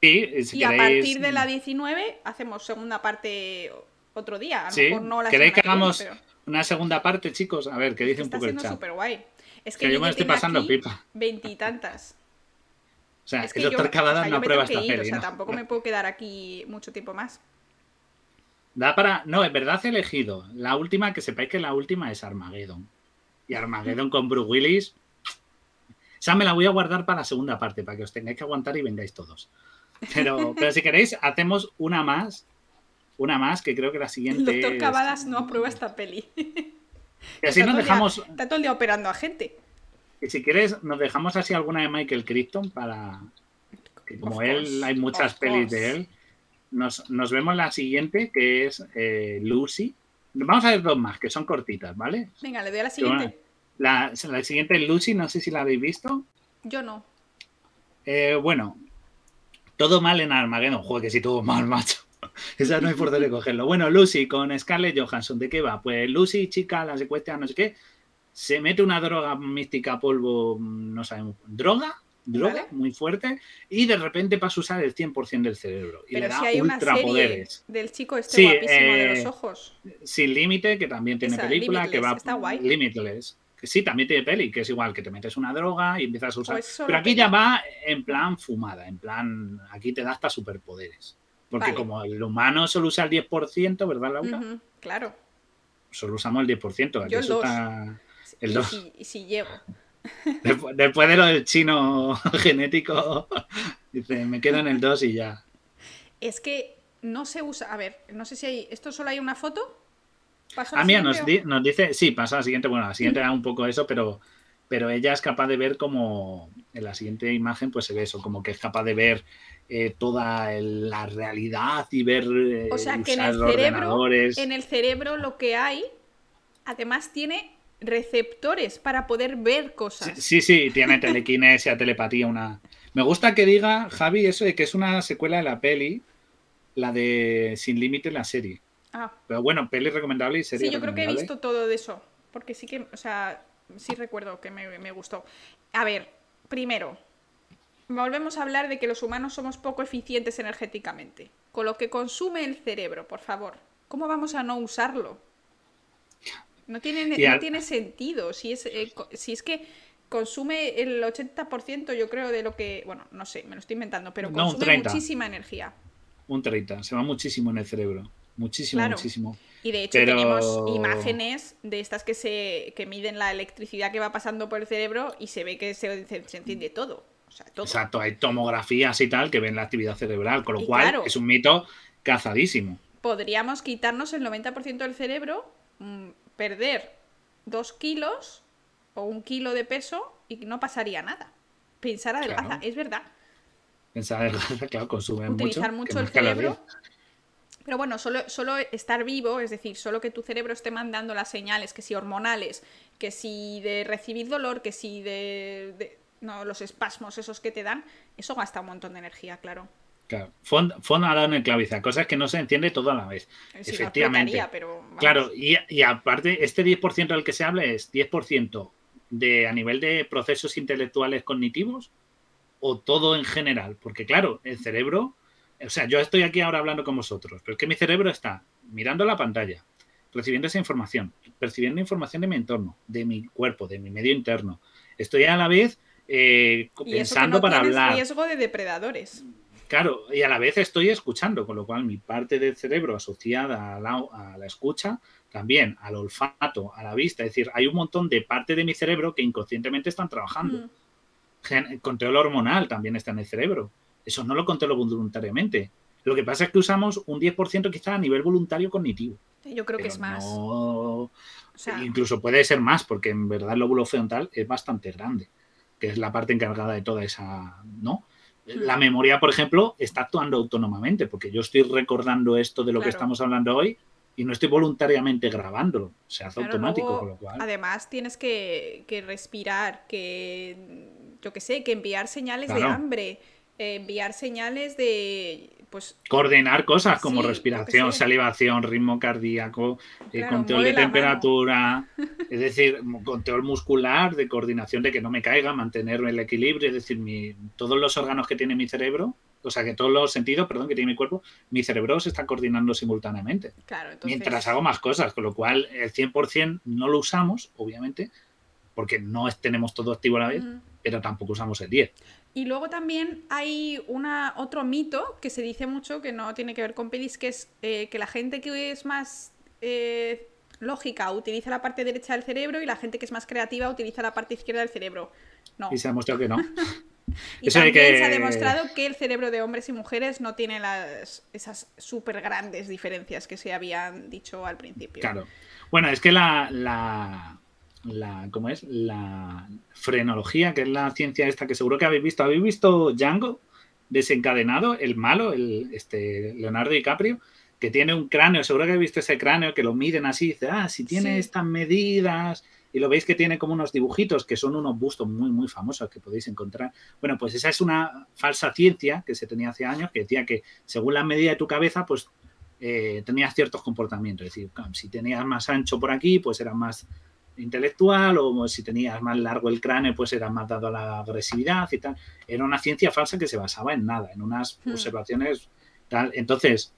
sí, si y a partir de la 19 hacemos segunda parte otro día. A lo Sí, mejor no la ¿queréis que hagamos pero una segunda parte, chicos? A ver, ¿qué dice un poco el chat? súper guay. Es que, Que yo me estoy pasando pipa. Veintitantas. O sea, Es que doctor yo, Cavada o sea, no prueba esta que ir, o sea, ¿no? tampoco me puedo quedar aquí mucho tiempo más. Da para. No, en verdad he elegido. La última, que sepáis que la última es Armageddon. Y Armageddon con Bruce Willis. Esa me la voy a guardar para la segunda parte, para que os tengáis que aguantar y vengáis todos. Pero, pero si queréis, hacemos una más. Una más, que creo que la El siguiente. doctor es- Cavadas no aprueba esta peli. Que así Está nos el dejamos. Está todo el día operando a gente. Y si quieres, nos dejamos así alguna de Michael Crichton para. Que como él, hay muchas pelis course. de él. Nos, nos vemos la siguiente, que es eh, Lucy. Vamos a ver dos más, que son cortitas, ¿vale? Venga, le doy a la siguiente. La, la siguiente es Lucy, no sé si la habéis visto. Yo no. Eh, bueno, todo mal en Armageddon. Joder, que sí, todo mal, *laughs* macho. Esa no hay por dónde cogerlo. Bueno, Lucy con Scarlett Johansson, ¿de qué va? Pues Lucy, chica, la secuestra, no sé qué, se mete una droga mística, polvo, no sabemos, droga, droga, Vale. muy fuerte, y de repente pasa a usar el 100% del cerebro. Y le Pero da si hay una serie ultrapoderes. del chico este Sí, guapísimo de eh, los ojos. Sin límite, que también tiene Esa, película, que va está guay. Limitless. Que sí, también tiene peli, que es igual, que te metes una droga y empiezas a usar. Pues Pero aquí peli. ya va en plan fumada, en plan, aquí te da hasta superpoderes. Porque Vale. como el humano solo usa el 10%, ¿verdad, Laura? Ujú, claro. Solo usamos el 10%. aquí Yo el está- El y, si, y si llego. *laughs* Después, después de lo del chino *laughs* genético, dice, me quedo en el 2 y ya. Es que no se usa. A ver, no sé si hay. ¿Esto solo hay una foto? ¿Paso a siguiente nos, o- di- nos dice, sí, pasa a la siguiente, bueno, la siguiente da un poco eso, pero, pero ella es capaz de ver como, en la siguiente imagen pues se ve eso, como que es capaz de ver eh, toda el- la realidad y ver eh, O sea, que en el cerebro, en el cerebro lo que hay además tiene receptores para poder ver cosas. Sí, sí, tiene telequinesia, *laughs* telepatía, una... Me gusta que diga, Javi, eso de que es una secuela de la peli, la de Sin Límite, la serie. Ah. Pero bueno, peli recomendable y serie Sí, yo creo que he visto todo de eso. Porque sí que, o sea, sí recuerdo que me, me gustó. A ver, primero, volvemos a hablar de que los humanos somos poco eficientes energéticamente. Con lo que consume el cerebro, por favor. ¿Cómo vamos a no usarlo? No tiene, no sentido. Si es, eh, si es que consume el 80% yo creo de lo que... Bueno, no sé, me lo estoy inventando, pero consume 30. muchísima energía. Un 30, se va muchísimo en el cerebro. Muchísimo, Claro. muchísimo. Y de hecho Pero- tenemos imágenes de estas que se que miden la electricidad que va pasando por el cerebro y se ve que se, se- se enciende todo. O sea, todo. Exacto, hay tomografías y tal que ven la actividad cerebral, con lo Y cual claro. es un mito cazadísimo. Podríamos quitarnos el 90% del cerebro, mm, perder dos kilos o un kilo de peso y no pasaría nada. Pensar adelgaza, Claro. es verdad. Pensar, *laughs* claro, consumen Utilizar mucho. mucho que el calorías. Pero bueno, solo, solo estar vivo, es decir, solo que tu cerebro esté mandando las señales, que si hormonales, que si de recibir dolor, que si de, de- no, los espasmos esos que te dan, eso gasta un montón de energía, claro. Claro, Fon, Fon ha dado en el claviza, cosas que no se entiende todo a la vez. No Efectivamente. explotaría, pero vamos. Claro, y, y aparte, este 10% del que se habla es 10% de a nivel de procesos intelectuales cognitivos o todo en general. Porque claro, el cerebro, o sea, yo estoy aquí ahora hablando con vosotros, pero es que mi cerebro está mirando la pantalla, recibiendo esa información, percibiendo información de mi entorno, de mi cuerpo, de mi medio interno. Estoy a la vez eh, Y eso que pensando no para hablar. riesgo de depredadores. Claro, y a la vez estoy escuchando, con lo cual mi parte del cerebro asociada a la, a la escucha, también al olfato, a la vista, es decir, hay un montón de parte de mi cerebro que inconscientemente están trabajando. Mm. Control hormonal también está en el cerebro. Eso no lo controlo voluntariamente. Lo que pasa es que usamos un 10% quizá a nivel voluntario cognitivo. Yo creo que es más. no- O sea, Incluso puede ser más, porque en verdad el lóbulo frontal es bastante grande, que es la parte encargada de toda esa, ¿no? Hmm. La memoria, por ejemplo, está actuando autónomamente, porque yo estoy recordando esto de lo que estamos hablando hoy y no estoy voluntariamente grabándolo, se hace Claro, automático, luego, con lo cual. Además, tienes que, que respirar, que yo qué sé, que enviar señales de hambre, enviar señales de pues Coordinar cosas como Sí, respiración, salivación, ritmo cardíaco, eh, control de temperatura, *laughs* es decir, control muscular, de coordinación de que no me caiga, mantener el equilibrio, es decir, mi- todos los órganos que tiene mi cerebro, o sea, que todos los sentidos, perdón, que tiene mi cuerpo, mi cerebro se está coordinando simultáneamente. claro, entonces Mientras hago más cosas, con lo cual el 100% no lo usamos, obviamente, porque no tenemos todo activo a la vez, pero tampoco usamos el 10. Y luego también hay una, otro mito que se dice mucho, que no tiene que ver con pelis, que es eh, que la gente que es más eh, lógica utiliza la parte derecha del cerebro y la gente que es más creativa utiliza la parte izquierda del cerebro. No. Y se ha demostrado que no. *laughs* *laughs* Y Eso también que- se ha demostrado que el cerebro de hombres y mujeres no tiene las, esas súper grandes diferencias que se habían dicho al principio. Claro. Bueno, es que la, la, la, ¿cómo es? La frenología, que es la ciencia esta que seguro que habéis visto. ¿Habéis visto Django desencadenado? El malo, el este Leonardo DiCaprio, que tiene un cráneo, seguro que habéis visto ese cráneo que lo miden así, dice, ah, si tiene Sí. estas medidas, y lo veis que tiene como unos dibujitos que son unos bustos muy, muy famosos que podéis encontrar. Bueno, pues esa es una falsa ciencia que se tenía hace años, que decía que según la medida de tu cabeza, pues eh, tenías ciertos comportamientos. Es decir, si tenías más ancho por aquí, pues eras más intelectual, o si tenías más largo el cráneo, pues eras más dado a la agresividad y tal. Era una ciencia falsa que se basaba en nada, en unas Hmm. observaciones tal. Entonces,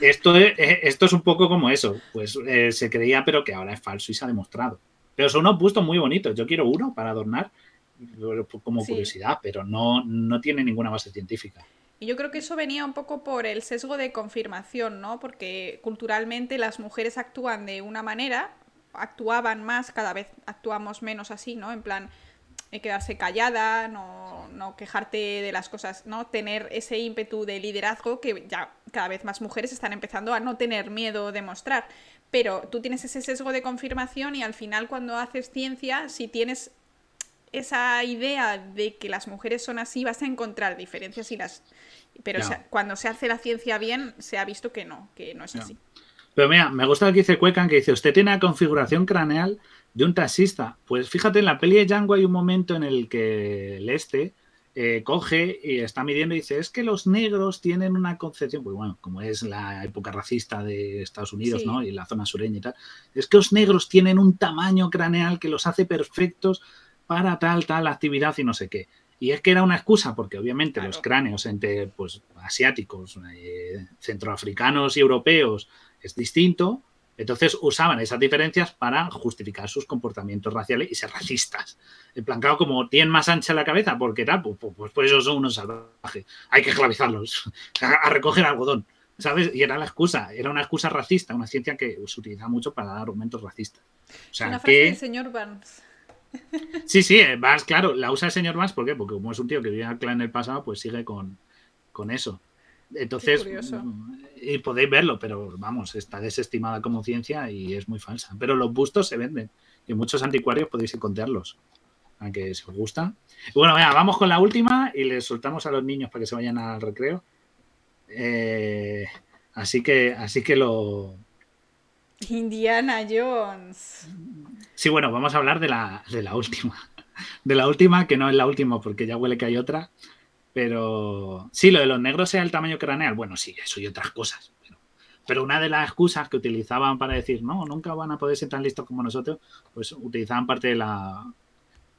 esto es, esto es un poco como eso, pues eh, se creía, pero que ahora es falso y se ha demostrado. Pero son unos bustos muy bonitos. Yo quiero uno para adornar como Sí. curiosidad, pero no, no tiene ninguna base científica. Y yo creo que eso venía un poco por el sesgo de confirmación, ¿no? Porque culturalmente las mujeres actúan de una manera, actuaban más, cada vez actuamos menos así, ¿no? En plan, eh, quedarse callada, no, no quejarte de las cosas, ¿no? Tener ese ímpetu de liderazgo que ya cada vez más mujeres están empezando a no tener miedo de mostrar. Pero tú tienes ese sesgo de confirmación y al final cuando haces ciencia, si tienes esa idea de que las mujeres son así, vas a encontrar diferencias y las... Pero cuando se hace la ciencia bien, se ha visto que no, que no es así. Pero mira, me gusta lo que dice Cuecan, que dice, usted tiene la configuración craneal de un taxista. Pues fíjate, en la peli de Django hay un momento en el que el este eh, coge y está midiendo y dice, es que los negros tienen una concepción, pues bueno, como es la época racista de Estados Unidos, Sí. ¿no? Y la zona sureña y tal, es que los negros tienen un tamaño craneal que los hace perfectos para tal, tal actividad y no sé qué. Y es que era una excusa, porque obviamente Claro. los cráneos entre pues, asiáticos, eh, centroafricanos y europeos es distinto, entonces usaban esas diferencias para justificar sus comportamientos raciales y ser racistas. En plan, claro, como tienen más ancha la cabeza, porque tal, pues, pues, pues por eso son unos salvajes. Hay que esclavizarlos, a, *laughs* a recoger algodón, ¿sabes? Y era la excusa, era una excusa racista, una ciencia que se utiliza mucho para dar argumentos racistas. O sea, Una frase que... del señor Barnes. *laughs* Sí, sí, eh, Vance, claro, la usa el señor Vance, ¿por qué? Porque como es un tío que vivía en el pasado, pues sigue con, con eso. Entonces, y podéis verlo, pero vamos, está desestimada como ciencia y es muy falsa. Pero los bustos se venden y muchos anticuarios podéis encontrarlos. Aunque si os gusta. Bueno, venga, vamos con la última y les soltamos a los niños para que se vayan al recreo. Eh, así que, así que lo, Indiana Jones. Sí, bueno, vamos a hablar de la, de la última. De la última, que no es la última porque ya huele que hay otra. Pero sí, lo de los negros sea el tamaño craneal. Bueno, sí, eso y otras cosas. Pero, pero una de las excusas que utilizaban para decir, no, nunca van a poder ser tan listos como nosotros, pues utilizaban parte de la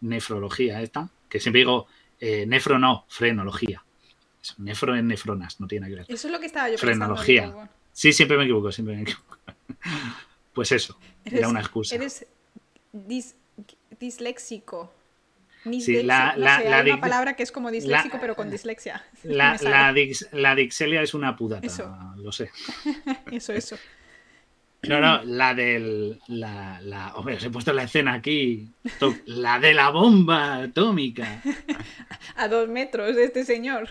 nefrología esta, que siempre digo, eh, nefro no, frenología. Eso, nefro en nefronas, no tiene que ver. Eso es lo que estaba yo Frenología. pensando. digo, Sí, siempre me equivoco, siempre me equivoco. *laughs* Pues eso, era una excusa. Eres dis- disléxico. Sí, la- no la- sé, la hay una dic- palabra que es como disléxico, pero con dislexia. *laughs* La, la, dix- la dixelia es una pudata, Eso. lo sé. *laughs* Eso, eso. No, no, la del. La, la, hombre, os he puesto la escena aquí. La de la bomba atómica. *laughs* A dos metros de este señor.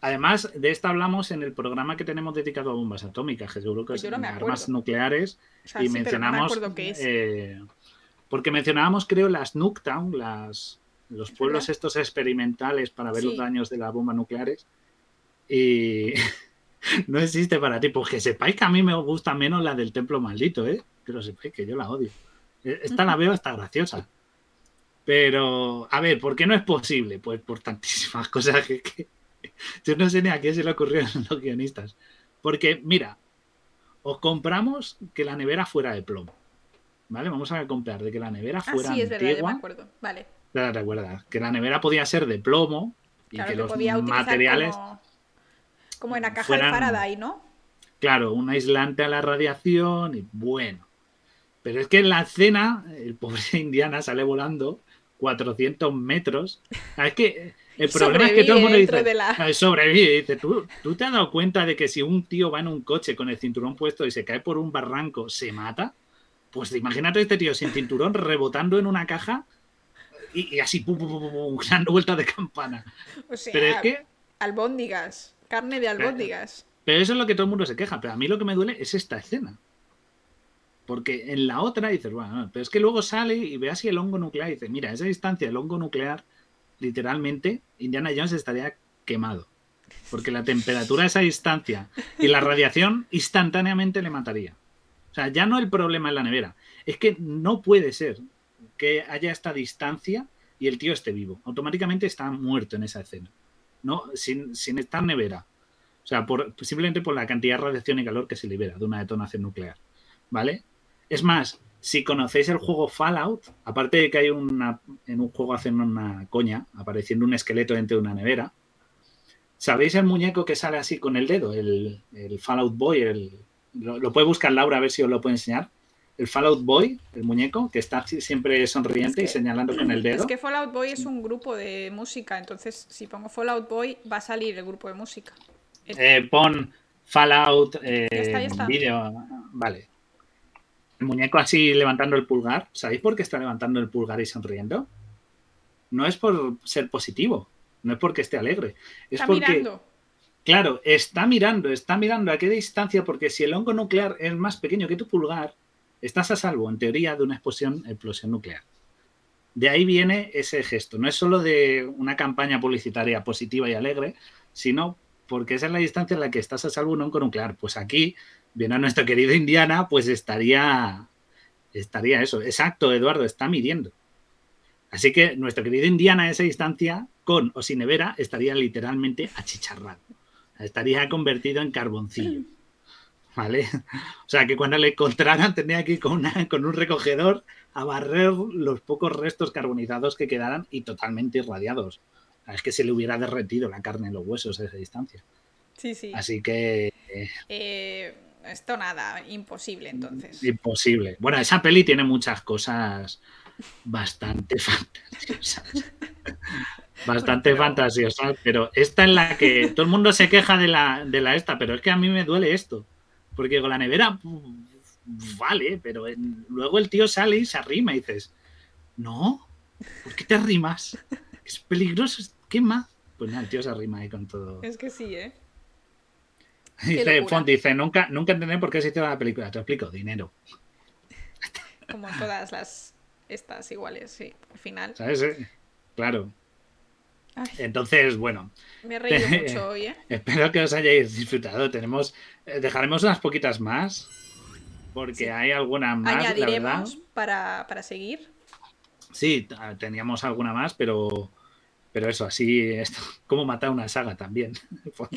Además, de esta hablamos en el programa que tenemos dedicado a bombas atómicas, que seguro que Pues es no armas nucleares. O sea, y sí, pero no me mencionamos. eh, porque mencionábamos, creo, las Nuketown, las, los pueblos verdad. estos experimentales para ver los daños de las bombas nucleares. Y *laughs* no existe para ti. Pues que sepáis que a mí me gusta menos la del templo maldito, ¿eh? Que lo sepáis que yo la odio. Eh, Esta la veo hasta graciosa. Pero, a ver, ¿por qué no es posible? Pues por tantísimas *laughs* cosas que, que- *laughs* yo no sé ni a quién se le ocurrió a los guionistas. Porque, mira, os compramos que la nevera fuera de plomo. ¿Vale? Vamos a comprar de que la nevera Ah, fuera sí, es verdad, yo me acuerdo. Vale. Te acuerdas, que la nevera podía ser de plomo y Claro, que que los podía materiales, como, como en la caja fueran- de Faraday, ¿no? claro, un aislante a la radiación y bueno. Pero es que en la escena, el pobre *laughs* Indiana sale volando 400 metros. Ah, Es que el problema es que todo el mundo dice, la- "Ah, sobrevive. Dice, ¿tú, ¿tú te has dado cuenta de que si un tío va en un coche con el cinturón puesto y se cae por un barranco, se mata? Pues imagínate este tío sin cinturón rebotando en una caja y, y así, pum, pum, pum, pum, *laughs* dando vueltas de campana. O sea, Pero es que albóndigas. Carne de albóndigas. Pero eso es lo que todo el mundo se queja. Pero a mí lo que me duele es esta escena. Porque en la otra dices, bueno, no, pero es que luego sale y ve así el hongo nuclear y dice, mira, a esa distancia del hongo nuclear, literalmente, Indiana Jones estaría quemado. Porque la temperatura a esa distancia y la radiación instantáneamente le mataría. O sea, ya no el problema en la nevera. Es que no puede ser que haya esta distancia y el tío esté vivo. Automáticamente está muerto en esa escena. ¿no? Sin, sin estar nevera. O sea, por, simplemente por la cantidad de radiación y calor que se libera de una detonación nuclear. ¿Vale? Es más, si conocéis el juego Fallout, aparte de que hay una. En un juego hacen una coña, apareciendo un esqueleto dentro de una nevera. ¿Sabéis el muñeco que sale así con el dedo? El, el Fallout Boy. El, lo, lo, puede buscar Laura a ver si os lo puede enseñar. El Fallout Boy, el muñeco, que está siempre sonriente Es que- y señalando con el dedo. Es que Fallout Boy es un grupo de música, entonces si pongo Fallout Boy va a salir el grupo de música. Eh, pon Fallout eh, Ya está, ya está. vídeo. Vale. El muñeco así levantando el pulgar. ¿Sabéis por qué está levantando el pulgar y sonriendo? No es por ser positivo. No es porque esté alegre. Es Está porque, mirando. claro, está mirando, está mirando a qué distancia, porque si el hongo nuclear es más pequeño que tu pulgar, estás a salvo, en teoría, de una explosión, nuclear. De ahí viene ese gesto. No es solo de una campaña publicitaria positiva y alegre, sino porque esa es la distancia en la que estás a salvo de un nuclear. Pues aquí viene a nuestro querido Indiana, pues estaría, estaría eso. Exacto, Eduardo, está midiendo. Así que nuestro querido Indiana a esa distancia, con o sin nevera, estaría literalmente achicharrado. Estaría convertido en carboncillo. ¿Vale? O sea que cuando le encontraran tendría que ir con, con un recogedor a barrer los pocos restos carbonizados que quedaran y totalmente irradiados. Es que se le hubiera derretido la carne en los huesos a esa distancia. Sí, sí. Así que. Eh, esto nada, imposible entonces. Imposible. Bueno, esa peli tiene muchas cosas bastante fantasiosas. *laughs* bastante fantasiosas, pero esta en la que todo el mundo se queja de la, de la esta, pero es que a mí me duele esto. Porque con la nevera, vale, pero luego el tío sale y se arrima y dices, no, ¿por qué te arrimas? Es peligroso, ¿qué más? Pues nada, el tío se arrima ahí con todo. Es que sí, ¿eh? *laughs* Dice, Font dice, nunca, nunca entendí por qué se hizo la película. Te explico, dinero. Como todas las estas iguales, sí, al final. ¿Sabes? Eh, claro. Entonces, bueno. Me he reído *laughs* mucho hoy, ¿eh? Espero que os hayáis disfrutado. Tenemos, eh, dejaremos unas poquitas más. Porque hay alguna más. Añadiremos Para, para seguir. Sí, teníamos alguna más, pero pero eso, así, esto, *laughs* cómo matar una saga también. *laughs* un,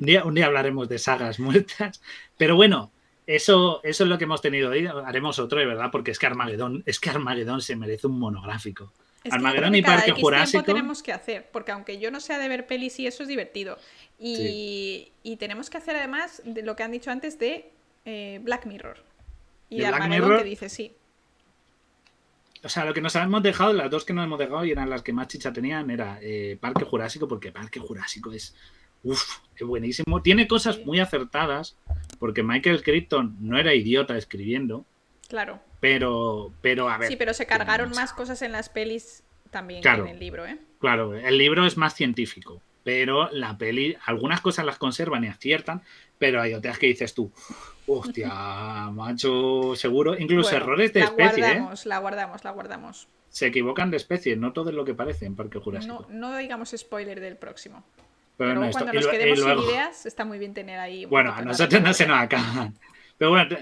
día, un día hablaremos de sagas muertas. Pero bueno, eso, eso es lo que hemos tenido hoy. Haremos otro, de verdad, porque es que Armagedón, es que Armagedón se merece un monográfico. Armagedón y Parque Jurásico. tenemos que hacer, porque aunque yo no sea de ver pelis y eso es divertido. Y, tenemos que hacer además de lo que han dicho antes de eh, Black Mirror. Y Armagedón que dice sí o sea, lo que nos hemos dejado, las dos que nos hemos dejado y eran las que más chicha tenían, era eh, Parque Jurásico, porque Parque Jurásico es, uff, es buenísimo. Tiene cosas muy acertadas, porque Michael Crichton no era idiota escribiendo. Claro. Pero, pero a ver. Sí, pero se cargaron más cosas en las pelis también que en el libro, ¿eh? Claro, el libro es más científico, pero la peli, algunas cosas las conservan y aciertan, pero hay otras que dices tú, hostia, *laughs* macho, seguro. Incluso errores de especie. La guardamos, la guardamos, la guardamos. Se equivocan de especie, no todo es lo que parece en Parque Jurásico. No, digamos spoiler del próximo. Pero, cuando nos quedemos sin ideas, está muy bien tener ahí. bueno, a nosotros no se nos acaban. Pero bueno,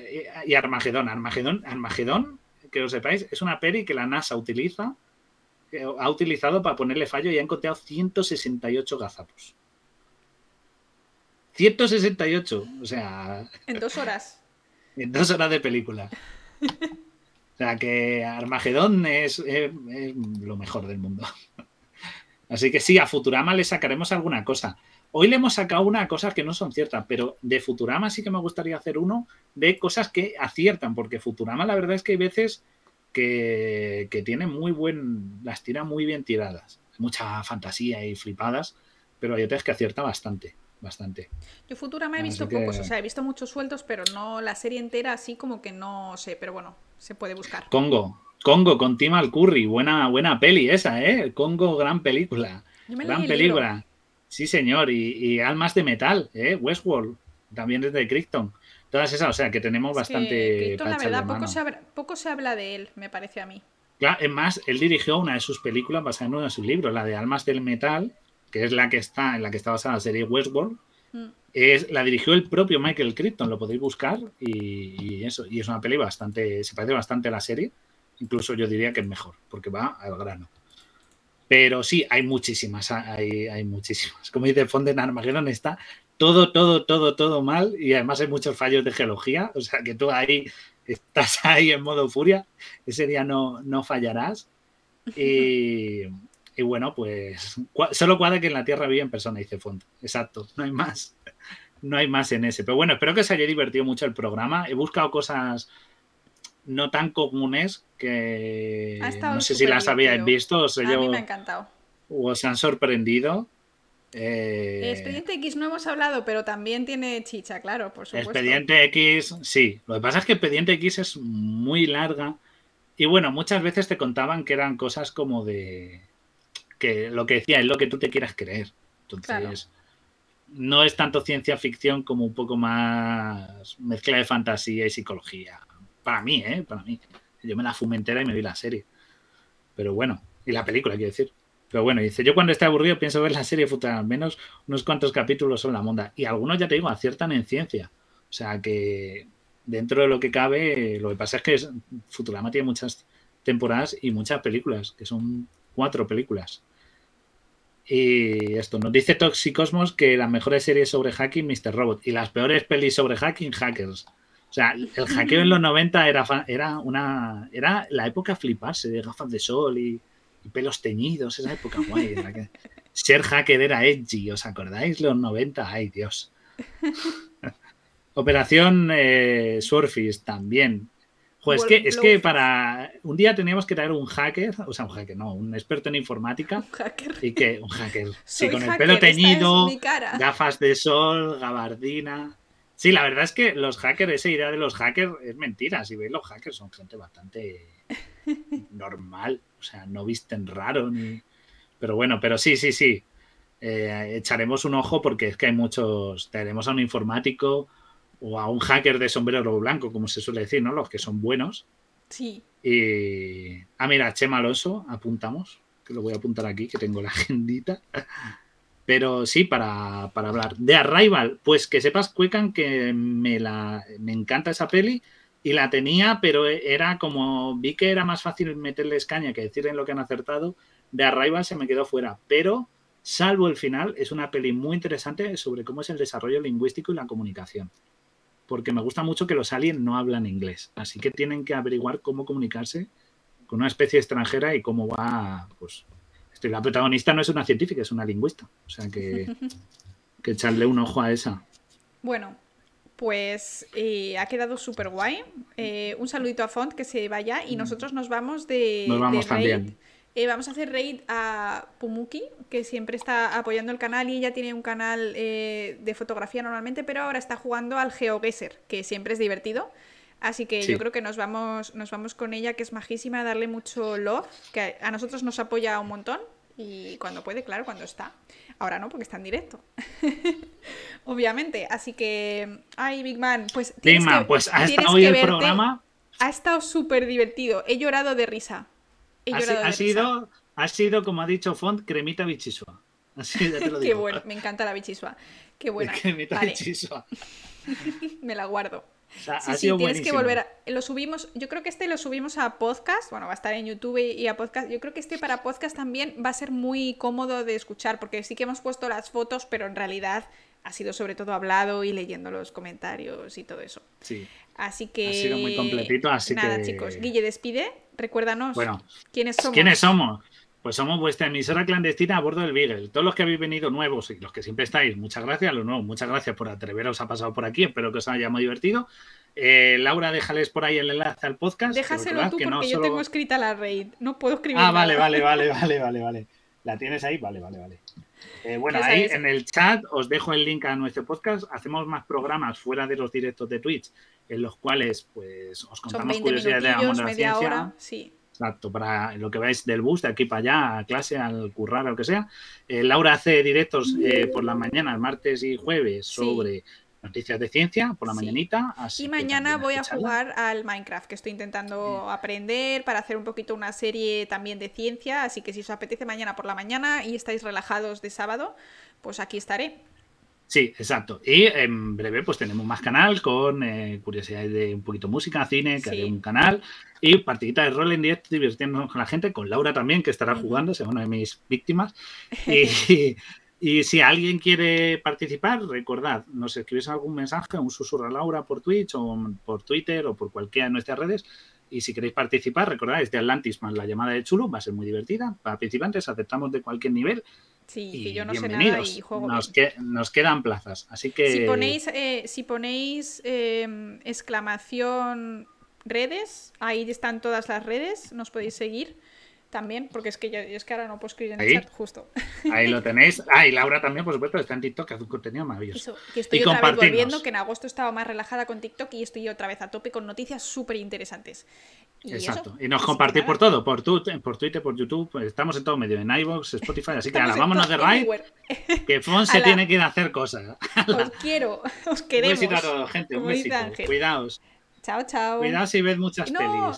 y Armagedón, Armagedón, Armagedón, que lo sepáis, es una peli que la NASA utiliza, ha utilizado para ponerle fallo y ha encontrado 168 gazapos. 168, o sea... En dos horas. *laughs* En dos horas de película. *laughs* O sea que Armagedón es, lo mejor del mundo. *laughs* Así que sí, a Futurama le sacaremos alguna cosa. Hoy le hemos sacado una cosa que no son ciertas, pero de Futurama sí que me gustaría hacer uno de cosas que aciertan, porque Futurama la verdad es que hay veces que, que tiene muy buen, las tira muy bien tiradas. Mucha fantasía y flipadas, pero hay otras que acierta bastante bastante. Yo Futurama he visto pocos, o sea, he visto muchos sueltos, pero no la serie entera así como que no sé, pero bueno, se puede buscar. Congo, Congo con Tim Alcurry, buena, buena peli esa, ¿eh? Congo, gran película. gran película. Sí, señor, y, Almas de Metal, ¿eh? Westworld, también desde Crichton. Todas esas, o sea, que tenemos bastante... la verdad, poco se, habla, poco se habla de él, me parece a mí. Claro, es más, él dirigió una de sus películas basada en uno de sus libros, la de Almas del Metal, que es la que está en la que está basada la serie Westworld, mm. es, la dirigió el propio Michael Crichton, lo podéis buscar y, eso, y es una peli bastante, se parece bastante a la serie, incluso yo diría que es mejor, porque va al grano. Pero sí, hay muchísimas, hay, hay muchísimas. Como dice Fonden Armageddon, está todo, todo, todo, todo mal y además hay muchos fallos de geología, o sea que tú ahí estás *laughs* ahí en modo furia, ese día no, no fallarás. *laughs* Y, y bueno, pues solo cuadra que en la Tierra vive en persona, dice Font. Exacto, no hay más. No hay más en ese. Pero bueno, espero que os haya divertido mucho el programa. He buscado cosas no tan comunes que no sé si las habíais visto. O a mí me ha encantado. O os han sorprendido. Eh... Expediente X no hemos hablado, pero también tiene chicha, claro, por supuesto. Expediente X, sí. Lo que pasa es que Expediente X es muy larga. Y bueno, muchas veces te contaban que eran cosas como de que lo que decía es lo que tú te quieras creer. Entonces, no es tanto ciencia ficción como un poco más mezcla de fantasía y psicología. Para mí, ¿eh? Para mí. Yo me la fumé entera y me vi la serie. Pero bueno, y la película, quiero decir. Pero bueno, dice, yo cuando esté aburrido pienso ver la serie futura, al menos unos cuantos capítulos son la monda. Y algunos, ya te digo, aciertan en ciencia. O sea que dentro de lo que cabe, lo que pasa es que Futurama tiene muchas temporadas y muchas películas, que son cuatro películas. Y esto nos dice Toxicosmos que las mejores series sobre hacking, Mr. Robot, y las peores pelis sobre hacking, Hackers. O sea, el hackeo en los 90 era, era una era la época fliparse de gafas de sol y, pelos teñidos, esa época guay. ser hacker era edgy, ¿os acordáis? Los 90, ay Dios. Operación eh, Surface también. Pues es que, es que para. Un día teníamos que traer un hacker, o sea, un hacker, no, un experto en informática. *laughs* Un hacker. Y que, un hacker. sí, con el pelo teñido, gafas de sol, gabardina. Sí, la verdad es que los hackers, esa idea de los hackers es mentira. Si veis, los hackers son gente bastante *laughs* normal. O sea, no visten raro ni. Pero bueno, pero sí, sí, sí. Eh, echaremos un ojo porque es que hay muchos. Tenemos a un informático o a un hacker de sombrero blanco, como se suele decir, ¿no? Los que son buenos. Sí. Y. Ah, mira, Chema Alonso, apuntamos. Que lo voy a apuntar aquí, que tengo la agendita. Pero sí, para, hablar. De Arrival, pues que sepas, Cuecan, que me, la, me encanta esa peli y la tenía, pero era como. Vi que era más fácil meterle escaña que decirle lo que han acertado. De Arrival se me quedó fuera, pero salvo el final, es una peli muy interesante sobre cómo es el desarrollo lingüístico y la comunicación. Porque me gusta mucho que los aliens no hablan inglés, así que tienen que averiguar cómo comunicarse con una especie extranjera y cómo va, pues, la protagonista no es una científica, es una lingüista. O sea que, *laughs* que echarle un ojo a esa. Bueno, pues eh, ha quedado súper guay. Eh, un saludito a Font que se vaya y mm. nosotros nos vamos de. Nos vamos también. Eh, vamos a hacer raid a Pumuki, que siempre está apoyando el canal y ella tiene un canal de fotografía normalmente, pero ahora está jugando al GeoGuessr, que siempre es divertido. Así que yo creo que nos vamos, nos vamos con ella, que es majísima, darle mucho love, que a nosotros nos apoya un montón. Y cuando puede, claro, cuando está. Ahora no, porque está en directo. *laughs* Obviamente. Así que. Ay, Big Man, pues. Big Man, pues ha estado hoy el programa. Ha estado súper divertido. He llorado de risa. He ha, llorado ha sido, ha sido, como ha dicho Font, cremita bichisua. *laughs* Así ya te lo *laughs* digo. Qué bueno, me encanta la bichisua. Qué buena. Cremita bichisua. me la guardo sí, sí, tienes que volver a... Lo subimos, yo creo que este lo subimos a podcast, bueno, va a estar en YouTube y a podcast. Yo creo que este para podcast también va a ser muy cómodo de escuchar, porque sí que hemos puesto las fotos, pero en realidad ha sido sobre todo hablado y leyendo los comentarios y todo eso. Sí. Así que... Ha sido muy completito, así Nada, chicos. Guille, despide. Recuérdanos bueno, quiénes somos. ¿Quiénes somos? Pues somos vuestra emisora clandestina a bordo del Beagle. Todos los que habéis venido nuevos y los que siempre estáis, muchas gracias. Los nuevos, muchas gracias por atreveros a pasar por aquí. Espero que os haya muy divertido. Eh, Laura, déjales por ahí el enlace al podcast. Déjaselo tú porque yo tengo escrita la raid. No puedo escribir. Ah, vale, vale, vale, *laughs* vale, vale, vale. ¿La tienes ahí? Vale, vale, vale. Eh, bueno, ahí en el chat os dejo el link a nuestro podcast. Hacemos más programas fuera de los directos de Twitch, en los cuales pues os contamos curiosidades de la media hora, sí. Exacto, para lo que veis del bus, de aquí para allá, a clase, al currar, o lo que sea. Eh, Laura hace directos eh, por la mañana, martes y jueves, sobre noticias de ciencia, por la mañanita. y mañana voy a jugar al Minecraft, que estoy intentando aprender para hacer un poquito una serie también de ciencia. Así que si os apetece mañana por la mañana y estáis relajados de sábado, pues aquí estaré. Sí, exacto. Y en breve pues tenemos más canal con eh, curiosidades de un poquito música, cine, que hay un canal y partidita de rol en directo divirtiéndonos con la gente, con Laura también que estará jugando, es una de mis víctimas. *laughs* Y, si alguien quiere participar, recordad, nos escribís algún mensaje, un susurro a Laura por Twitch o por Twitter o por cualquiera de nuestras redes. Y si queréis participar, recordad, de Atlantis más la llamada de Chulo, va a ser muy divertida. Para participantes aceptamos de cualquier nivel Sí, que yo no sé nada y juego nos, nos quedan plazas, así que... Si ponéis, eh, si ponéis em, exclamación redes, ahí están todas las redes, nos podéis seguir también, porque es que yo, es que ahora no puedo escribir en el chat justo. Ahí lo *laughs* tenéis. Ah, y Laura también, por supuesto, está en TikTok, hace un contenido maravilloso. Eso, que estoy otra vez volviendo, que en agosto estaba más relajada con TikTok y estoy otra vez a tope con noticias súper interesantes. Exacto. y nos compartís por todo, por, tu, por Twitter, por YouTube, pues estamos en todo medio, en iVoox, Spotify, así que ahora vámonos de raid, que Fon se tiene que ir a hacer cosas. Os quiero, os queremos. Un besito a todos, gente, un besito. Cuidaos. Chao, chao. Cuidaos y ved muchas pelis.